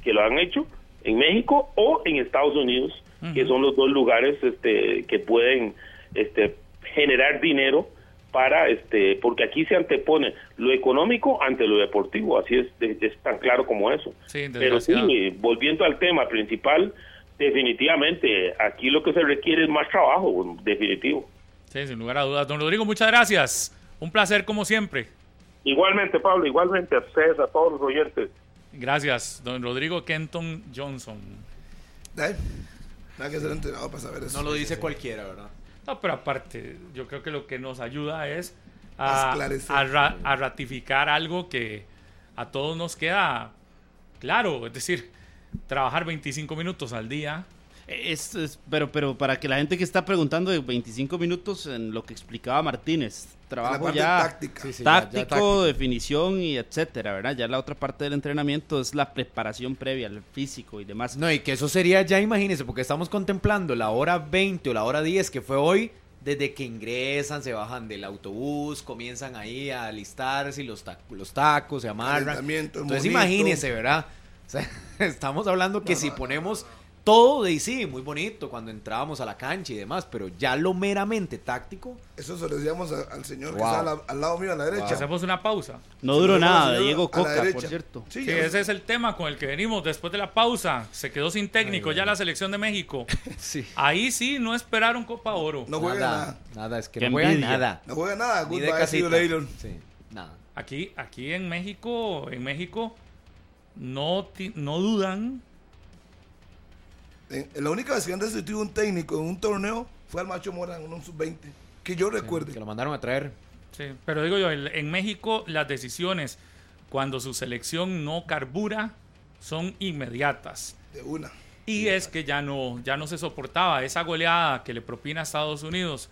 que lo han hecho, en México o en Estados Unidos, que son los dos lugares este, que pueden este, generar dinero para este porque aquí se antepone lo económico ante lo deportivo así es, es, es tan claro como eso. Sí, pero sí volviendo al tema principal definitivamente aquí lo que se requiere es más trabajo definitivo Sí, sin lugar a dudas. Don Rodrigo, muchas gracias. Un placer como siempre. igualmente Pablo igualmente a ustedes a todos los oyentes Gracias, don Rodrigo Kenton Johnson. Ay, Nada que ser entrenado para saber eso. No lo dice cualquiera, ¿verdad? No, pero aparte, yo creo que lo que nos ayuda es a ra- a ratificar algo que a todos nos queda claro. Es decir, trabajar 25 minutos al día. Es, es- pero, pero para que la gente que está preguntando de 25 minutos en lo que explicaba Martínez, La trabajo ya táctica. Sí, sí, ya- ya táctico, definición y etcétera, ¿verdad? Ya la otra parte del entrenamiento es la preparación previa, el físico y demás. No, y que eso sería ya, imagínense, porque estamos contemplando la hora 20 o la hora 10 que fue hoy, desde que ingresan, se bajan del autobús, comienzan ahí a alistarse y los, ta- los tacos, se amarran. Entonces bonito. imagínense, ¿verdad? O sea, estamos hablando que si ponemos todo de sí, muy bonito cuando entrábamos a la cancha y demás, pero ya lo meramente táctico, Eso se lo decíamos a- al señor que está al, al lado mío a la derecha. Hacemos una pausa. No duró nada, Diego Coca, por cierto. Sí, ese es el tema con el que venimos después de la pausa. Se quedó sin técnico ya la selección de México. sí. Ahí sí no esperaron Copa Oro. no juega nada, nada. nada, es que Qué no juega envidia. nada. No juega nada. Ni de casita. Sí, nada. Aquí, aquí en México, en México no, ti- no dudan. En- en la única vez que han destituido un técnico en un torneo fue al Macho Mora en un sub-20. Que yo recuerde. Que lo mandaron a traer. Sí, pero digo yo, en, en México las decisiones cuando su selección no carbura son inmediatas. De una. Y es que ya no, ya no se soportaba esa goleada que le propina a Estados Unidos.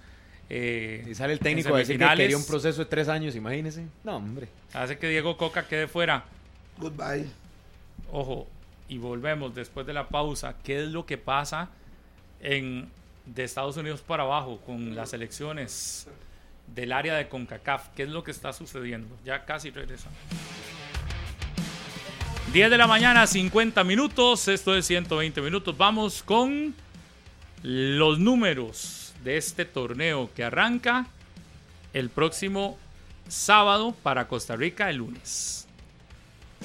eh, Y sale el técnico a decir que quería un proceso de tres años, imagínense. No, hombre. Hace que Diego Coca quede fuera. Goodbye. Ojo, y volvemos después de la pausa. ¿Qué es lo que pasa en, de Estados Unidos para abajo con las elecciones del área de CONCACAF? ¿Qué es lo que está sucediendo? Ya casi regresamos. 10 de la mañana, 50 minutos. Esto es 120 minutos. Vamos con los números de este torneo que arranca el próximo sábado para Costa Rica el lunes.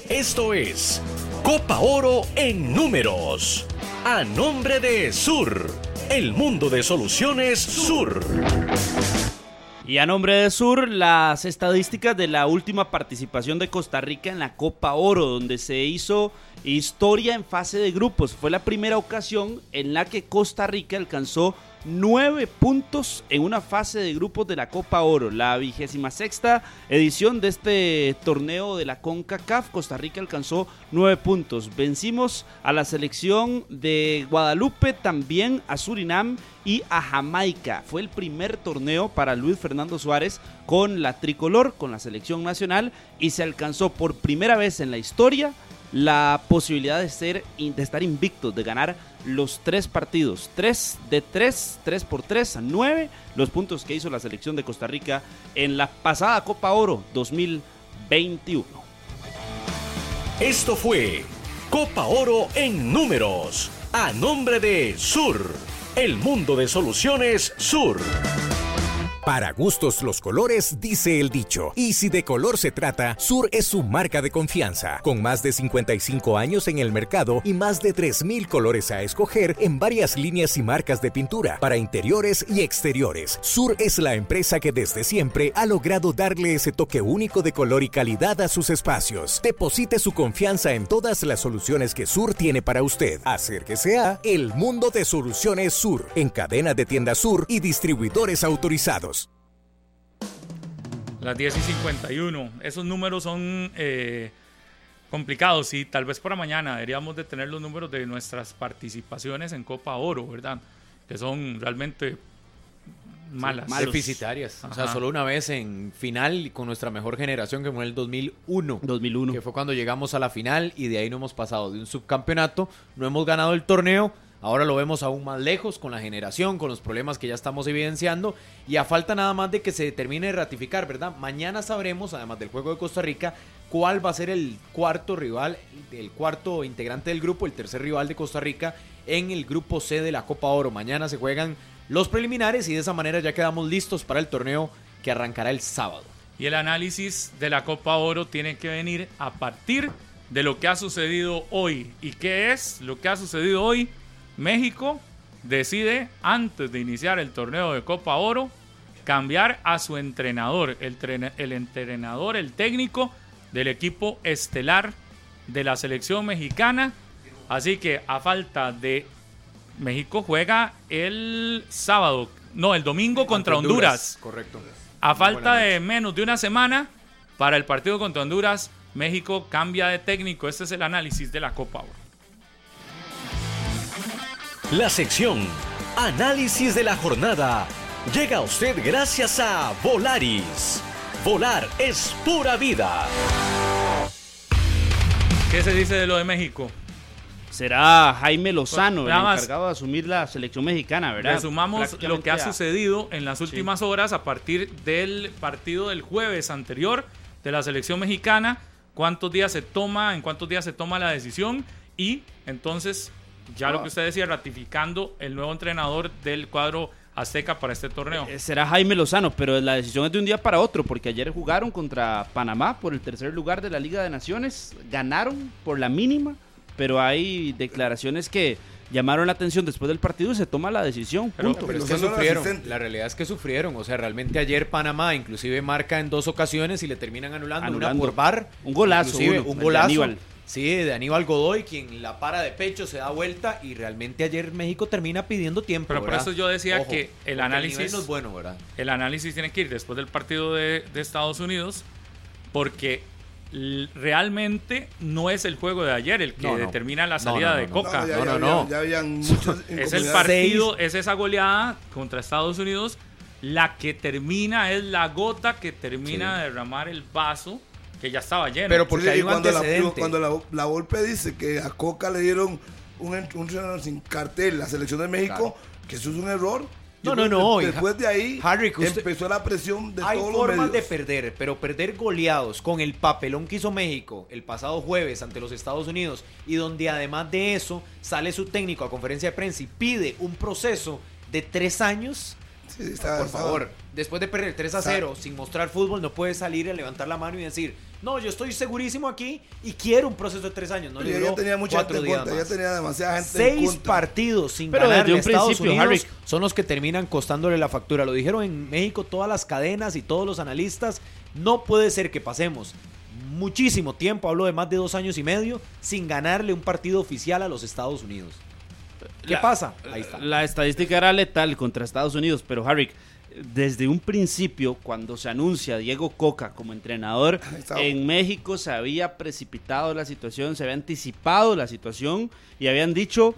Esto es Copa Oro en números. A nombre de Sur, el mundo de soluciones Sur. Y a nombre de Sur, las estadísticas de la última participación de Costa Rica en la Copa Oro, donde se hizo historia en fase de grupos. Fue la primera ocasión en la que Costa Rica alcanzó nueve puntos en una fase de grupos de la Copa Oro. La vigésima sexta edición de este torneo de la CONCACAF, Costa Rica alcanzó nueve puntos. Vencimos a la selección de Guadalupe, también a Surinam y a Jamaica. Fue el primer torneo para Luis Fernando Suárez con la tricolor, con la selección nacional, y se alcanzó por primera vez en la historia la posibilidad de, estar invictos, de ganar los tres partidos. Tres de tres, tres por tres, a nueve, los puntos que hizo la selección de Costa Rica en la pasada Copa Oro 2021. Esto fue Copa Oro en números. A nombre de Sur, el mundo de soluciones Sur. Para gustos los colores, dice el dicho. Y si de color se trata, Sur es su marca de confianza. Con más de 55 años en el mercado y más de 3.000 colores a escoger en varias líneas y marcas de pintura para interiores y exteriores. Sur es la empresa que desde siempre ha logrado darle ese toque único de color y calidad a sus espacios. Deposite su confianza en todas las soluciones que Sur tiene para usted. Acérquese a El Mundo de Soluciones Sur en cadena de tiendas Sur y distribuidores autorizados. Las 10 y 51. Esos números son eh, complicados y tal vez para mañana deberíamos de tener los números de nuestras participaciones en Copa Oro, ¿verdad? Que son realmente malas. Deficitarias. O sea, solo una vez en final con nuestra mejor generación que fue en el 2001. 2001. Que fue cuando llegamos a la final y de ahí no hemos pasado de un subcampeonato, no hemos ganado el torneo. Ahora lo vemos aún más lejos con la generación, con los problemas que ya estamos evidenciando y a falta nada más de que se termine de ratificar, ¿verdad? Mañana sabremos, además del juego de Costa Rica, cuál va a ser el cuarto rival, el cuarto integrante del grupo, el tercer rival de Costa Rica en el grupo C de la Copa Oro. Mañana se juegan los preliminares y de esa manera ya quedamos listos para el torneo que arrancará el sábado. Y el análisis de la Copa Oro tiene que venir a partir de lo que ha sucedido hoy. ¿Y qué es lo que ha sucedido hoy? México decide, antes de iniciar el torneo de Copa Oro, cambiar a su entrenador, el, trena- el entrenador, el técnico del equipo estelar de la selección mexicana. Así que a falta de México juega el sábado, no, el domingo contra Honduras. Correcto. A falta de menos de una semana para el partido contra Honduras, México cambia de técnico. Este es el análisis de la Copa Oro. La sección Análisis de la jornada llega a usted gracias a Volaris. Volar es pura vida. ¿Qué se dice de lo de México? Será Jaime Lozano el Nada más. encargado de asumir la selección mexicana, ¿verdad? Resumamos lo que ha sucedido en las últimas horas a partir del partido del jueves anterior de la selección mexicana. ¿Cuántos días se toma? ¿En cuántos días se toma la decisión? Y entonces, ya lo que usted decía, ratificando el nuevo entrenador del cuadro azteca para este torneo. Eh, Será Jaime Lozano, pero la decisión es de un día para otro, porque ayer jugaron contra Panamá por el tercer lugar de la Liga de Naciones, ganaron por la mínima, pero hay declaraciones que llamaron la atención después del partido y se toma la decisión. Pero, punto. pero es que sufrieron. La realidad es que sufrieron. O sea, realmente ayer Panamá inclusive marca en dos ocasiones y le terminan anulando, Anulando. una por bar. Un golazo, uno, un golazo. Sí, de Aníbal Godoy, quien la para de pecho, se da vuelta y realmente ayer México termina pidiendo tiempo. Pero por ¿verdad? eso yo decía Ojo, que el análisis no es bueno, ¿verdad? El análisis tiene que ir después del partido de, de Estados Unidos, porque realmente no es el juego de ayer el que No, no. determina la salida no, de no, Coca. No, ya, No, ya, no, ya- ya habían muchas Es el partido, es esa goleada contra Estados Unidos la que termina, es la gota que termina de derramar el vaso que ya estaba lleno. Pero porque Sí, hay un cuando la, cuando la, la Volpe dice que a Coca le dieron un, en- un entrenador sin cartel la selección de México, que eso es un error. No, no, no, Después de ahí Harry, usted- empezó la presión de Hay todos los formas de perder, pero perder goleados con el papelón que hizo México el pasado jueves ante los Estados Unidos y donde además de eso sale su técnico a conferencia de prensa y pide un proceso de tres años. Sí, está- Por está- favor, después de perder 3 a Está- 0 sin mostrar fútbol, no puede salir a levantar la mano y decir, no, yo estoy segurísimo aquí y quiero un proceso de tres años. No le ya tenía mucha cuatro gente en días contra, ya tenía demasiada gente en Seis partidos sin Pero ganar desde un Estados principio, Unidos Harry. son los que terminan costándole la factura. Lo dijeron en México todas las cadenas y todos los analistas. No puede ser que pasemos muchísimo tiempo, hablo de más de dos años y medio, sin ganarle un partido oficial a los Estados Unidos. ¿Qué La- pasa? Ahí está. La estadística era letal contra Estados Unidos, pero Harry, desde un principio, cuando se anuncia Diego Coca como entrenador, en México se había precipitado la situación, se había anticipado la situación y habían dicho,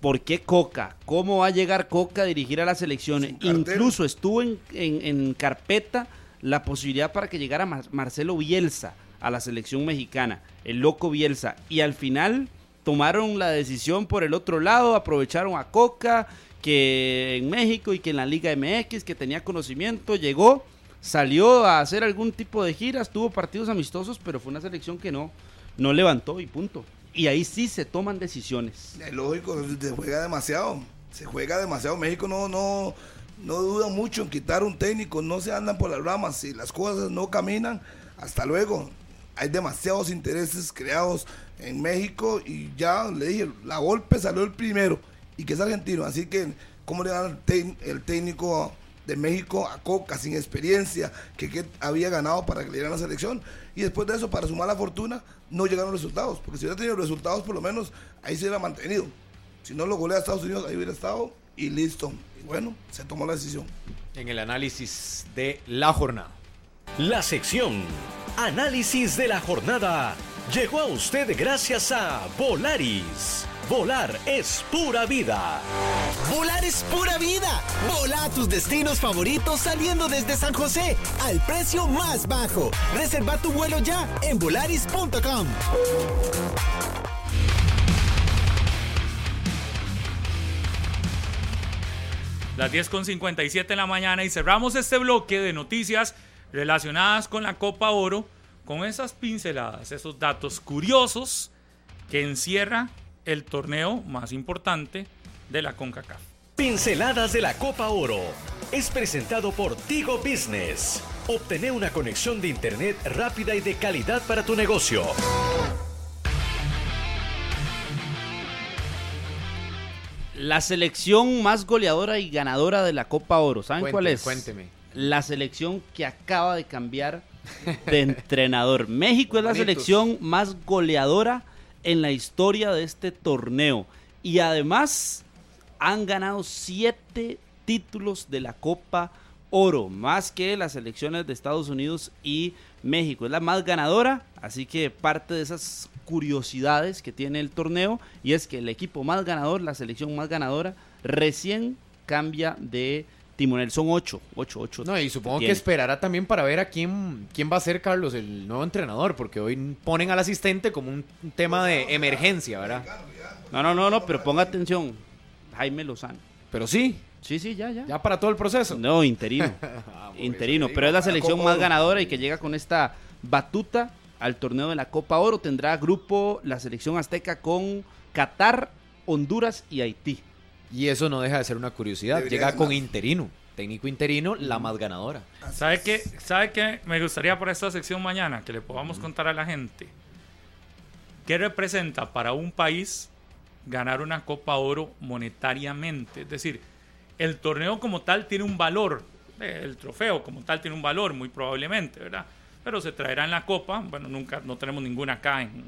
¿por qué Coca? ¿Cómo va a llegar Coca a dirigir a la selección? Sin cartel. Incluso estuvo en, en- en carpeta la posibilidad para que llegara Mar- Marcelo Bielsa a la selección mexicana, el loco Bielsa, y al final tomaron la decisión por el otro lado, aprovecharon a Coca, que en México y que en la Liga MX, que tenía conocimiento, llegó, salió a hacer algún tipo de giras, tuvo partidos amistosos, pero fue una selección que no, no levantó y punto. Y ahí sí se toman decisiones. Es lógico, se juega demasiado. Se juega demasiado. México no, no, no dudan mucho en quitar un técnico, no se andan por las ramas, si las cosas no caminan, hasta luego. Hay demasiados intereses creados en México y ya le dije, la golpe salió el primero y que es argentino, así que ¿cómo le dan el, técnico de México a Coca sin experiencia que, que, había ganado para que le dieran la selección y después de eso para su mala fortuna no llegaron resultados porque si hubiera tenido resultados por lo menos ahí se hubiera mantenido. Si no lo golea a Estados Unidos ahí hubiera estado y listo. Y bueno se tomó la decisión. En el análisis de la jornada. La sección análisis de la jornada llegó a usted gracias a Volaris Volar es pura vida. Volar es pura vida. Vola a tus destinos favoritos saliendo desde San José al precio más bajo. Reserva tu vuelo ya en volaris.com. Las 10 con 57 en la mañana y cerramos este bloque de noticias relacionadas con la Copa Oro con esas pinceladas, esos datos curiosos que encierra el torneo más importante de la CONCACAF. Pinceladas de la Copa Oro es presentado por Tigo Business. Obtener una conexión de internet rápida y de calidad para tu negocio. La selección más goleadora y ganadora de la Copa Oro, ¿saben Cuénteme, cuál es? cuénteme. La selección que acaba de cambiar de entrenador. México es la selección más goleadora en la historia de este torneo. Y además han ganado siete títulos de la Copa Oro, más que las selecciones de Estados Unidos y México. Es la más ganadora, así que parte de esas curiosidades que tiene el torneo y es que el equipo más ganador, la selección más ganadora, recién cambia de timonel. Son ocho, ocho, ocho. No, y supongo que tiene. esperará también para ver a quién, quién va a ser Carlos, el nuevo entrenador, porque hoy ponen al asistente como un tema de emergencia, ¿verdad? No, no, no, no, pero ponga atención. Jaime Lozano. Pero sí, Sí, sí, ya, ya. ya para todo el proceso. No, interino. interino, pero es la selección más ganadora y que llega con esta batuta al torneo de la Copa Oro. Tendrá grupo la selección azteca con Qatar, Honduras y Haití. Y eso no deja de ser una curiosidad. Debería Llega con interino, técnico interino, la más ganadora. ¿Sabe qué? ¿Sabe qué? Me gustaría por esta sección mañana que le podamos contar a la gente. ¿Qué representa para un país ganar una Copa Oro monetariamente? Es decir, el torneo como tal tiene un valor, eh, el trofeo como tal tiene un valor, muy probablemente, ¿verdad? Pero se traerá en la Copa, bueno, nunca, no tenemos ninguna acá en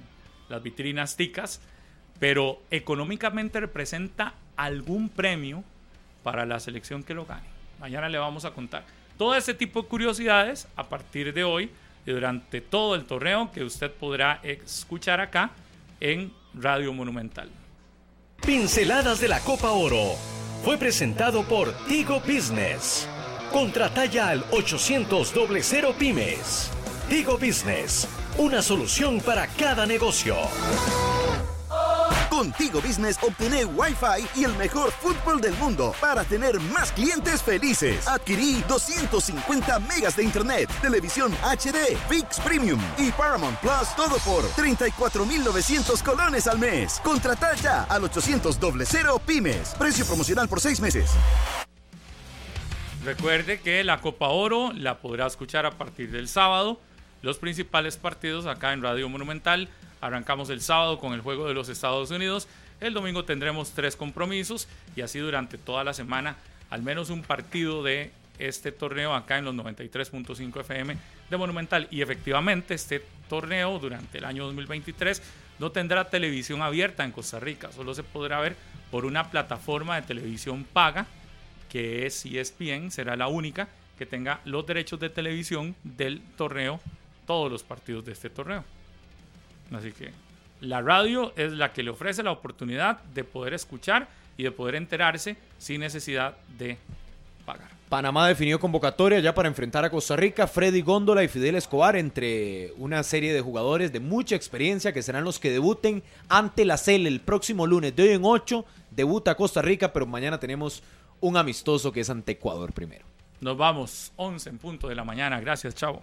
las vitrinas ticas, pero económicamente representa algún premio para la selección que lo gane. Mañana le vamos a contar todo ese tipo de curiosidades a partir de hoy y durante todo el torneo que usted podrá escuchar acá en Radio Monumental. Pinceladas de la Copa Oro fue presentado por Tigo Business. Contrata ya al 800 00 Pymes. Tigo Business, una solución para cada negocio. Contigo Business obtener Wi-Fi y el mejor fútbol del mundo para tener más clientes felices. Adquirí 250 megas de internet, televisión HD, VIX Premium y Paramount Plus, todo por 34,900 colones al mes. Contratar ya al 800 00 Pymes. Precio promocional por seis meses. Recuerde que la Copa Oro la podrá escuchar a partir del sábado. Los principales partidos acá en Radio Monumental. Arrancamos el sábado con el juego de los Estados Unidos. El domingo tendremos tres compromisos y así durante toda la semana al menos un partido de este torneo acá en los 93.5 FM de Monumental. Y efectivamente este torneo durante el año 2023 no tendrá televisión abierta en Costa Rica. Solo se podrá ver por una plataforma de televisión paga que es ESPN, será la única que tenga los derechos de televisión del torneo, todos los partidos de este torneo. Así que la radio es la que le ofrece la oportunidad de poder escuchar y de poder enterarse sin necesidad de pagar. Panamá definió convocatoria ya para enfrentar a Costa Rica, Freddy Góndola y Fidel Escobar, entre una serie de jugadores de mucha experiencia que serán los que debuten ante la CEL el próximo lunes. De hoy en 8 debuta Costa Rica, pero mañana tenemos un amistoso que es ante Ecuador primero. Nos vamos, 11 en punto de la mañana. Gracias, chavo.